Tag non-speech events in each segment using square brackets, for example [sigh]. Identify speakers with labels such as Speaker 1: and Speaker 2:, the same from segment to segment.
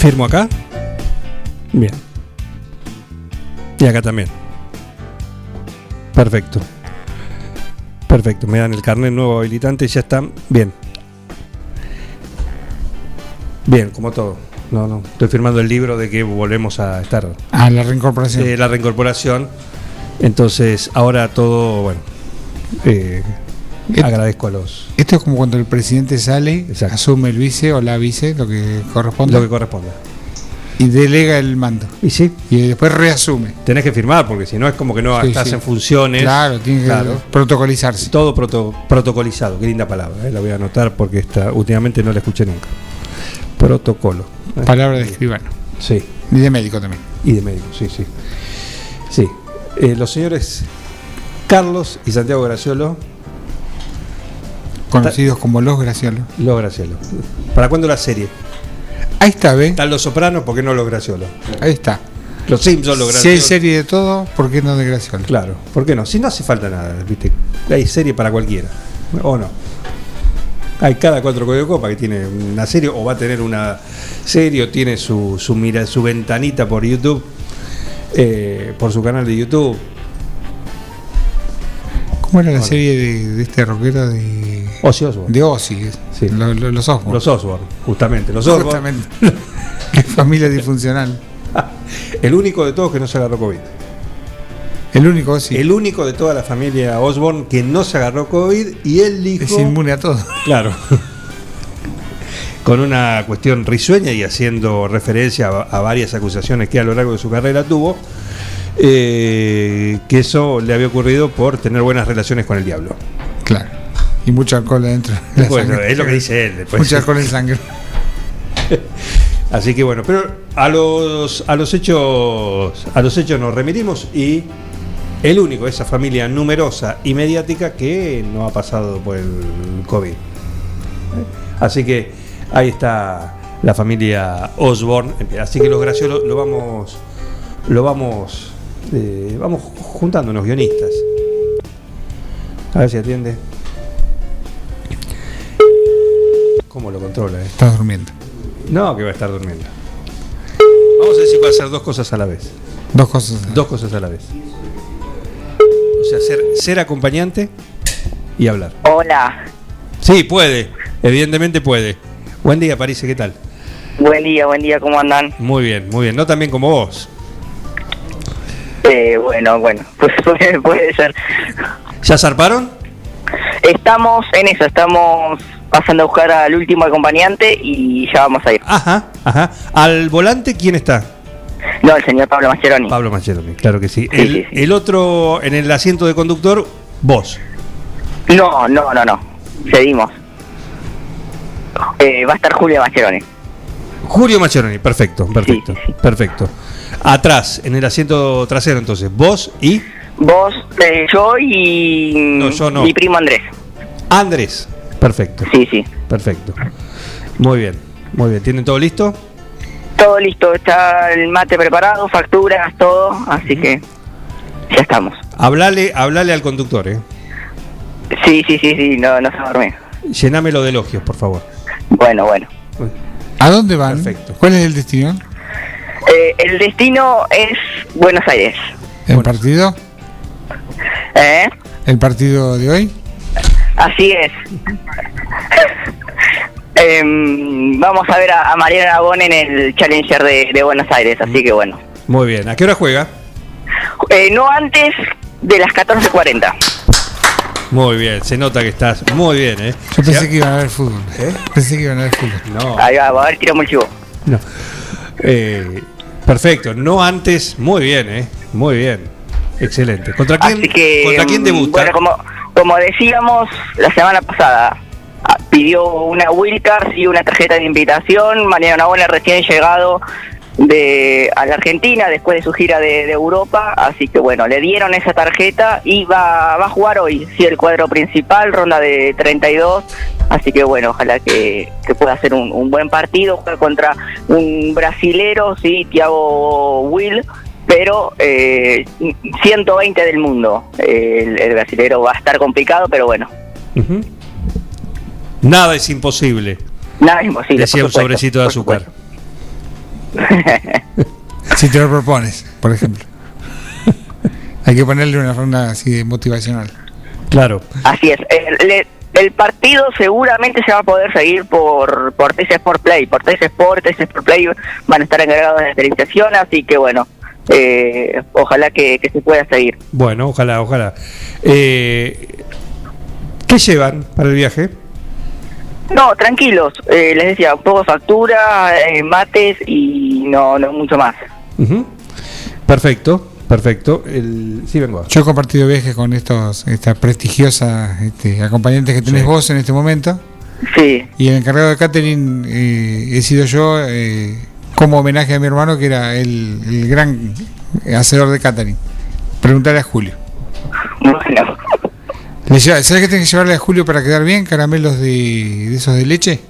Speaker 1: ¿Firmo acá? Bien. Y acá también. Perfecto. Perfecto. Me dan el carnet nuevo habilitante, ya están. Bien. Bien, como todo. No, no. Estoy firmando el libro de que volvemos a estar.
Speaker 2: Ah, la reincorporación.
Speaker 1: Eh, la reincorporación. Entonces, ahora todo, bueno. eh,
Speaker 2: Et-
Speaker 1: agradezco a los.
Speaker 2: Esto es como cuando el presidente sale,
Speaker 1: Exacto.
Speaker 2: asume el vice o la vice, lo que corresponde,
Speaker 1: Lo que corresponda.
Speaker 2: y delega el mando.
Speaker 1: Y sí,
Speaker 2: Y después reasume.
Speaker 1: tenés que firmar, porque si no es como que no
Speaker 2: Sí,
Speaker 1: estás
Speaker 2: sí.
Speaker 1: en funciones.
Speaker 2: Claro, tiene que
Speaker 1: Claro.
Speaker 2: protocolizarse.
Speaker 1: Todo proto- protocolizado, qué linda palabra, eh, la voy a anotar porque esta, últimamente no la escuché nunca. Protocolo. eh,
Speaker 2: Palabra de escribano.
Speaker 1: Sí,
Speaker 2: Y de médico también.
Speaker 1: y de médico, sí, sí. Sí, Eh, los señores Carlos y Santiago Graciolo,
Speaker 2: Conocidos como los Graciolos.
Speaker 1: los Graciolo. ¿Para cuándo la serie?
Speaker 2: Ahí está, ¿ve?
Speaker 1: Están los Sopranos, ¿por qué no los Graciolo?
Speaker 2: Ahí está.
Speaker 1: Los Simpsons, los
Speaker 2: Si
Speaker 1: Graciolo.
Speaker 2: hay serie de todo, ¿por qué no de Graciolo?
Speaker 1: Claro, ¿por qué no? Si no hace falta nada, ¿viste? Hay serie para cualquiera, ¿o no? Hay cada cuatro códigos de copa que tiene una serie, o va a tener una serie, o tiene su, su, mira, su ventanita por YouTube, eh, por su canal de YouTube.
Speaker 2: ¿Cómo era la
Speaker 1: Bueno.
Speaker 2: serie de, de este rockero de,
Speaker 1: Ozzy Osbourne.
Speaker 2: de Ozzy?
Speaker 1: Sí.
Speaker 2: Lo- lo- los Osbourne.
Speaker 1: Los Osbourne, justamente. Los Osbourne.
Speaker 2: Justamente. Qué [laughs] familia disfuncional. [laughs]
Speaker 1: El único de todos que no se agarró COVID.
Speaker 2: El único Ozzy
Speaker 1: El único de toda la familia Osborne que no se agarró COVID y él dijo...
Speaker 2: es inmune a todo.
Speaker 1: Claro. [laughs] Con una cuestión risueña y haciendo referencia a, a varias acusaciones que a lo largo de su carrera tuvo, eh, que eso le había ocurrido por tener buenas relaciones con el diablo.
Speaker 2: Claro. Y mucho alcohol adentro. de
Speaker 1: Bueno,
Speaker 2: sangre.
Speaker 1: es lo que dice él. después.
Speaker 2: Mucho alcohol en sangre. [laughs]
Speaker 1: Así que bueno, pero a los, a los hechos a los hechos nos remitimos y el único de esa familia numerosa y mediática que no ha pasado por el COVID. Así que ahí está la familia Osborne. Así que los graciosos lo vamos lo vamos eh, vamos juntándonos guionistas. A ver si atiende. ¿Cómo lo controla? eh?
Speaker 2: Estás durmiendo.
Speaker 1: No, que va a estar durmiendo. Vamos a ver si puede hacer dos cosas a la vez.
Speaker 2: Dos cosas.
Speaker 1: Dos cosas a la vez. O sea, ser, ser acompañante y hablar.
Speaker 3: Hola,
Speaker 1: Sí, puede. Evidentemente puede. Buen día, París, ¿qué tal?
Speaker 3: buen día, buen día, ¿cómo andan?
Speaker 1: Muy bien, muy bien. No tan bien como vos.
Speaker 3: Eh, bueno, bueno, [laughs] pues puede, puede ser.
Speaker 1: ¿Ya zarparon?
Speaker 3: Estamos en eso, estamos pasando a buscar al último acompañante y ya vamos a ir.
Speaker 1: Ajá, ajá. Al volante, ¿quién está?
Speaker 3: No, el señor Pablo Mascheroni.
Speaker 1: Pablo Maccheroni, claro que sí.
Speaker 3: Sí,
Speaker 1: El,
Speaker 3: sí, sí.
Speaker 1: el otro en el asiento de conductor, vos.
Speaker 3: No, no, no, no, cedimos. Eh, va a estar Julio Mascheroni.
Speaker 1: Julio Maccheroni, perfecto, perfecto, perfecto. Atrás, en el asiento trasero, entonces, vos y
Speaker 3: Vos, eh, yo y
Speaker 1: No, yo no.
Speaker 3: mi primo Andrés.
Speaker 1: Andrés. Perfecto,
Speaker 3: Sí, sí.
Speaker 1: perfecto. Muy bien, muy bien. ¿Tienen todo listo?
Speaker 3: Todo listo, está el mate preparado, facturas, todo, así que ya estamos.
Speaker 1: Hablale, hablale al conductor, ¿eh?
Speaker 3: Sí, sí, sí, sí, no, no se duerme.
Speaker 1: Llenámelo de elogios, por favor.
Speaker 3: Bueno, bueno.
Speaker 2: ¿A dónde van?
Speaker 1: Perfecto.
Speaker 2: ¿Cuál es el destino?
Speaker 3: Eh, el destino es Buenos Aires.
Speaker 2: ¿El partido?
Speaker 3: ¿Eh?
Speaker 2: ¿El partido de hoy?
Speaker 3: Así es. Em, vamos a ver a, a Mariana Aragón en el Challenger de, de Buenos Aires, así que bueno.
Speaker 1: Muy bien. ¿A qué hora juega?
Speaker 3: Eh, no antes de las 14.40.
Speaker 1: Muy bien, se nota que estás muy bien, ¿eh?
Speaker 2: Yo pensé
Speaker 1: Sí,
Speaker 2: que iban a ver fútbol.
Speaker 1: ¿Eh?
Speaker 2: Pensé que iban a ver fútbol.
Speaker 1: No,
Speaker 3: Ahí va, a ver, tiramos el chivo.
Speaker 1: no. Eh, perfecto, no antes, muy bien, ¿eh? Muy bien, excelente. ¿Contra quién,
Speaker 3: que,
Speaker 1: ¿contra quién debuta?
Speaker 3: Bueno, como, como decíamos la semana pasada, ah, pidió una wildcard y una tarjeta de invitación. Mariano Navona recién llegado de a la Argentina después de su gira de, Europa, así que bueno, le dieron esa tarjeta y va, va a jugar hoy, sí, el cuadro principal, ronda de 32, así que bueno, ojalá que, que pueda hacer un, un buen partido, jugar contra un brasilero, sí, Thiago Will, pero eh, 120 del mundo, el, el brasilero va a estar complicado, pero bueno.
Speaker 1: Nada es imposible,
Speaker 3: nada es imposible.
Speaker 1: decía un sobrecito de azúcar. [laughs]
Speaker 2: Si te lo propones, por ejemplo. [laughs] Hay que ponerle una ronda así de motivacional.
Speaker 1: Claro.
Speaker 3: Así es. El, le- el partido seguramente se va a poder seguir por por TC Sport Play. Por TC Sport, TC Sport Play van a estar encargados de la televisación, así que bueno, eh, ojalá que, que se pueda seguir.
Speaker 1: Bueno, ojalá, ojalá. Eh, ¿Qué llevan para el viaje?
Speaker 3: No, tranquilos. eh, les decía, un poco de factura, eh, mates y no, no mucho más.
Speaker 1: Perfecto, perfecto. El... Sí, vengo.
Speaker 2: Yo he compartido viajes con estos estas prestigiosas este, acompañantes que tenés
Speaker 1: Sí.
Speaker 2: vos en este momento.
Speaker 3: Sí.
Speaker 2: Y el encargado de catering eh, he sido yo eh, como homenaje a mi hermano que era el, el gran hacedor de catering. Preguntarle a Julio.
Speaker 3: Bueno.
Speaker 2: Le lleva- ¿Sabes qué tenés que llevarle a Julio para quedar bien? ¿Caramelos de, de esos de leche?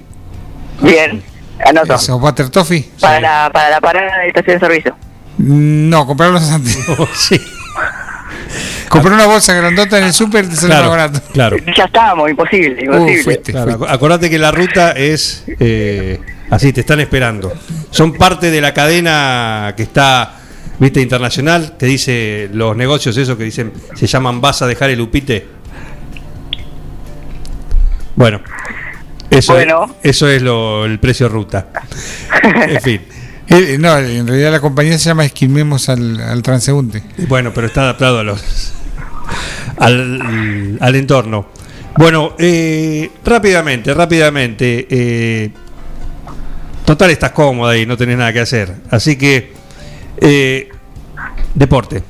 Speaker 3: Bien. Anoto.
Speaker 2: ¿Esos butter toffee?
Speaker 3: Para, la, para la parada de estación de servicio.
Speaker 2: No, comprarlos antes. [laughs]
Speaker 1: sí.
Speaker 2: Compré una bolsa grandota en el súper te
Speaker 1: Claro,
Speaker 2: barato.
Speaker 1: claro.
Speaker 3: Ya estábamos, imposible, imposible.
Speaker 2: fuiste.
Speaker 1: Claro, acu- acordate que la ruta es eh, así, te están esperando. Son parte de la cadena que está, viste, internacional, que dice los negocios, esos que dicen, se llaman vas a dejar el upite. Bueno, eso,
Speaker 3: Bueno.
Speaker 1: Es, eso es lo, el precio ruta. En fin. [laughs]
Speaker 2: Eh, no, en realidad la compañía se llama Esquilmemos al, al transeúnte.
Speaker 1: Bueno, pero está adaptado a los al, al entorno. Bueno, eh, rápidamente, rápidamente. eh, total, estás cómoda y no tenés nada que hacer. Así que, eh, deporte.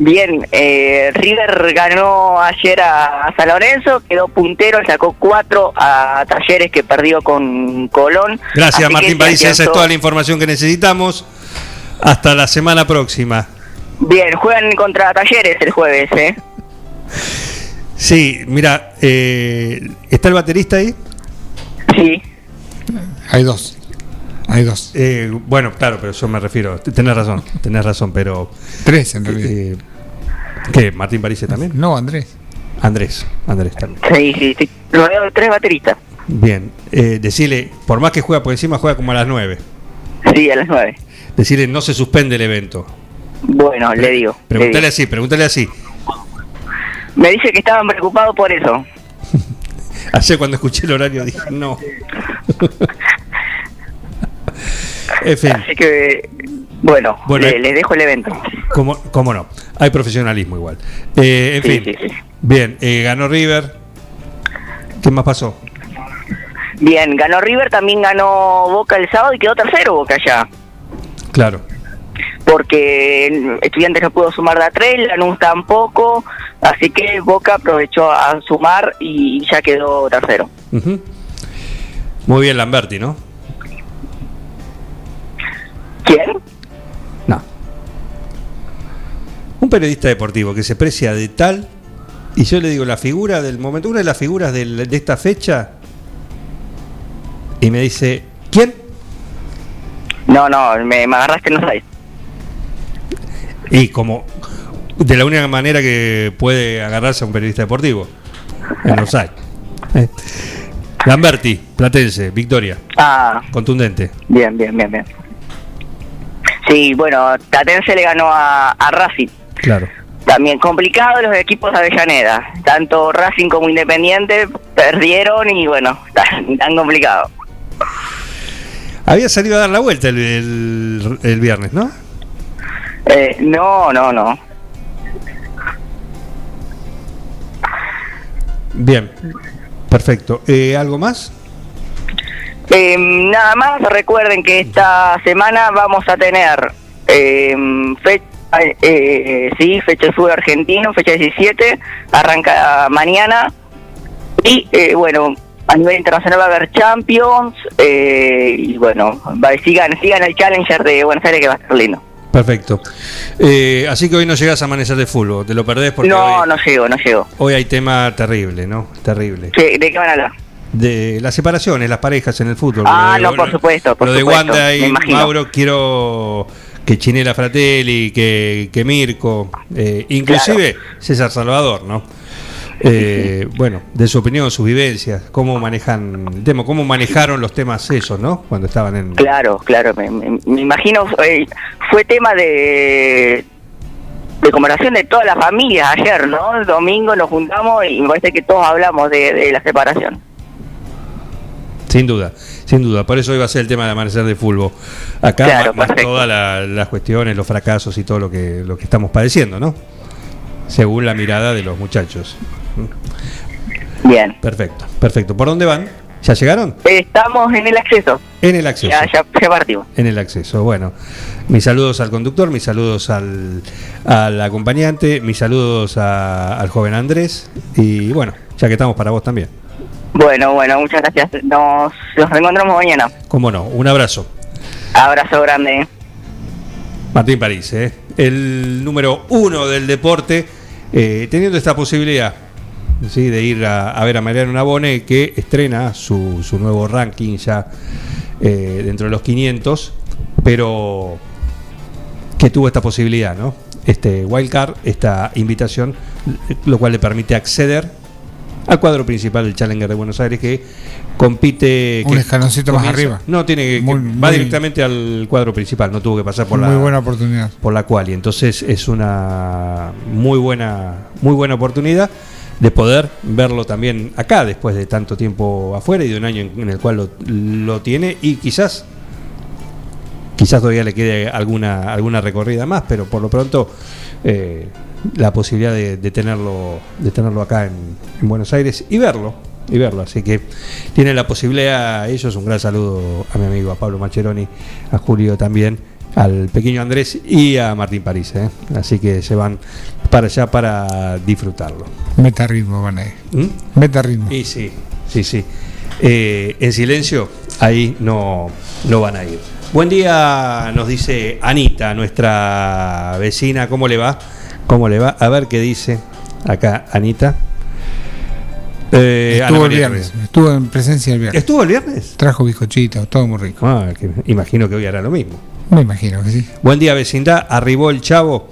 Speaker 3: Bien, eh, River ganó ayer a, a San Lorenzo, quedó puntero, sacó cuatro a Talleres que perdió con Colón.
Speaker 1: Gracias,
Speaker 3: Así
Speaker 1: Martín París. Esa es toda la información que necesitamos. Hasta la semana próxima.
Speaker 3: Bien, juegan contra Talleres el jueves, ¿eh?
Speaker 1: Sí, mira, eh, ¿está el baterista ahí?
Speaker 3: Sí.
Speaker 2: Hay dos. Hay dos.
Speaker 1: Eh, bueno, claro, pero yo me refiero. Tenés razón, tenés razón, pero.
Speaker 2: Tres en realidad.
Speaker 1: Eh, ¿Qué? ¿Martín París también?
Speaker 2: No, Andrés.
Speaker 1: Andrés, Andrés también.
Speaker 3: Sí, sí, sí. Rodeado de tres bateristas.
Speaker 1: Bien, eh, decirle, por más que juega por encima, juega como a las 9.
Speaker 3: Sí, a las nueve.
Speaker 1: Decirle, no se suspende el evento.
Speaker 3: Bueno, le digo. le
Speaker 1: Pregúntale
Speaker 3: digo.
Speaker 1: así, pregúntale así.
Speaker 3: Me dice que estaban preocupados por eso.
Speaker 1: Ayer cuando escuché el horario dije, no. en fin,
Speaker 3: Así que, bueno,
Speaker 1: Bueno,
Speaker 3: le,
Speaker 1: eh.
Speaker 3: les dejo el evento.
Speaker 1: ¿cómo, cómo no? Hay profesionalismo igual. Eh, en
Speaker 3: Sí,
Speaker 1: fin,
Speaker 3: sí, sí.
Speaker 1: bien, eh, ganó River. ¿Qué más pasó?
Speaker 3: Bien, ganó River, también ganó Boca el sábado y quedó tercero Boca ya.
Speaker 1: Claro.
Speaker 3: Porque Estudiantes no pudo sumar de a tres, Lanús tampoco, así que Boca aprovechó a sumar y ya quedó tercero.
Speaker 1: Ujú. Muy bien, Lamberti, ¿no?
Speaker 3: ¿Quién?
Speaker 1: No. Un periodista deportivo que se precia de tal, y yo le digo la figura del momento, una de las figuras del- de esta fecha, y me dice, ¿quién?
Speaker 3: No, no, me, me agarraste, no sabes.
Speaker 1: Y como de la única manera que puede agarrarse a un periodista deportivo, en offside. Eh. Lamberti, Platense, victoria,
Speaker 3: Ah,
Speaker 1: contundente.
Speaker 3: bien, bien, bien, bien. Sí, bueno, Tatense le ganó a, a Racing.
Speaker 1: Claro.
Speaker 3: También complicado los equipos de Avellaneda. Tanto Racing como Independiente perdieron y bueno, [laughs] tan, tan complicado.
Speaker 1: Había salido a dar la vuelta el, el- el viernes, ¿no?
Speaker 3: Eh, no, no, no.
Speaker 1: Bien, perfecto. Eh, ¿Algo más?
Speaker 3: Eh, nada más, recuerden que esta semana vamos a tener eh, fecha, eh, sí, fecha de fútbol argentino, fecha 17, arranca mañana. Y eh, bueno, a nivel internacional va a haber Champions. eh, y bueno, va, sigan, sigan el Challenger de Buenos Aires que va a estar lindo.
Speaker 1: Perfecto. Eh, así que hoy no llegas a amanecer de fútbol, te lo perdés porque
Speaker 3: No,
Speaker 1: hoy,
Speaker 3: no llego, no llego.
Speaker 1: hoy hay tema terrible, ¿no? Terrible.
Speaker 3: Sí, ¿De qué van a hablar?
Speaker 1: De las separaciones, las parejas en el fútbol.
Speaker 3: Ah,
Speaker 1: de-
Speaker 3: no, por supuesto, por
Speaker 1: lo de
Speaker 3: supuesto,
Speaker 1: Wanda y. Mauro, quiero que Chinela Fratelli, que, que Mirko, eh, inclusive César Salvador, ¿no? Eh, Bueno, de su opinión, sus vivencias, cómo manejan el tema, cómo manejaron los temas esos, ¿no? Cuando estaban en...
Speaker 3: Claro, claro, me, me- me imagino, eh, fue tema de, de de todas las familias ayer, ¿no? El domingo nos juntamos y me parece que todos hablamos de, de la separación.
Speaker 1: Sin duda, sin duda. Por eso iba a ser el tema de amanecer de fútbol. Acá
Speaker 3: Claro,
Speaker 1: más, todas la- las cuestiones, los fracasos y todo lo que, lo que estamos padeciendo, ¿no? Según la mirada de los muchachos.
Speaker 3: Bien.
Speaker 1: Perfecto, perfecto. ¿Por dónde van? ¿Ya llegaron?
Speaker 3: Estamos en el acceso,
Speaker 1: En el acceso.
Speaker 3: ya, ya, ya partimos.
Speaker 1: En el acceso. Bueno, mis saludos al conductor, mis saludos al, al acompañante, mis saludos a- al joven Andrés. Y bueno, ya que estamos para vos también.
Speaker 3: Bueno, bueno, muchas gracias. Nos, nos reencontramos mañana.
Speaker 1: Cómo no, un abrazo.
Speaker 3: Abrazo grande.
Speaker 1: Martín París, ¿eh? el número uno del deporte, eh, teniendo esta posibilidad ¿sí? de ir a, a ver a Mariano Nabone, que estrena su, su nuevo ranking ya eh, dentro de los 500, pero que tuvo esta posibilidad, ¿no? Este wildcard, esta invitación, lo cual le permite acceder al cuadro principal del Challenger de Buenos Aires que compite
Speaker 2: Un
Speaker 1: que
Speaker 2: escaloncito más arriba.
Speaker 1: No tiene que,
Speaker 2: Muy-
Speaker 1: va
Speaker 2: muy-
Speaker 1: directamente al cuadro principal, no tuvo que pasar por
Speaker 2: Muy
Speaker 1: la
Speaker 2: buena oportunidad.
Speaker 1: por la cual y entonces es una muy buena muy buena oportunidad de poder verlo también acá después de tanto tiempo afuera y de un año en, el cual lo, lo tiene y quizás quizás todavía le quede alguna alguna recorrida más pero por lo pronto eh, la posibilidad de, de tenerlo de tenerlo acá en, en Buenos Aires y verlo y verlo. Así que tienen la posibilidad ellos un gran saludo a mi amigo a Pablo Macheroni a Julio también al pequeño Andrés y a Martín París ¿eh? así que se van para allá para disfrutarlo
Speaker 2: Meta ritmo, van a ir.
Speaker 1: ¿Mm?
Speaker 2: Meta ritmo.
Speaker 1: y sí sí sí Eh, en silencio ahí no no van a ir buen día nos dice Anita nuestra vecina cómo le va cómo le va a ver qué dice acá Anita Eh,
Speaker 2: Estuvo el viernes. Estuvo en presencia el viernes.
Speaker 1: ¿Estuvo el viernes?
Speaker 2: Trajo bizcochitos, todo muy rico.
Speaker 1: Ah, que imagino que hoy hará lo mismo.
Speaker 2: Me imagino que sí.
Speaker 1: Buen día, vecindad. Arribó el chavo.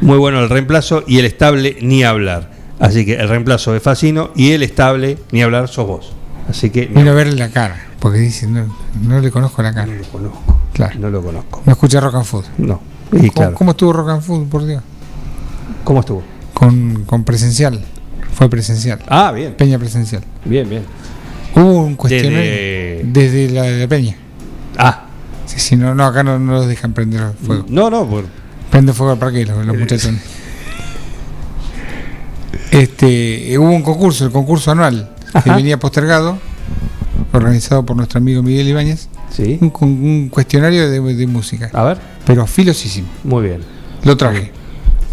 Speaker 1: Muy bueno el reemplazo. Y el estable, ni hablar. Así que el reemplazo es Facino. Y el estable, ni hablar, sos vos. Así que
Speaker 2: Vino a verle la cara. Porque dice, no, no le conozco la cara.
Speaker 1: no lo conozco.
Speaker 2: Claro.
Speaker 1: No lo conozco.
Speaker 2: No escuché Rock and Food.
Speaker 1: No. Y
Speaker 2: ¿Cómo,
Speaker 1: claro.
Speaker 2: cómo estuvo Rock and Food, por Dios?
Speaker 1: ¿Cómo estuvo?
Speaker 2: Con, con presencial. Fue presencial.
Speaker 1: Ah, bien.
Speaker 2: Peña presencial.
Speaker 1: Bien, bien.
Speaker 2: Hubo un cuestionario
Speaker 1: Desde-
Speaker 2: desde, la de la Peña.
Speaker 1: Ah.
Speaker 2: Sí, sí, no, no, acá no, no los dejan prender fuego.
Speaker 1: No, no. Por...
Speaker 2: Prende fuego al parque los, los muchachos. Este, hubo un concurso, el concurso anual, que venía postergado, organizado por nuestro amigo Miguel Ibáñez.
Speaker 1: Sí.
Speaker 2: Un, con- un cuestionario de, de música,
Speaker 1: A ver.
Speaker 2: pero filosísimo.
Speaker 1: Muy bien.
Speaker 2: Lo traje.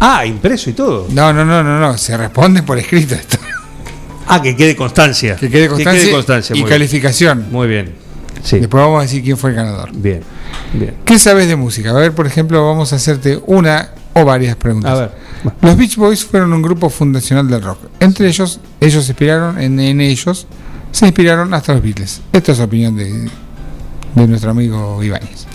Speaker 1: Ah, impreso y todo.
Speaker 2: No, no, no, no, no, se responde por escrito esto.
Speaker 1: Ah, que quede constancia.
Speaker 2: Que quede constancia,
Speaker 1: constancia,
Speaker 2: y
Speaker 1: muy bien.
Speaker 2: calificación.
Speaker 1: Muy bien. Sí.
Speaker 2: Después vamos a decir quién fue el ganador.
Speaker 1: Bien. Bien.
Speaker 2: ¿Qué sabes de música? A ver, por ejemplo, vamos a hacerte una o varias preguntas.
Speaker 1: A ver.
Speaker 2: Los Beach Boys fueron un grupo fundacional del rock. Entre ellos, ellos se inspiraron, en, en ellos se inspiraron hasta los Beatles. Esta es la opinión de, de nuestro amigo Ibáñez.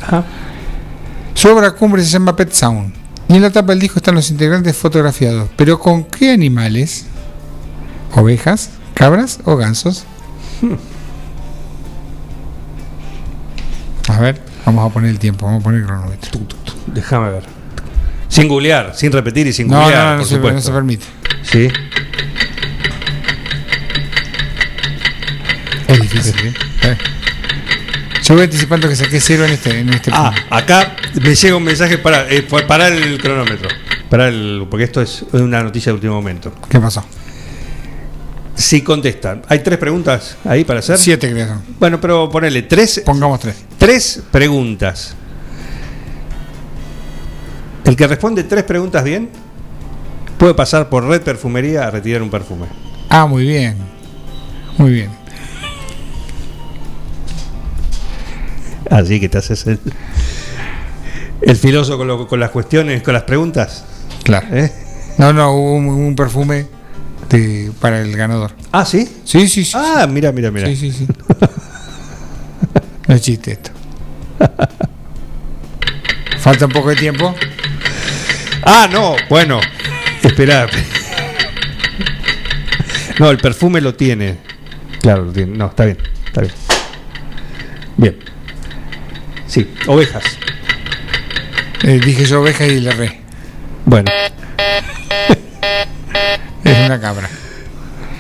Speaker 2: Su obra cumbre se llama Pet Sound. Y en la tapa del disco están los integrantes fotografiados. Pero ¿con qué animales? ¿Ovejas? ¿Cabras o gansos? A ver, vamos a poner el tiempo, vamos a poner el cronómetro.
Speaker 1: Déjame ver. Sin googlear, sin repetir y sin
Speaker 2: No,
Speaker 1: googlear,
Speaker 2: no, no, no
Speaker 1: por
Speaker 2: se,
Speaker 1: supuesto.
Speaker 2: no se permite.
Speaker 1: Sí.
Speaker 2: Es difícil, ¿eh? Eh. Yo voy anticipando que saqué cero en este, en este
Speaker 1: Ah,
Speaker 2: punto.
Speaker 1: acá me llega un mensaje para eh, pa- parar el cronómetro. Para el, porque esto es una noticia de último momento.
Speaker 2: ¿Qué pasó?
Speaker 1: Si contestan, hay tres preguntas ahí para hacer.
Speaker 2: Siete creo.
Speaker 1: Bueno, pero ponele tres,
Speaker 2: Pongamos tres.
Speaker 1: tres preguntas. El que responde tres preguntas bien puede pasar por Red Perfumería a retirar un perfume.
Speaker 2: Ah, muy bien. Muy bien.
Speaker 1: Así que te haces el, el filoso con, lo- con las cuestiones, con las preguntas.
Speaker 2: Claro.
Speaker 1: ¿eh?
Speaker 2: No, no, hubo un, un perfume de- para el ganador.
Speaker 1: Ah, sí.
Speaker 2: Sí, sí, sí.
Speaker 1: Ah, mira, mira, mira.
Speaker 2: Sí, sí, sí. [laughs] No es chiste esto. Falta un poco de tiempo.
Speaker 1: Ah, no, bueno, espera. No, el perfume lo tiene. Claro, lo tiene. No, está bien, está bien. Bien. Sí, ovejas.
Speaker 2: Eh, dije yo oveja y le re.
Speaker 1: Bueno, [laughs]
Speaker 2: Es una cabra.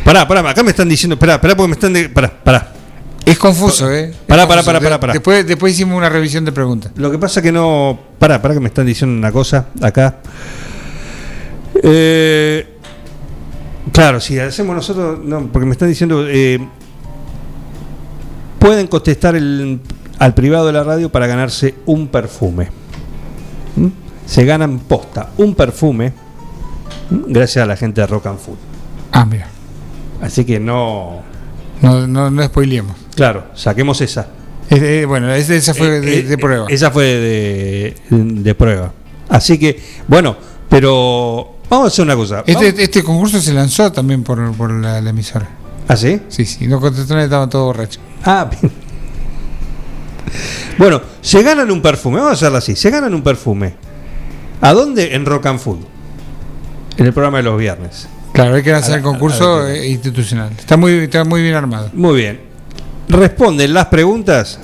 Speaker 1: pará, pará, acá me están diciendo, pará, pará, porque me están. De, pará, pará.
Speaker 2: Es confuso, ¿eh? Es
Speaker 1: Pará, pará,
Speaker 2: confuso.
Speaker 1: pará, pará, pará.
Speaker 2: Después, después hicimos una revisión de preguntas.
Speaker 1: Lo que pasa que no. Pará, pará, que me están diciendo una cosa acá. Eh, claro, si hacemos nosotros. No, porque me están diciendo. eh, pueden contestar el- al privado de la radio para ganarse un perfume. ¿Mm? Se ganan posta un perfume. Gracias a la gente de Rock and Food.
Speaker 2: Ah, mira.
Speaker 1: Así que no.
Speaker 2: No, no, no spoilemos.
Speaker 1: Claro, saquemos esa.
Speaker 2: Es- eh, bueno, es- esa fue
Speaker 1: Eh,
Speaker 2: de,
Speaker 1: eh,
Speaker 2: de prueba.
Speaker 1: Esa fue de, de prueba. Así que, bueno, pero vamos a hacer una cosa.
Speaker 2: Este, este concurso se lanzó también por, por la, la emisora.
Speaker 1: ¿Ah, sí?
Speaker 2: Sí, sí. No contestaron, estaban todos borrachos.
Speaker 1: Ah, bien. Bueno, se ganan un perfume. Vamos a hacerlo así. Se ganan un perfume. ¿A dónde? En Rock and Food. En el programa de los viernes.
Speaker 2: Claro, hay que
Speaker 1: A la-
Speaker 2: el concurso
Speaker 1: a la-
Speaker 2: eh, institucional. Está muy, está muy bien armado.
Speaker 1: Muy bien. Responden las preguntas.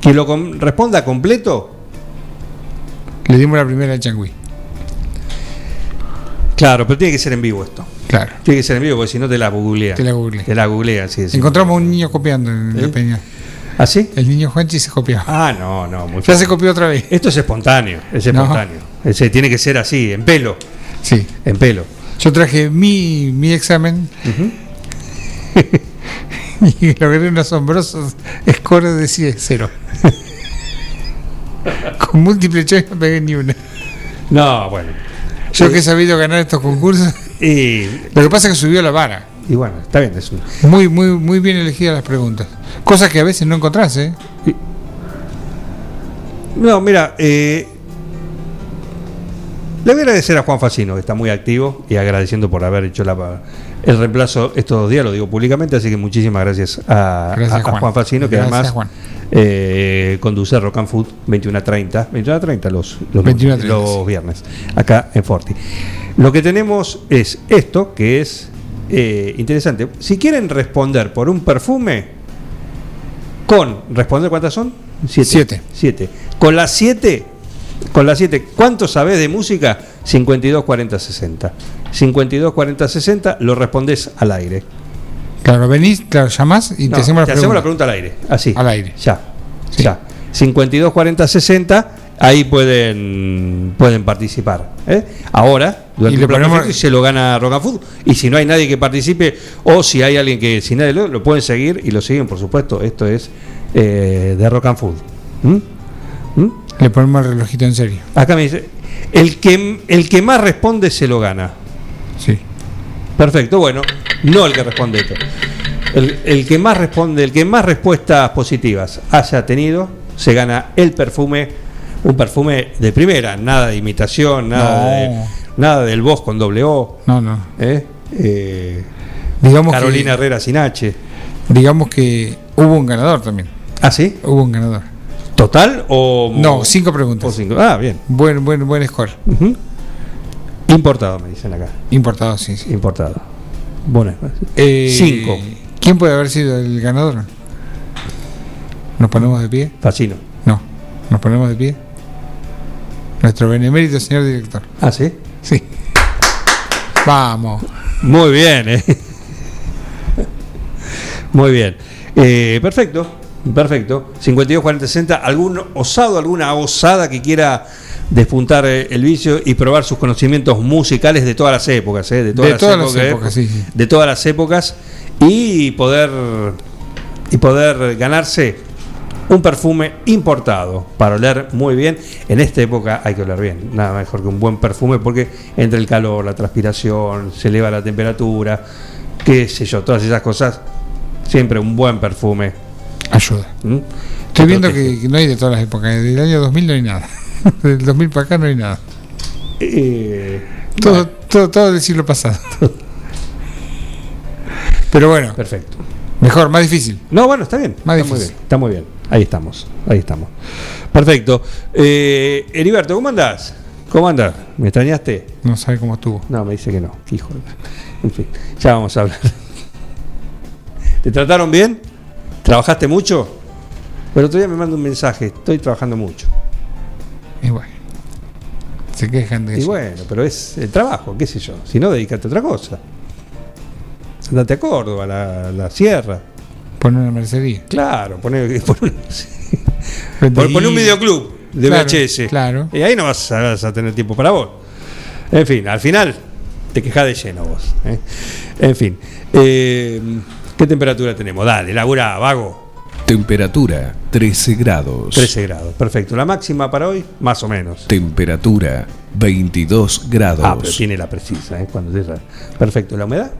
Speaker 1: Que lo com- responda completo.
Speaker 2: Le dimos la primera al Changui.
Speaker 1: Claro, pero tiene que ser en vivo esto.
Speaker 2: Claro.
Speaker 1: Tiene que ser en vivo porque si no te la googlean.
Speaker 2: Te la googleé.
Speaker 1: Te la googlean, sí, sí.
Speaker 2: Encontramos un niño copiando en la
Speaker 1: ¿Eh?
Speaker 2: peña.
Speaker 1: ¿Ah, sí?
Speaker 2: El niño Juanchi se copió.
Speaker 1: Ah, no, no, muy
Speaker 2: Ya
Speaker 1: fácil.
Speaker 2: se copió otra vez.
Speaker 1: Esto es espontáneo, es
Speaker 2: No.
Speaker 1: Ese tiene que ser así, en pelo,
Speaker 2: Sí.
Speaker 1: en pelo.
Speaker 2: Yo traje mi, mi examen [laughs] y logré un asombroso score de 100, cero. [laughs] Con múltiple choice no pegué ni una.
Speaker 1: No, bueno.
Speaker 2: Yo que he sabido ganar estos concursos.
Speaker 1: Y,
Speaker 2: Lo que pasa es que subió la vara.
Speaker 1: y bueno, está bien, es un-
Speaker 2: Muy, muy, muy bien elegidas las preguntas. Cosas que a veces no encontrás, ¿eh?
Speaker 1: No, mira, eh, le voy a agradecer a Juan Facino, que está muy activo, y agradeciendo por haber hecho la, el reemplazo estos dos días, lo digo públicamente, así que muchísimas gracias a,
Speaker 2: Gracias,
Speaker 1: a- a
Speaker 2: Juan.
Speaker 1: Juan. Facino, que
Speaker 2: Gracias,
Speaker 1: además
Speaker 2: Juan.
Speaker 1: eh, conduce Rock and Food 21 a 30, 21 a 30 los, los,
Speaker 2: 21 a 30,
Speaker 1: los
Speaker 2: sí.
Speaker 1: viernes, acá en Forti. Lo que tenemos es esto, que es eh, interesante. Si quieren responder por un perfume, con, ¿responder cuántas son?
Speaker 2: Siete.
Speaker 1: Siete. Con las siete, con las siete, ¿cuánto sabés de música? 52, 40, 60. 52, 40, 60, lo respondés al aire.
Speaker 2: Claro, venís, claro, llamás y
Speaker 1: No,
Speaker 2: te hacemos la
Speaker 1: te
Speaker 2: pregunta.
Speaker 1: hacemos la pregunta al aire. Así.
Speaker 2: Al aire.
Speaker 1: Ya.
Speaker 2: Sí.
Speaker 1: Ya. 52, 40, 60. Ahí pueden, pueden participar. ¿eh? Ahora, durante
Speaker 2: Y
Speaker 1: el y se lo gana Rock and Food. Y si no hay nadie que participe, o si hay alguien que, si nadie lo, lo pueden seguir y lo siguen, por supuesto. Esto es eh, de Rock and Food. ¿Mm? ¿Mm?
Speaker 2: Le ponemos el relojito en serio.
Speaker 1: Acá me dice, el que, el que más responde se lo gana.
Speaker 2: Sí.
Speaker 1: Perfecto, bueno, no el que responde esto. El, el que más responde, el que más respuestas positivas haya tenido, se gana el perfume, un perfume de primera, nada de imitación, nada,
Speaker 2: No.
Speaker 1: de, nada del voz con doble O,
Speaker 2: No, no.
Speaker 1: ¿eh? Eh,
Speaker 2: Digamos
Speaker 1: Carolina
Speaker 2: que,
Speaker 1: Herrera sin H.
Speaker 2: digamos que hubo un ganador también.
Speaker 1: ¿Ah, sí?
Speaker 2: Hubo un ganador.
Speaker 1: ¿Total o...?
Speaker 2: No, cinco
Speaker 1: o
Speaker 2: preguntas.
Speaker 1: cinco? Ah, bien.
Speaker 2: Buen, buen, buen score.
Speaker 1: Importado, me dicen acá.
Speaker 2: Importado, sí, sí.
Speaker 1: Importado. Bueno,
Speaker 2: Eh,
Speaker 1: Cinco.
Speaker 2: ¿Quién puede haber sido el ganador? ¿Nos ponemos de pie?
Speaker 1: Facino.
Speaker 2: No. ¿Nos ponemos de pie? Nuestro benemérito señor director.
Speaker 1: Ah, sí.
Speaker 2: Sí. Vamos.
Speaker 1: Muy bien, ¿eh? Muy bien. Eh, perfecto, perfecto. 52, 40, 60. ¿Algún osado, alguna osada que quiera despuntar eh, el vicio y probar sus conocimientos musicales de todas las épocas, eh, de todas,
Speaker 2: De
Speaker 1: las,
Speaker 2: todas
Speaker 1: épocas, eh,
Speaker 2: épocas, sí, sí.
Speaker 1: de todas las épocas y poder y poder ganarse un perfume importado para oler muy bien. En esta época hay que oler bien, nada mejor que un buen perfume porque entre el calor, la transpiración, se eleva la temperatura, qué sé yo, todas esas cosas, siempre un buen perfume.
Speaker 2: Ayuda.
Speaker 1: ¿m?
Speaker 2: Estoy viendo que, que no hay de todas las épocas. Del año 2000 no hay nada. [laughs] Del 2000 para acá no hay nada.
Speaker 1: Eh,
Speaker 2: Todo,
Speaker 1: bueno,
Speaker 2: todo, todo del siglo pasado. [laughs] Pero bueno,
Speaker 1: perfecto.
Speaker 2: mejor, más difícil.
Speaker 1: No, bueno, está bien.
Speaker 2: Más
Speaker 1: está muy bien. Está muy bien. Ahí estamos. Ahí estamos. Perfecto. Eh, Heriberto, ¿cómo andás? ¿Cómo andás? ¿Me extrañaste?
Speaker 2: No sabe cómo estuvo.
Speaker 1: No, me dice que no. Hijo En fin, ya vamos a hablar. [laughs] ¿Te trataron bien? ¿Trabajaste mucho? Pero otro día me manda un mensaje. Estoy trabajando mucho.
Speaker 2: Y bueno. Se quejan de
Speaker 1: Y
Speaker 2: eso.
Speaker 1: bueno, pero es el trabajo, qué sé yo. Si no, dedícate a otra cosa. Andate a Córdoba, a la, la sierra.
Speaker 2: Poner una mercería.
Speaker 1: Claro, poné, [laughs] poné un, pon- poné un videoclub de
Speaker 2: Claro,
Speaker 1: VHS.
Speaker 2: claro.
Speaker 1: Y ahí no vas a, vas a tener tiempo para vos. En fin, al final te quejás de lleno vos. ¿eh? En fin. eh, ¿Qué temperatura tenemos? Dale, labura, vago.
Speaker 4: Temperatura 13 grados.
Speaker 1: 13 grados, perfecto. La máxima para hoy, más o menos.
Speaker 4: Temperatura 22 grados.
Speaker 1: Ah, pero tiene la precisa, ¿eh? Cuando te- Perfecto. ¿La humedad?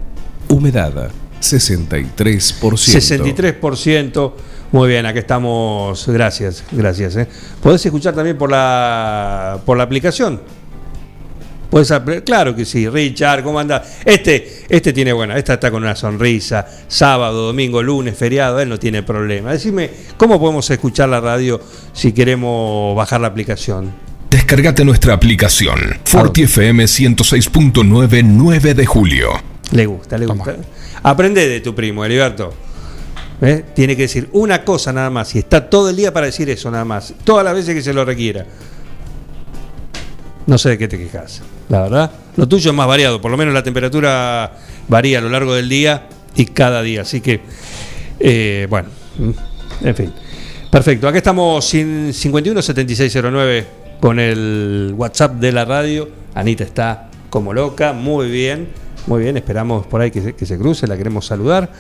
Speaker 4: Humedad 63%.
Speaker 1: 63%. Muy bien, aquí estamos. Gracias, gracias. ¿eh? Podés escuchar también por la, por la aplicación. Podés apl- claro que sí, Richard, ¿cómo anda? Este, este tiene buena, esta está con una sonrisa. Sábado, domingo, lunes, feriado, él no tiene problema. Decime, ¿cómo podemos escuchar la radio si queremos bajar la aplicación?
Speaker 4: Descargate nuestra aplicación. Forti FM 106.9 9 de julio.
Speaker 1: Le gusta, le gusta. Aprende de tu primo, Heriberto. ¿Eh? Tiene que decir una cosa nada más y está todo el día para decir eso nada más, todas las veces que se lo requiera. No sé de qué te quejas, la verdad. Lo tuyo es más variado, por lo menos la temperatura varía a lo largo del día y cada día, así que, eh, bueno, mm, en fin. Perfecto, acá estamos sin 517609 con el WhatsApp de la radio. Anita está como loca, muy bien. Muy bien, esperamos por ahí que se, cruce, la queremos saludar.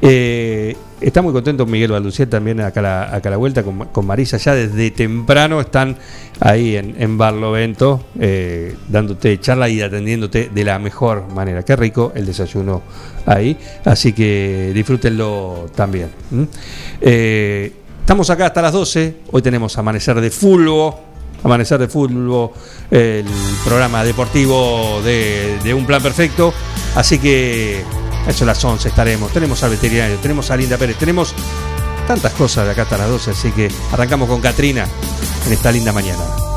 Speaker 1: Eh, está muy contento Miguel Balduciel también acá a la, acá la vuelta con, Marisa, ya desde temprano están ahí en, en Barlovento eh, dándote charla y atendiéndote de la mejor manera. Qué rico el desayuno ahí, así que disfrútenlo también. Eh, estamos acá hasta las 12, hoy tenemos Amanecer de Fulbo. Amanecer de Fútbol, el programa deportivo de, Un Plan Perfecto. Así que a eso a las 11 estaremos. Tenemos al veterinario, tenemos a Linda Pérez, tenemos tantas cosas de acá hasta las 12. Así que arrancamos con Katrina en esta linda mañana.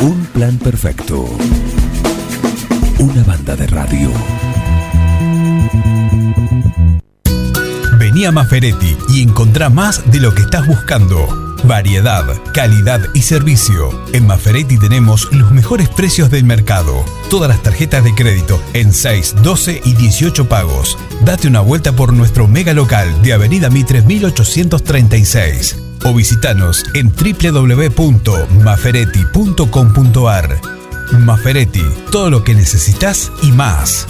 Speaker 5: Un plan perfecto. Una banda de radio.
Speaker 6: Vení a Maferetti y encontrá más de lo que estás buscando. Variedad, calidad y servicio. En Maferetti tenemos los mejores precios del mercado. Todas las tarjetas de crédito en 6, 12 y 18 pagos. Date una vuelta por nuestro mega local de Avenida Mitre 1836 o visitanos en www.maferetti.com.ar. Maferetti, todo lo que necesitas y más.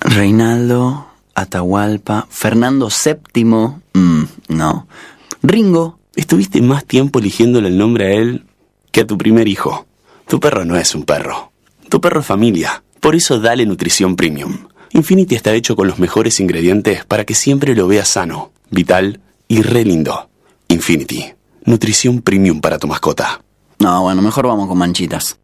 Speaker 7: Reinaldo, Atahualpa, Fernando VII, mm, no. Ringo,
Speaker 8: Estuviste más tiempo eligiéndole el nombre a él que a tu primer hijo. Tu perro no es un perro. Tu perro es familia. Por eso dale nutrición premium. Infinity está hecho con los mejores ingredientes para que siempre lo veas sano, vital y re lindo. Infinity. Nutrición premium para tu mascota.
Speaker 7: no, bueno, mejor vamos con manchitas.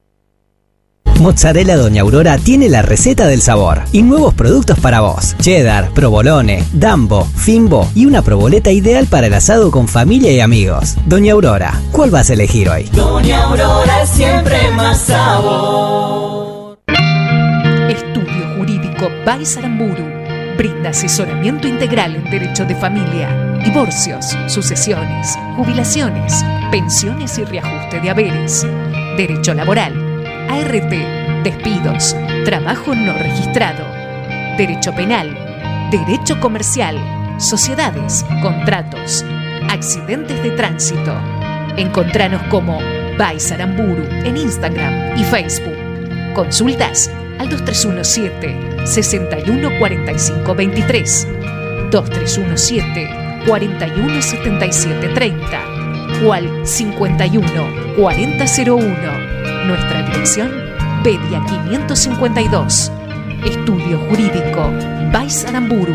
Speaker 9: Mozzarella Doña Aurora tiene la receta del sabor y nuevos productos para vos. Cheddar, provolone, dambo, fimbo y una proboleta ideal para el asado con familia y amigos. Doña Aurora, ¿cuál vas a elegir hoy?
Speaker 10: Doña Aurora es siempre más sabor.
Speaker 11: Estudio Jurídico Baisaramburu brinda asesoramiento integral en derecho de familia, divorcios, sucesiones, jubilaciones, pensiones y reajuste de haberes, derecho laboral, ART, despidos, trabajo no registrado, derecho penal, derecho comercial, sociedades, contratos, accidentes de tránsito. Encontranos como Baisaramburu en Instagram y Facebook. Consultas al 2317 614523 2317 417730 o al 51 4001. Nuestra dirección, Pedia 552. Estudio Jurídico, Baisaramburu.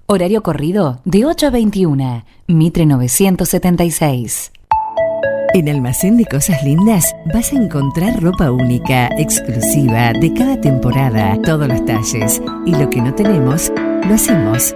Speaker 12: Horario corrido de 8 a 21. Mitre 976.
Speaker 13: En Almacén de Cosas Lindas vas a encontrar ropa única, exclusiva, de cada temporada, todos los talles. Y lo que no tenemos, lo hacemos.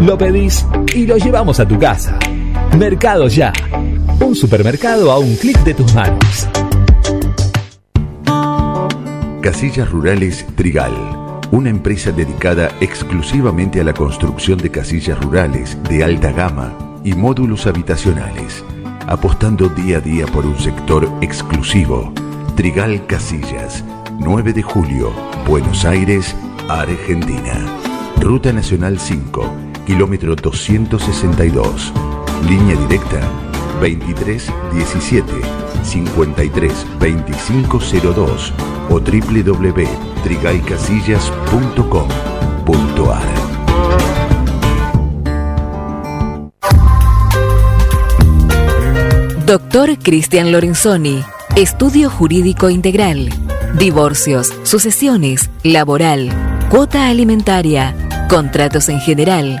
Speaker 14: Lo pedís y lo llevamos a tu casa. Mercado Ya. Un supermercado a un clic de tus manos.
Speaker 15: Casillas Rurales Trigal, una empresa dedicada exclusivamente a la construcción de casillas rurales de alta gama y módulos habitacionales, apostando día a día por un sector exclusivo. Trigal Casillas, 9 de julio, Buenos Aires, Argentina. Ruta Nacional 5, kilómetro 262. Línea directa 23 17 53 2502 o www.trigaycasillas.com.ar
Speaker 13: Doctor Cristian Lorenzoni, Estudio Jurídico Integral, Divorcios, Sucesiones, Laboral, Cuota Alimentaria, Contratos en General,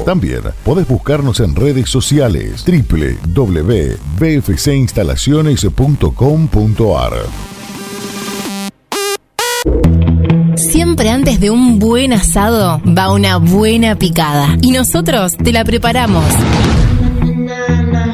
Speaker 16: También podés buscarnos en redes sociales www.bfcinstalaciones.com.ar.
Speaker 17: Siempre antes de un buen asado va una buena picada. Y nosotros te la preparamos.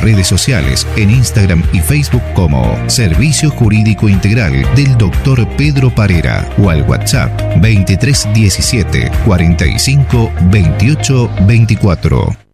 Speaker 18: redes sociales en Instagram y Facebook como Servicio Jurídico Integral del Dr. Pedro Parera o al WhatsApp 2317 45 28 24.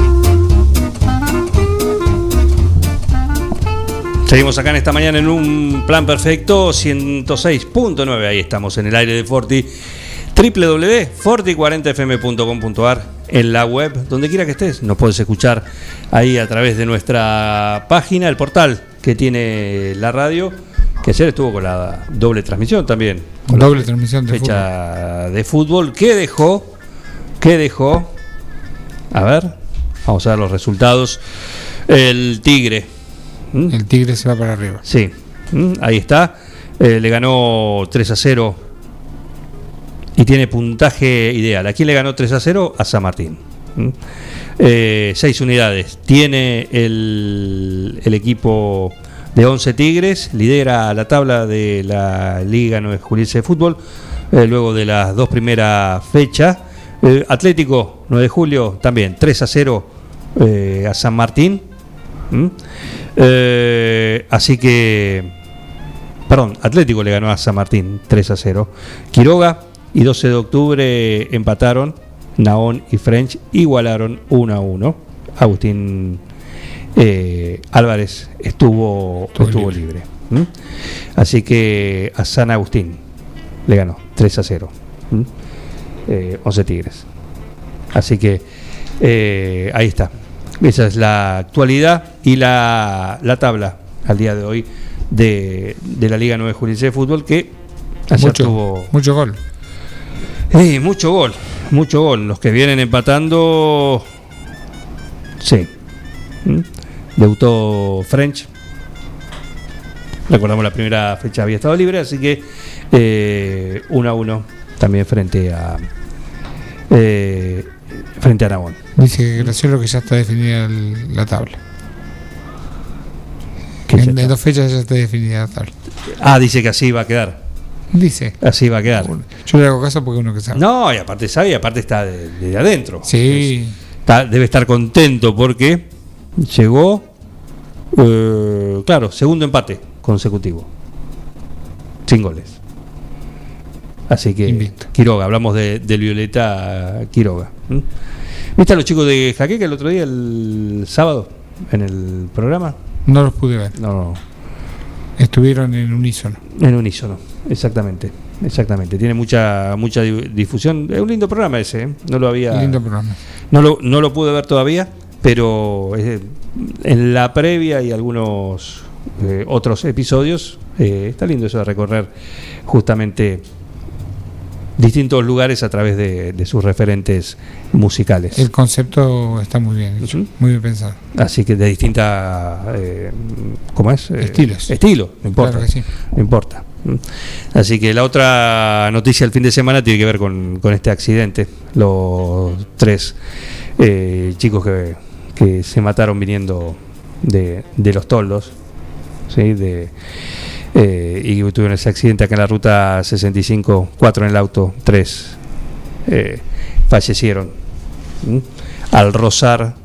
Speaker 1: Seguimos acá en esta mañana en un plan perfecto 106.9. Ahí estamos en el aire de Forti. www.forti40fm.com.ar en la web, donde quiera que estés, nos puedes escuchar ahí a través de nuestra página, el portal que tiene la radio, que ayer estuvo con la doble transmisión también. Con la
Speaker 2: Doble transmisión de
Speaker 1: fecha de fútbol. ¿Qué dejó? ¿Qué dejó? A ver, vamos a ver los resultados. El Tigre.
Speaker 2: El Tigre se va para arriba.
Speaker 1: Sí, Mm, ahí está. Eh, le ganó 3 a 0 y tiene puntaje ideal. ¿A quién le ganó 3 a 0? A San Martín. Mm. Eh, seis unidades. Tiene el, el equipo de 11 Tigres, lidera la tabla de la Liga 9 Juliense de Fútbol, eh, luego de las dos primeras fechas. Eh, Atlético, 9 de julio, también 3 a 0 eh, a San Martín. ¿Mm? Eh, así que, perdón, Atlético le ganó a San Martín 3 a 0. Quiroga y 12 de octubre empataron. Naón y French igualaron 1 a 1. Agustín eh, Álvarez estuvo, estuvo libre. ¿Mm? Así que a San Agustín le ganó 3 a 0. ¿Mm? Eh, 11 Tigres. Así que eh, ahí está. Esa es la actualidad y la, la tabla al día de hoy de, de la Liga 9 Juliense de Fútbol que ayer
Speaker 2: Mucho,
Speaker 1: tuvo
Speaker 2: mucho gol.
Speaker 1: Mucho gol, mucho gol. Los que vienen empatando, sí. ¿Mm? Debutó French. Recordamos la primera fecha había estado libre, así que eh, 1 a 1 también frente a eh, frente a Aragón.
Speaker 2: Dice Graciolo que ya está definida el- la tabla.
Speaker 1: Que
Speaker 2: En, dos fechas ya está definida la tabla.
Speaker 1: Ah, dice que así va a quedar.
Speaker 2: Dice.
Speaker 1: Así va a quedar.
Speaker 2: Yo le hago caso porque uno que sabe.
Speaker 1: No, y aparte sabe, y aparte está de, de adentro.
Speaker 2: Sí.
Speaker 1: Está- debe estar contento porque llegó, eh, claro, segundo empate consecutivo. Sin goles. Así que Quiroga, hablamos de, del Violeta Quiroga. ¿m? ¿Viste a los chicos de Jaqueca el otro día, el sábado, en el programa?
Speaker 2: No los pude ver.
Speaker 1: No, no.
Speaker 2: Estuvieron en unísono.
Speaker 1: En unísono, exactamente. Exactamente. Tiene mucha mucha di- difusión. Es un lindo programa ese, ¿eh? No lo había.
Speaker 2: Lindo programa.
Speaker 1: No lo, no lo pude ver todavía, pero en la previa y algunos eh, otros episodios eh, está lindo eso de recorrer justamente distintos lugares a través de, de sus referentes musicales.
Speaker 2: El concepto está muy bien hecho, muy bien pensado.
Speaker 1: Así que de distintas, eh, ¿cómo es? Eh,
Speaker 2: Estilos.
Speaker 1: Estilo, no importa.
Speaker 2: Claro que sí.
Speaker 1: No importa. Así que la otra noticia del fin de semana tiene que ver con, con este accidente. Los tres eh, chicos que, que se mataron viniendo de, de los toldos. ¿sí? De, eh, y tuvieron ese accidente acá en la ruta 65, cuatro en el auto, tres eh, fallecieron al rozar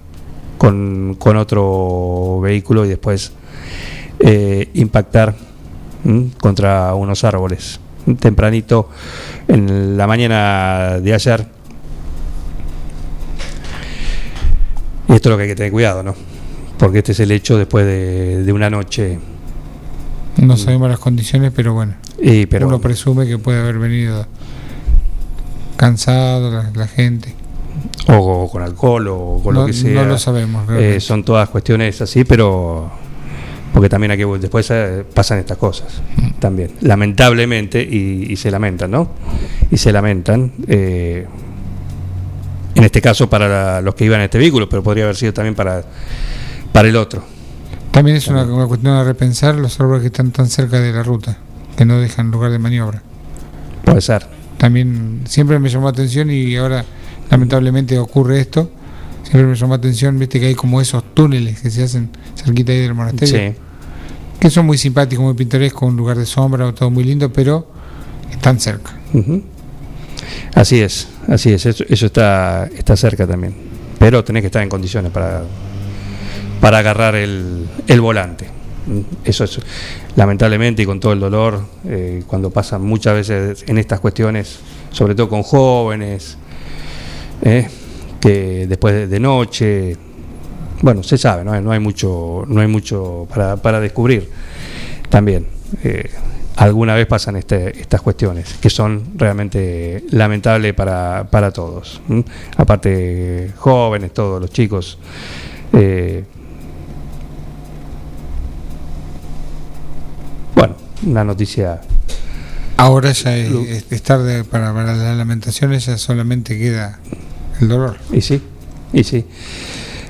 Speaker 1: con, con otro vehículo y después eh, impactar contra unos árboles. Tempranito en la mañana de ayer. Y esto es lo que hay que tener cuidado, ¿no? Porque este es el hecho después de, de una noche.
Speaker 2: No sabemos las condiciones, pero bueno.
Speaker 1: Y, pero-
Speaker 2: Uno presume que puede haber venido cansado la, la gente.
Speaker 1: o con alcohol o con
Speaker 2: No-
Speaker 1: lo que sea.
Speaker 2: no lo sabemos.
Speaker 1: Eh, son todas cuestiones así, pero porque también hay que después eh, pasan estas cosas
Speaker 2: Mm.
Speaker 1: también, lamentablemente y, y se lamentan, ¿no? Y se lamentan. eh, en este caso para la- los que iban en este vehículo, pero podría haber sido también para para el otro.
Speaker 2: También es una, una cuestión de repensar los árboles que están tan cerca de la ruta, que no dejan lugar de maniobra.
Speaker 1: Puede ser.
Speaker 2: También siempre me llamó la atención y ahora lamentablemente ocurre esto. Siempre me llamó la atención, viste que hay como esos túneles que se hacen cerquita ahí del monasterio.
Speaker 1: Sí.
Speaker 2: Que son muy simpáticos, muy pintorescos, un lugar de sombra, todo muy lindo, pero están cerca.
Speaker 1: Ujú. Así es, así es, eso, eso está, está cerca también. Pero tenés que estar en condiciones para, para agarrar el, el volante. Mm, Eso es, lamentablemente, y con todo el dolor, eh, cuando pasan muchas veces en estas cuestiones, sobre todo con jóvenes, eh, que después de, noche, bueno, se sabe, no no hay mucho, no hay mucho para, para descubrir también. eh, alguna vez pasan este- estas cuestiones que son realmente lamentables para, para todos. ¿m? Aparte, jóvenes, todos los chicos. Bueno, una noticia.
Speaker 2: Ahora ya es, tarde para, para las lamentaciones, ya solamente queda el dolor.
Speaker 1: Y sí, y sí.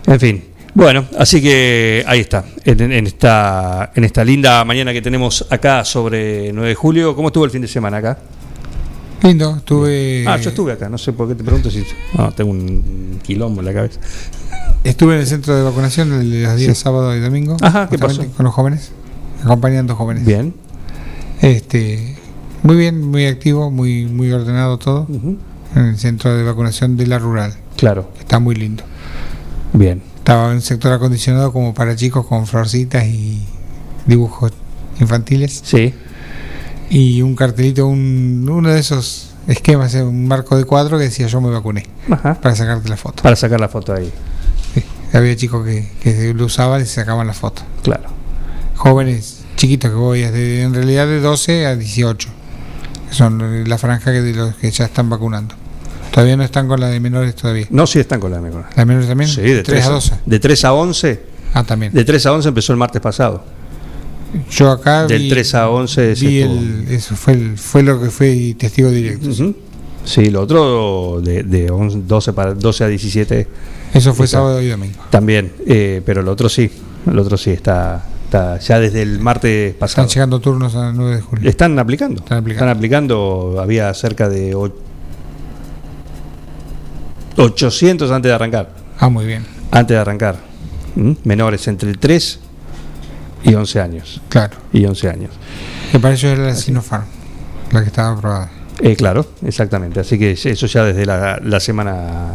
Speaker 1: En fin. Bueno, así que ahí está, en, en esta, en esta linda mañana que tenemos acá sobre 9 de julio. ¿Cómo estuvo el fin de semana acá?
Speaker 2: Lindo, tuve.
Speaker 1: Ah, yo estuve acá, no sé por qué te pregunto si. No, tengo un quilombo en la cabeza.
Speaker 2: Estuve en el centro de vacunación los días
Speaker 1: Sí.
Speaker 2: sábado y domingo.
Speaker 1: Ajá, ¿qué pasó?
Speaker 2: Con los jóvenes, acompañando jóvenes.
Speaker 1: Bien.
Speaker 2: Este, muy bien, muy activo, muy muy ordenado todo. En el centro de vacunación de la rural.
Speaker 1: Claro.
Speaker 2: Está muy lindo.
Speaker 1: Bien.
Speaker 2: Estaba en un sector acondicionado como para chicos con florcitas y dibujos infantiles.
Speaker 1: Sí.
Speaker 2: Y un cartelito, un, uno de esos esquemas, eh, un marco de cuadro que decía yo me vacuné.
Speaker 1: Ajá.
Speaker 2: Para sacarte la foto.
Speaker 1: Para sacar la foto ahí.
Speaker 2: Había chicos que, que lo usaban y se sacaban la foto.
Speaker 1: Claro.
Speaker 2: Jóvenes, chiquitos que voy, desde, en realidad de 12 a 18. Que son la franja que de los que ya están vacunando. Todavía no están con la de menores todavía.
Speaker 1: No, sí están con la menor.
Speaker 2: ¿La de menores también?
Speaker 1: Sí, de 3
Speaker 2: a 12.
Speaker 1: De 3 a 11.
Speaker 2: Ah, también.
Speaker 1: De 3 a 11 empezó el martes pasado.
Speaker 2: Yo acá
Speaker 1: Del
Speaker 2: vi-
Speaker 1: 3 a 11 se
Speaker 2: vi el- eso fue, el- fue lo que fue testigo directo.
Speaker 1: Ujú. Sí, lo otro de, de 11 12, para, 12 a 17.
Speaker 2: Eso fue
Speaker 1: está-
Speaker 2: sábado y domingo.
Speaker 1: También, eh, pero el otro sí. El otro sí está, ya desde el martes pasado.
Speaker 2: Están llegando turnos a 9 de julio.
Speaker 1: Están aplicando.
Speaker 2: Están aplicando.
Speaker 1: aplicando. Había cerca de o- 800 antes de arrancar.
Speaker 2: Ah, muy bien.
Speaker 1: Antes de arrancar. ¿Mm? Menores entre 3 y 11 años.
Speaker 2: Claro.
Speaker 1: Y 11 años.
Speaker 2: Que para ellos era la Sinopharm, la que estaba aprobada.
Speaker 1: Eh, claro, exactamente. Así que eso ya desde la, la semana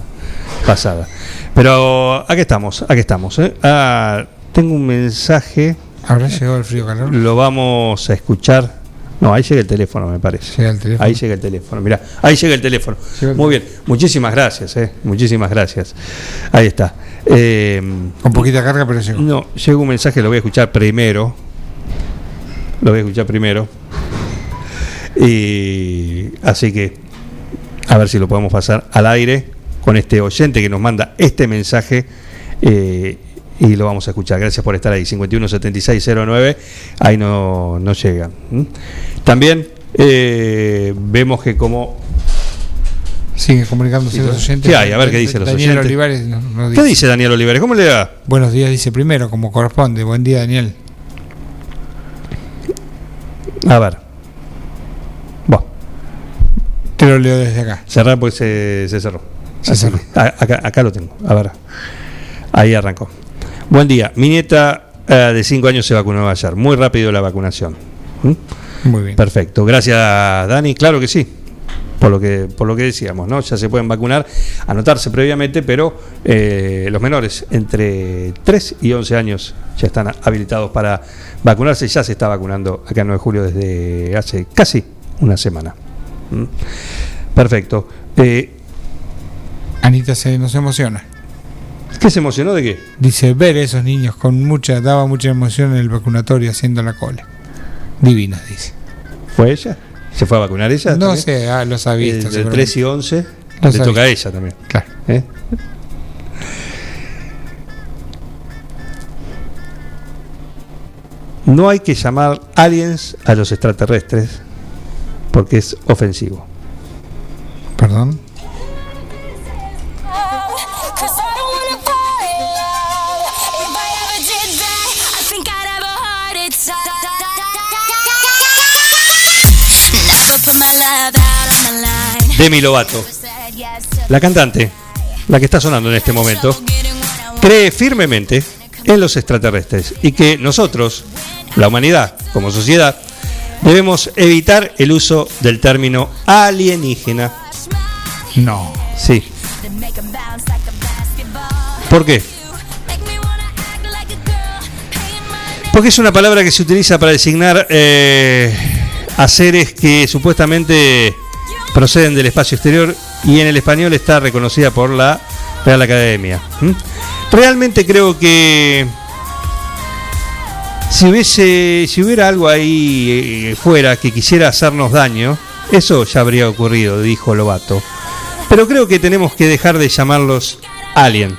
Speaker 1: pasada. Pero aquí estamos, aquí estamos. ¿eh? Ah, tengo un mensaje.
Speaker 2: ¿Habrá llegado el frío calor?
Speaker 1: Lo vamos a escuchar. No, ahí llega el teléfono, me parece.
Speaker 2: Llega el teléfono.
Speaker 1: Ahí llega el teléfono. Mira, ahí llega el teléfono.
Speaker 2: Llega el
Speaker 1: Muy bien. Muchísimas gracias, eh. Muchísimas gracias. Ahí está. Eh,
Speaker 2: Con poquita carga, pero llegó.
Speaker 1: no, llega un mensaje, lo voy a escuchar primero. Lo voy a escuchar primero. Y así que a ver si lo podemos pasar al aire con este oyente que nos manda este mensaje eh, y lo vamos a escuchar. Gracias por estar ahí. 517609, ahí no, no llega. También eh, vemos que como...
Speaker 2: Siguen comunicándose
Speaker 1: Sí,
Speaker 2: los
Speaker 1: ¿no?
Speaker 2: oyentes.
Speaker 1: ¿Qué hay? A ver qué dicen los
Speaker 2: Daniel
Speaker 1: oyentes.
Speaker 2: Olivares nos- nos
Speaker 1: ¿Qué dice Daniel Olivares? ¿Cómo le va?
Speaker 2: Buenos días, dice primero, como corresponde. Buen día, Daniel.
Speaker 1: A ver. Bueno.
Speaker 2: Te lo leo desde acá.
Speaker 1: Cerrar porque se, se cerró.
Speaker 2: Se cerró.
Speaker 1: que, a- acá, acá lo tengo. A ver. Ahí arrancó. Buen día. Mi nieta eh, de 5 años se vacunó ayer. Muy rápido la vacunación. ¿Mm?
Speaker 2: Muy bien.
Speaker 1: Perfecto. Gracias, Dani. Claro que sí. Por lo que, por lo que decíamos, ¿no? Ya se pueden vacunar, anotarse previamente, pero eh, los menores entre 3 y 11 años ya están habilitados para vacunarse. Ya se está vacunando acá en 9 de julio desde hace casi una semana. ¿Mm? Perfecto. Eh,
Speaker 2: Anita se nos emociona.
Speaker 1: ¿Qué se emocionó de qué?
Speaker 2: Dice, ver esos niños con mucha, daba mucha emoción en el vacunatorio haciendo la cola. Divinos, dice.
Speaker 1: ¿Fue ella? ¿Se fue a vacunar ella?
Speaker 2: No
Speaker 1: también?
Speaker 2: sé, ah, los ha visto.
Speaker 1: De
Speaker 2: seguramente.
Speaker 1: 3 y 11
Speaker 2: Los
Speaker 1: le toca a ella también.
Speaker 2: Claro.
Speaker 1: ¿Eh? No hay que llamar aliens a los extraterrestres porque es ofensivo.
Speaker 2: Perdón.
Speaker 1: Demi Lovato, la cantante, la que está sonando en este momento, cree firmemente en los extraterrestres y que nosotros, la humanidad como sociedad, debemos evitar el uso del término alienígena
Speaker 2: No.
Speaker 1: Sí. ¿Por qué? Porque es una palabra que se utiliza para designar eh, a seres que supuestamente proceden del espacio exterior y en el español está reconocida por la Real Academia. ¿m? Realmente creo que si hubiese, si hubiera algo ahí eh, fuera que quisiera hacernos daño, eso ya habría ocurrido, dijo Lobato. Pero creo que tenemos que dejar de llamarlos alien.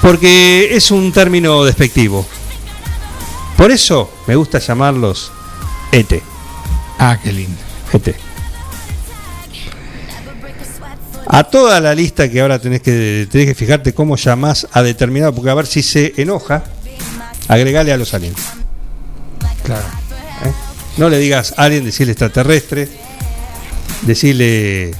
Speaker 1: Porque es un término despectivo. Por eso me gusta llamarlos ET.
Speaker 2: Ah, qué lindo.
Speaker 1: ET. A toda la lista que ahora tenés que, tenés que fijarte cómo llamás a determinado, porque a ver si se enoja, agregale a los aliens.
Speaker 2: Claro.
Speaker 1: ¿Eh? No le digas alien, decirle extraterrestre, decirle,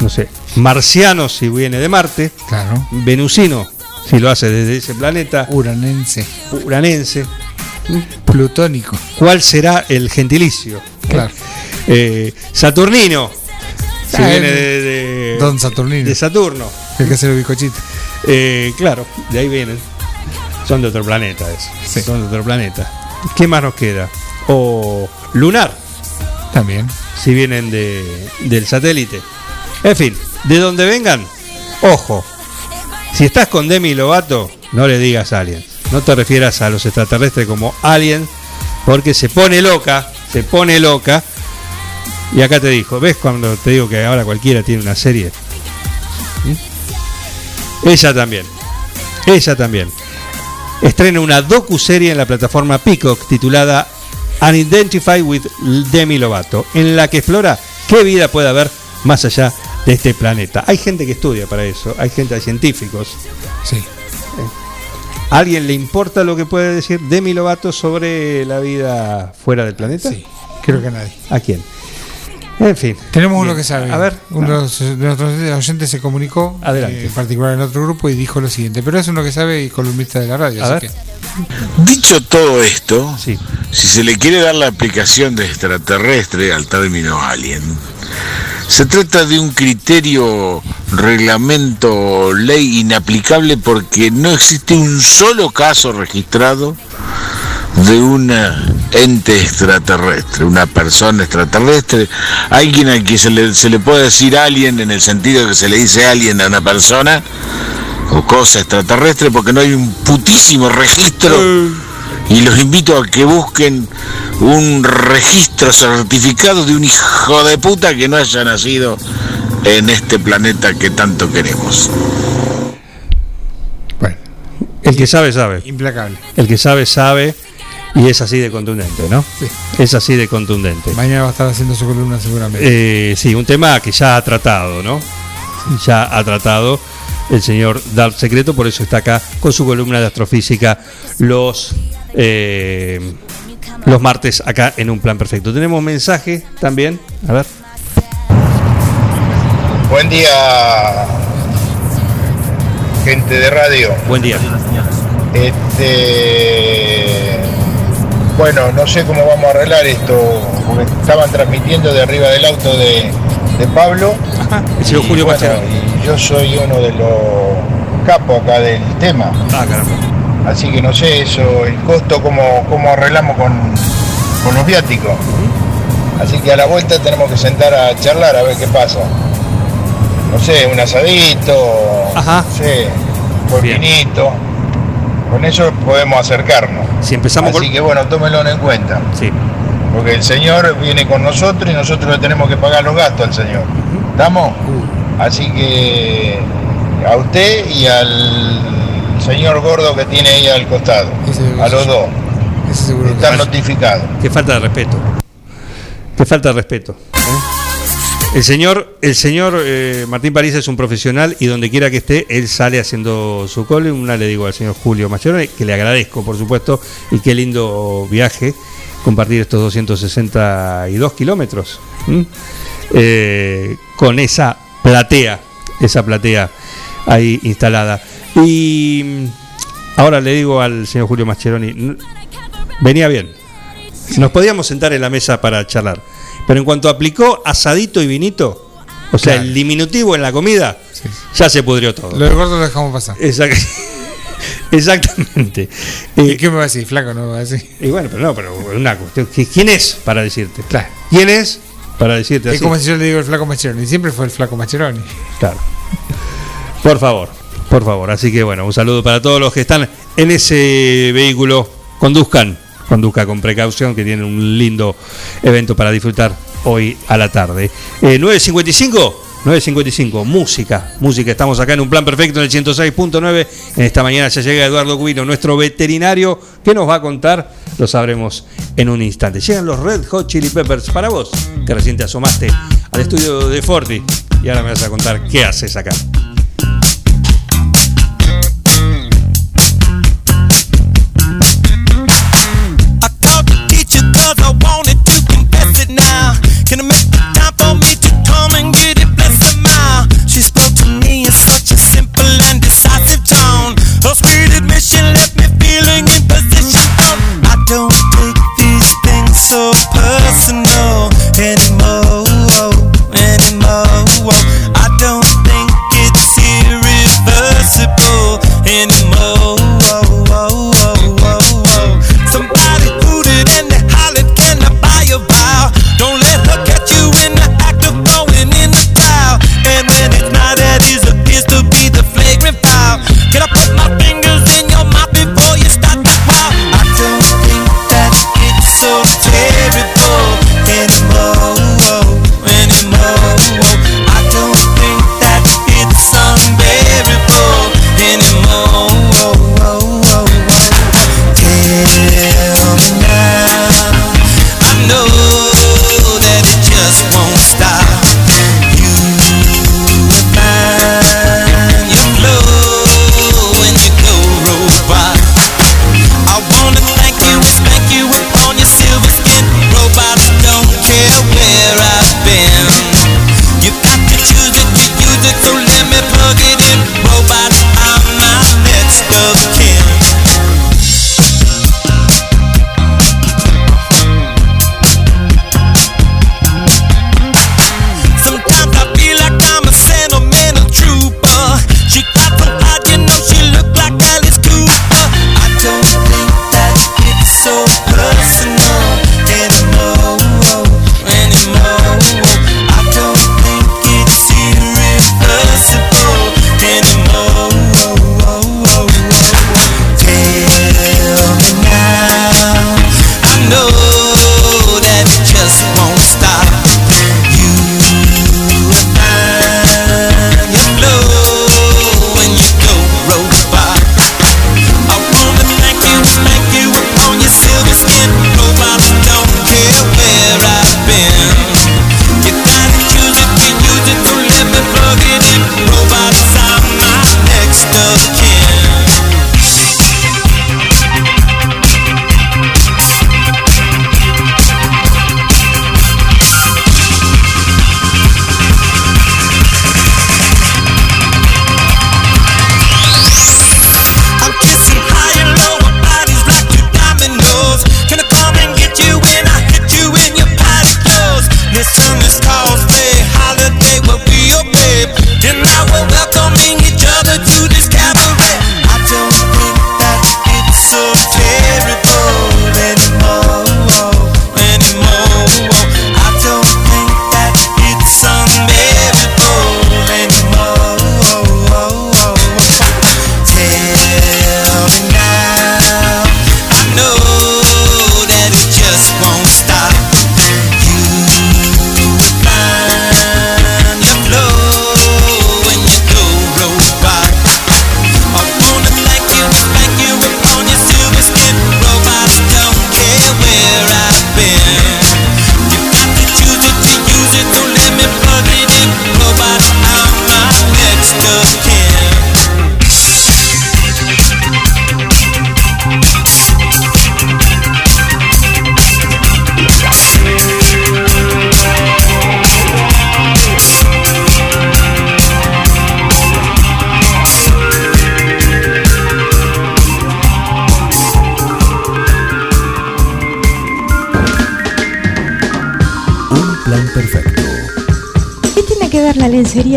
Speaker 1: no sé, marciano si viene de Marte,
Speaker 2: Claro.
Speaker 1: venusino si lo hace desde ese planeta,
Speaker 2: Uranense.
Speaker 1: uranense.
Speaker 2: Plutónico.
Speaker 1: ¿Cuál será el gentilicio?
Speaker 2: Claro.
Speaker 1: Eh, Saturnino, si
Speaker 2: Ah,
Speaker 1: viene
Speaker 2: el-
Speaker 1: de, de-
Speaker 2: Don Saturnino.
Speaker 1: de Saturno.
Speaker 2: El que hace los bizcochitos.
Speaker 1: Eh, claro, de ahí vienen. Son de otro planeta, eso. Son de otro planeta. ¿Qué más nos queda? O lunar,
Speaker 2: También.
Speaker 1: si vienen de, del satélite. En fin, de donde vengan, ojo. Si estás con Demi Lovato, no le digas alien. No te refieras a los extraterrestres como alien, porque se pone loca, se pone loca. Y acá te dijo, ¿ves cuando te digo que ahora cualquiera tiene una serie? ¿Mm? Ella también. Ella también. Estrena una docu-serie en la plataforma Peacock titulada Unidentified with Demi Lovato, en la que explora qué vida puede haber más allá de este planeta. Hay gente que estudia para eso, hay gente, hay científicos.
Speaker 2: Sí.
Speaker 1: ¿A alguien le importa lo que puede decir Demi Lovato sobre la vida fuera del planeta?
Speaker 2: Sí. Creo que a nadie.
Speaker 1: ¿A quién? En fin.
Speaker 2: Tenemos uno que sabe.
Speaker 1: A ver.
Speaker 2: Uno de nuestros oyentes se comunicó,
Speaker 1: Adelante.
Speaker 2: eh, en particular en otro grupo, y dijo lo siguiente. Pero es uno que sabe y columnista de la radio.
Speaker 1: A
Speaker 2: así
Speaker 1: ver.
Speaker 2: que-
Speaker 19: Dicho todo esto,
Speaker 1: Sí.
Speaker 19: si se le quiere dar la aplicación de extraterrestre al término alien, se trata de un criterio, reglamento, ley inaplicable porque no existe un solo caso registrado de un ente extraterrestre, una persona extraterrestre, alguien a quien se le, se le puede decir alien en el sentido que se le dice alien a una persona o cosa extraterrestre porque no hay un putísimo registro y los invito a que busquen un registro certificado de un hijo de puta que no haya nacido en este planeta que tanto queremos.
Speaker 1: El que sabe, sabe.
Speaker 2: Implacable.
Speaker 1: El que sabe, sabe. Y es así de contundente, ¿no?
Speaker 2: Sí.
Speaker 1: Es así de contundente.
Speaker 2: Mañana va a estar haciendo su columna seguramente.
Speaker 1: Eh, sí, un tema que ya ha tratado, ¿no? Ya ha tratado el señor Dark Secreto, por eso está acá con su columna de astrofísica los, eh, los martes acá en un plan perfecto. Tenemos mensaje también, a ver.
Speaker 20: Buen día, gente de radio.
Speaker 1: Buen día.
Speaker 20: Este, bueno, no sé cómo vamos a arreglar esto, porque estaban transmitiendo de arriba del auto de, de Pablo. Y
Speaker 1: Julio
Speaker 20: bueno, y yo soy uno de los capos acá del tema.
Speaker 1: Ah, caramba.
Speaker 20: Así que no sé eso, el costo, cómo, cómo arreglamos con, con los viáticos. Así que a la vuelta tenemos que sentar a charlar a ver qué pasa. No sé, un asadito,
Speaker 1: Ajá.
Speaker 20: no sé, un. Con eso podemos acercarnos.
Speaker 1: Si empezamos
Speaker 20: Así que bueno, tómenlo en cuenta.
Speaker 1: Sí.
Speaker 20: Porque el señor viene con nosotros y nosotros le tenemos que pagar los gastos al señor. ¿Estamos? Así que a usted y al señor gordo que tiene ahí al costado. A los dos. Están notificados.
Speaker 1: Qué falta de respeto. Qué falta de respeto. ¿eh? El señor, el señor eh, Martín París es un profesional y donde quiera que esté, él sale haciendo su columna. Le digo al señor Julio Macherone, que le agradezco, por supuesto, y qué lindo viaje compartir estos 262 kilómetros. Eh, con esa platea, esa platea ahí instalada. Y ahora le digo al señor Julio Mascheroni, venía bien. Nos podíamos sentar en la mesa para charlar. Pero en cuanto aplicó asadito y vinito,
Speaker 21: O sea,
Speaker 2: Claro.
Speaker 21: el diminutivo en la comida ya se pudrió todo.
Speaker 2: Lo de gordo lo dejamos pasar.
Speaker 21: Exact- [laughs] Exactamente.
Speaker 2: ¿Y qué me va a decir? Flaco, no me va a decir.
Speaker 21: Y bueno, pero no, pero una cuestión. ¿Quién es para decirte? Claro. ¿Quién es para decirte
Speaker 2: Es
Speaker 21: así?
Speaker 2: como si yo le digo el flaco Macheroni. Siempre fue el flaco Macheroni.
Speaker 21: Claro. Por favor, por favor. Así que bueno, un saludo para todos los que están en ese vehículo. Conduzcan, conduzca con precaución, que tienen un lindo evento para disfrutar hoy a la tarde. Eh, 9.55. 9.55, música, música. Estamos acá en un plan perfecto en el 106.9. En esta mañana ya llega Eduardo Cubino, nuestro veterinario, que nos va a contar, lo sabremos en un instante. Llegan los Red Hot Chili Peppers para vos, que recién te asomaste al estudio de Forti y ahora me vas a contar qué haces acá. Yeah.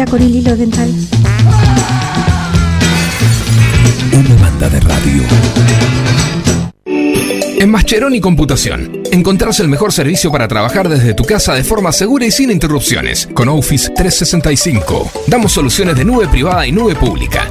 Speaker 21: Con el hilo dental.
Speaker 22: Una banda de radio. En Mascheroni Computación, encontrás el mejor servicio para trabajar desde tu casa de forma segura y sin interrupciones. Con Office 365, damos soluciones de nube privada y nube pública,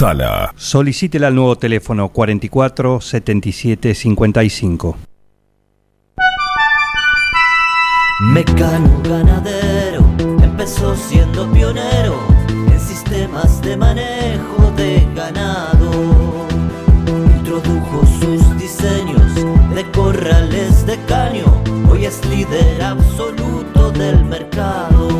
Speaker 23: Upsala.
Speaker 1: Solicítela al nuevo teléfono 44 77 55.
Speaker 10: Mecano ganadero empezó siendo pionero en sistemas de manejo de ganado. Introdujo sus diseños de corrales de caño, hoy es líder absoluto del mercado.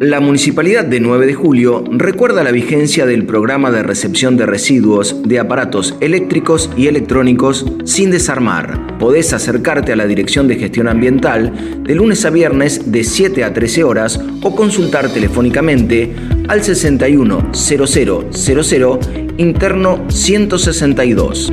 Speaker 24: La Municipalidad de 9 de Julio recuerda la vigencia del programa de recepción de residuos de aparatos eléctricos y electrónicos sin desarmar. Podés acercarte a la Dirección de Gestión Ambiental de lunes a viernes de 7 a 13 horas o consultar telefónicamente al 610000 interno 162.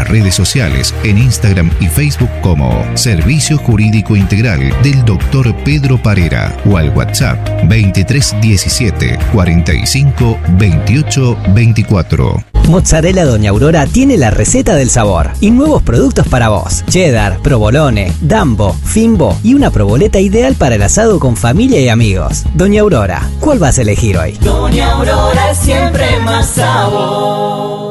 Speaker 18: nuestras redes sociales en Instagram y Facebook como Servicio Jurídico Integral del Dr. Pedro Parera o al WhatsApp 2317 45 28 24.
Speaker 9: Mozzarella Doña Aurora tiene la receta del sabor y nuevos productos para vos. Cheddar, provolone, dambo, fimbo y una proboleta ideal para el asado con familia y amigos. Doña Aurora, ¿cuál vas a elegir hoy?
Speaker 10: Doña Aurora siempre más sabor.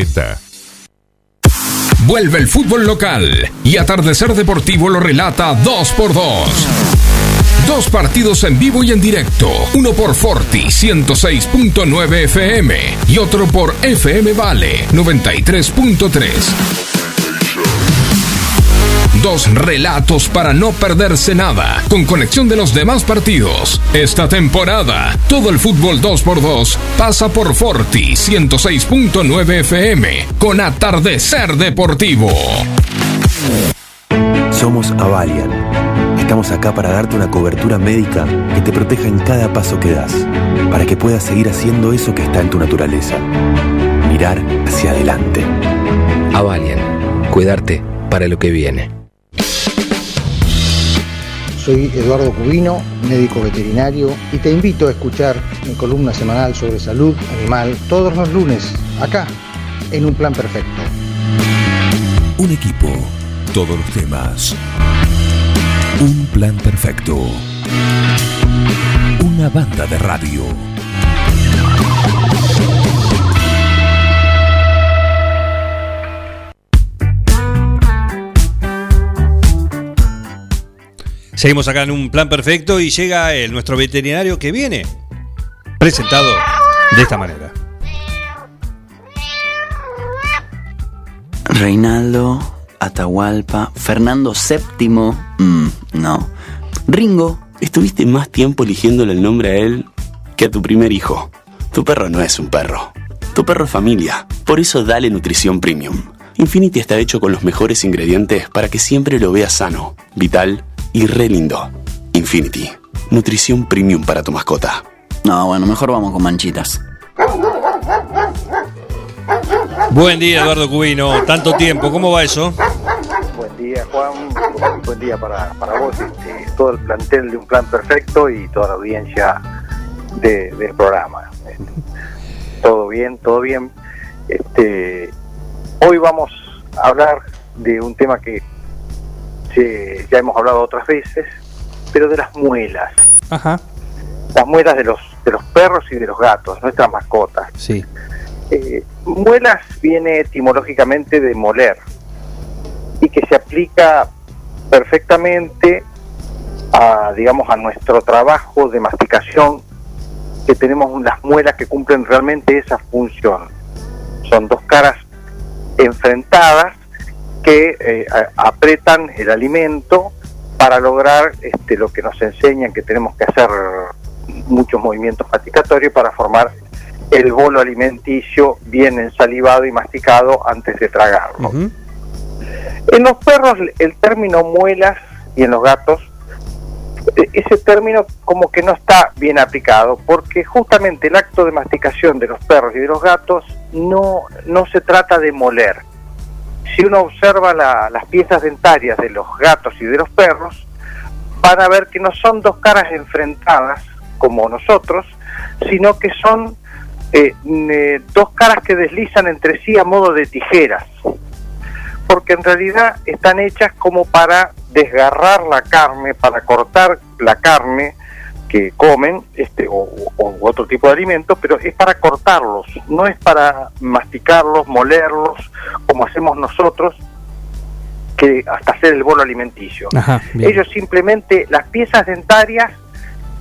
Speaker 16: 2040.
Speaker 22: Vuelve el fútbol local y Atardecer Deportivo lo relata 2x2. Dos partidos en vivo y en directo, uno por Forti 106.9 FM y otro por FM Vale 93.3. Dos relatos para no perderse nada, con conexión de los demás partidos. Esta temporada, todo el fútbol 2x2 pasa por Forti 106.9 FM con Atardecer Deportivo.
Speaker 25: Somos Avalian. Estamos acá para darte una cobertura médica que te proteja en cada paso que das, para que puedas seguir haciendo eso que está en tu naturaleza. Mirar hacia adelante.
Speaker 26: Avalian. Cuidarte para lo que viene.
Speaker 27: Soy Eduardo Cubino, médico veterinario, y te invito a escuchar mi columna semanal sobre salud animal todos los lunes, acá, en Un Plan Perfecto.
Speaker 28: Un equipo, todos los temas. Un plan perfecto. Una banda de radio.
Speaker 1: Seguimos acá en un plan perfecto y llega el, nuestro veterinario que viene presentado de esta manera.
Speaker 8: Reinaldo, Atahualpa, Fernando VII, mm, no. Ringo, estuviste más tiempo eligiéndole el nombre a él que a tu primer hijo. Tu perro no es un perro. Tu perro es familia. Por eso dale nutrición premium. Infinity está hecho con los mejores ingredientes para que siempre lo veas sano, vital y re lindo. Infinity. Nutrición premium para tu mascota. No, bueno, mejor vamos con manchitas.
Speaker 1: Buen día, Eduardo Cubino. Tanto tiempo, ¿cómo va eso?
Speaker 29: Buen día, Juan. Buen día para, para vos, este, todo el plantel de Un Plan Perfecto y toda la audiencia de- del programa. Este, todo bien, todo bien. Este, hoy vamos a hablar de un tema que ya hemos hablado otras veces, pero de las muelas.
Speaker 1: Ajá.
Speaker 29: Las muelas de los, de los perros y de los gatos, nuestras mascotas.
Speaker 1: Sí.
Speaker 29: Eh, muelas viene etimológicamente de moler y que se aplica perfectamente a, digamos, a nuestro trabajo de masticación, que tenemos las muelas que cumplen realmente esa función. Son dos caras enfrentadas que eh, apretan el alimento para lograr este, lo que nos enseñan que tenemos que hacer muchos movimientos masticatorios para formar el bolo alimenticio bien ensalivado y masticado antes de tragarlo. En los perros el término muelas y en los gatos e- ese término como que no está bien aplicado porque justamente el acto de masticación de los perros y de los gatos no, no se trata de moler. Si uno observa la- las piezas dentarias de los gatos y de los perros, van a ver que no son dos caras enfrentadas como nosotros, sino que son eh, eh, dos caras que deslizan entre sí a modo de tijeras, porque en realidad están hechas como para desgarrar la carne, para cortar la carne que comen, este o, o otro tipo de alimento, pero es para cortarlos, no es para masticarlos, molerlos, como hacemos nosotros, que hasta hacer el bolo alimenticio.
Speaker 1: Ajá.
Speaker 29: Ellos simplemente las piezas dentarias,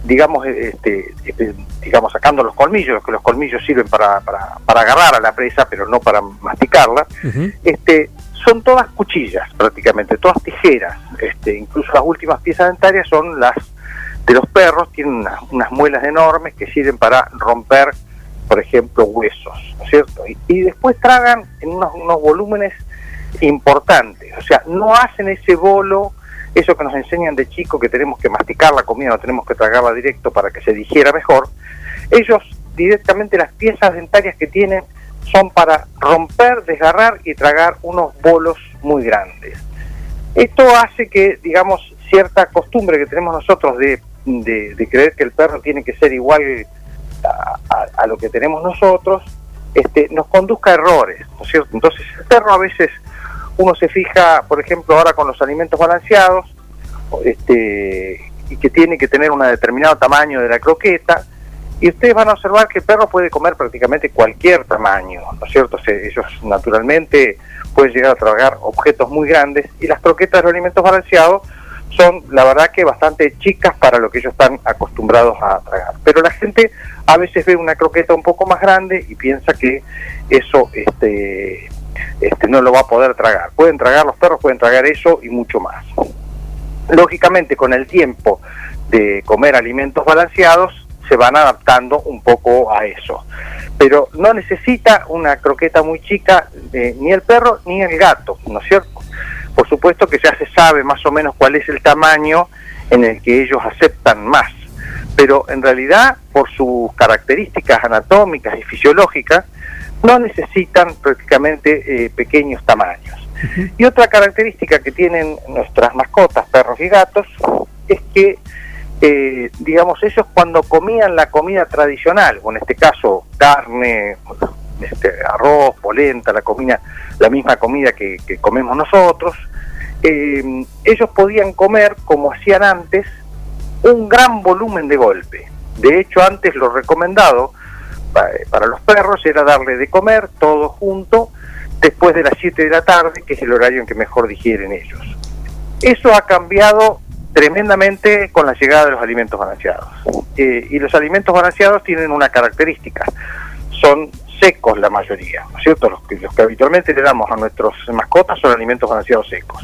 Speaker 29: digamos, este, este, digamos sacando los colmillos, que los colmillos sirven para, para, para agarrar a la presa, pero no para masticarla, este, son todas cuchillas prácticamente, todas tijeras. Este, incluso las últimas piezas dentarias son las de los perros, tienen unas, muelas enormes que sirven para romper por ejemplo, huesos, ¿no es cierto? Y, después tragan en unos, unos volúmenes importantes, o sea, no hacen ese bolo, eso que nos enseñan de chico, que tenemos que masticar la comida, no tenemos que tragarla directo para que se digiera mejor. Ellos directamente las piezas dentarias que tienen son para romper, desgarrar y tragar unos bolos muy grandes. Esto hace que, digamos, cierta costumbre que tenemos nosotros de, de- de creer que el perro tiene que ser igual a, a- lo que tenemos nosotros, este, nos conduzca a errores, ¿no es cierto? Entonces el perro a veces uno se fija, por ejemplo, ahora con los alimentos balanceados, este, y que tiene que tener un determinado tamaño de la croqueta, y ustedes van a observar que el perro puede comer prácticamente cualquier tamaño, ¿no es cierto? Ellos naturalmente pueden llegar a tragar objetos muy grandes, y las croquetas de los alimentos balanceados son, la verdad, que bastante chicas para lo que ellos están acostumbrados a tragar. Pero la gente a veces ve una croqueta un poco más grande y piensa que eso este, este, no lo va a poder tragar. Pueden tragar, los perros pueden tragar eso y mucho más. Lógicamente, con el tiempo de comer alimentos balanceados, se van adaptando un poco a eso. Pero no necesita una croqueta muy chica eh, ni el perro ni el gato, ¿no es cierto? Por supuesto que ya se sabe más o menos cuál es el tamaño en el que ellos aceptan más, pero en realidad por sus características anatómicas y fisiológicas no necesitan prácticamente eh, pequeños tamaños. Y otra característica que tienen nuestras mascotas, perros y gatos, es que, eh, digamos, ellos cuando comían la comida tradicional, o en este caso carne, este, arroz, polenta, la comida, la misma comida que, comemos nosotros, eh, ellos podían comer, como hacían antes, un gran volumen de golpe. De hecho, antes lo recomendado pa- para los perros era darle de comer todo junto después de las 7 de la tarde, que es el horario en que mejor digieren ellos. Eso ha cambiado tremendamente con la llegada de los alimentos balanceados. Eh, y los alimentos balanceados tienen una característica, son secos la mayoría, ¿no es cierto? Los que, los que habitualmente le damos a nuestros mascotas son alimentos balanceados secos.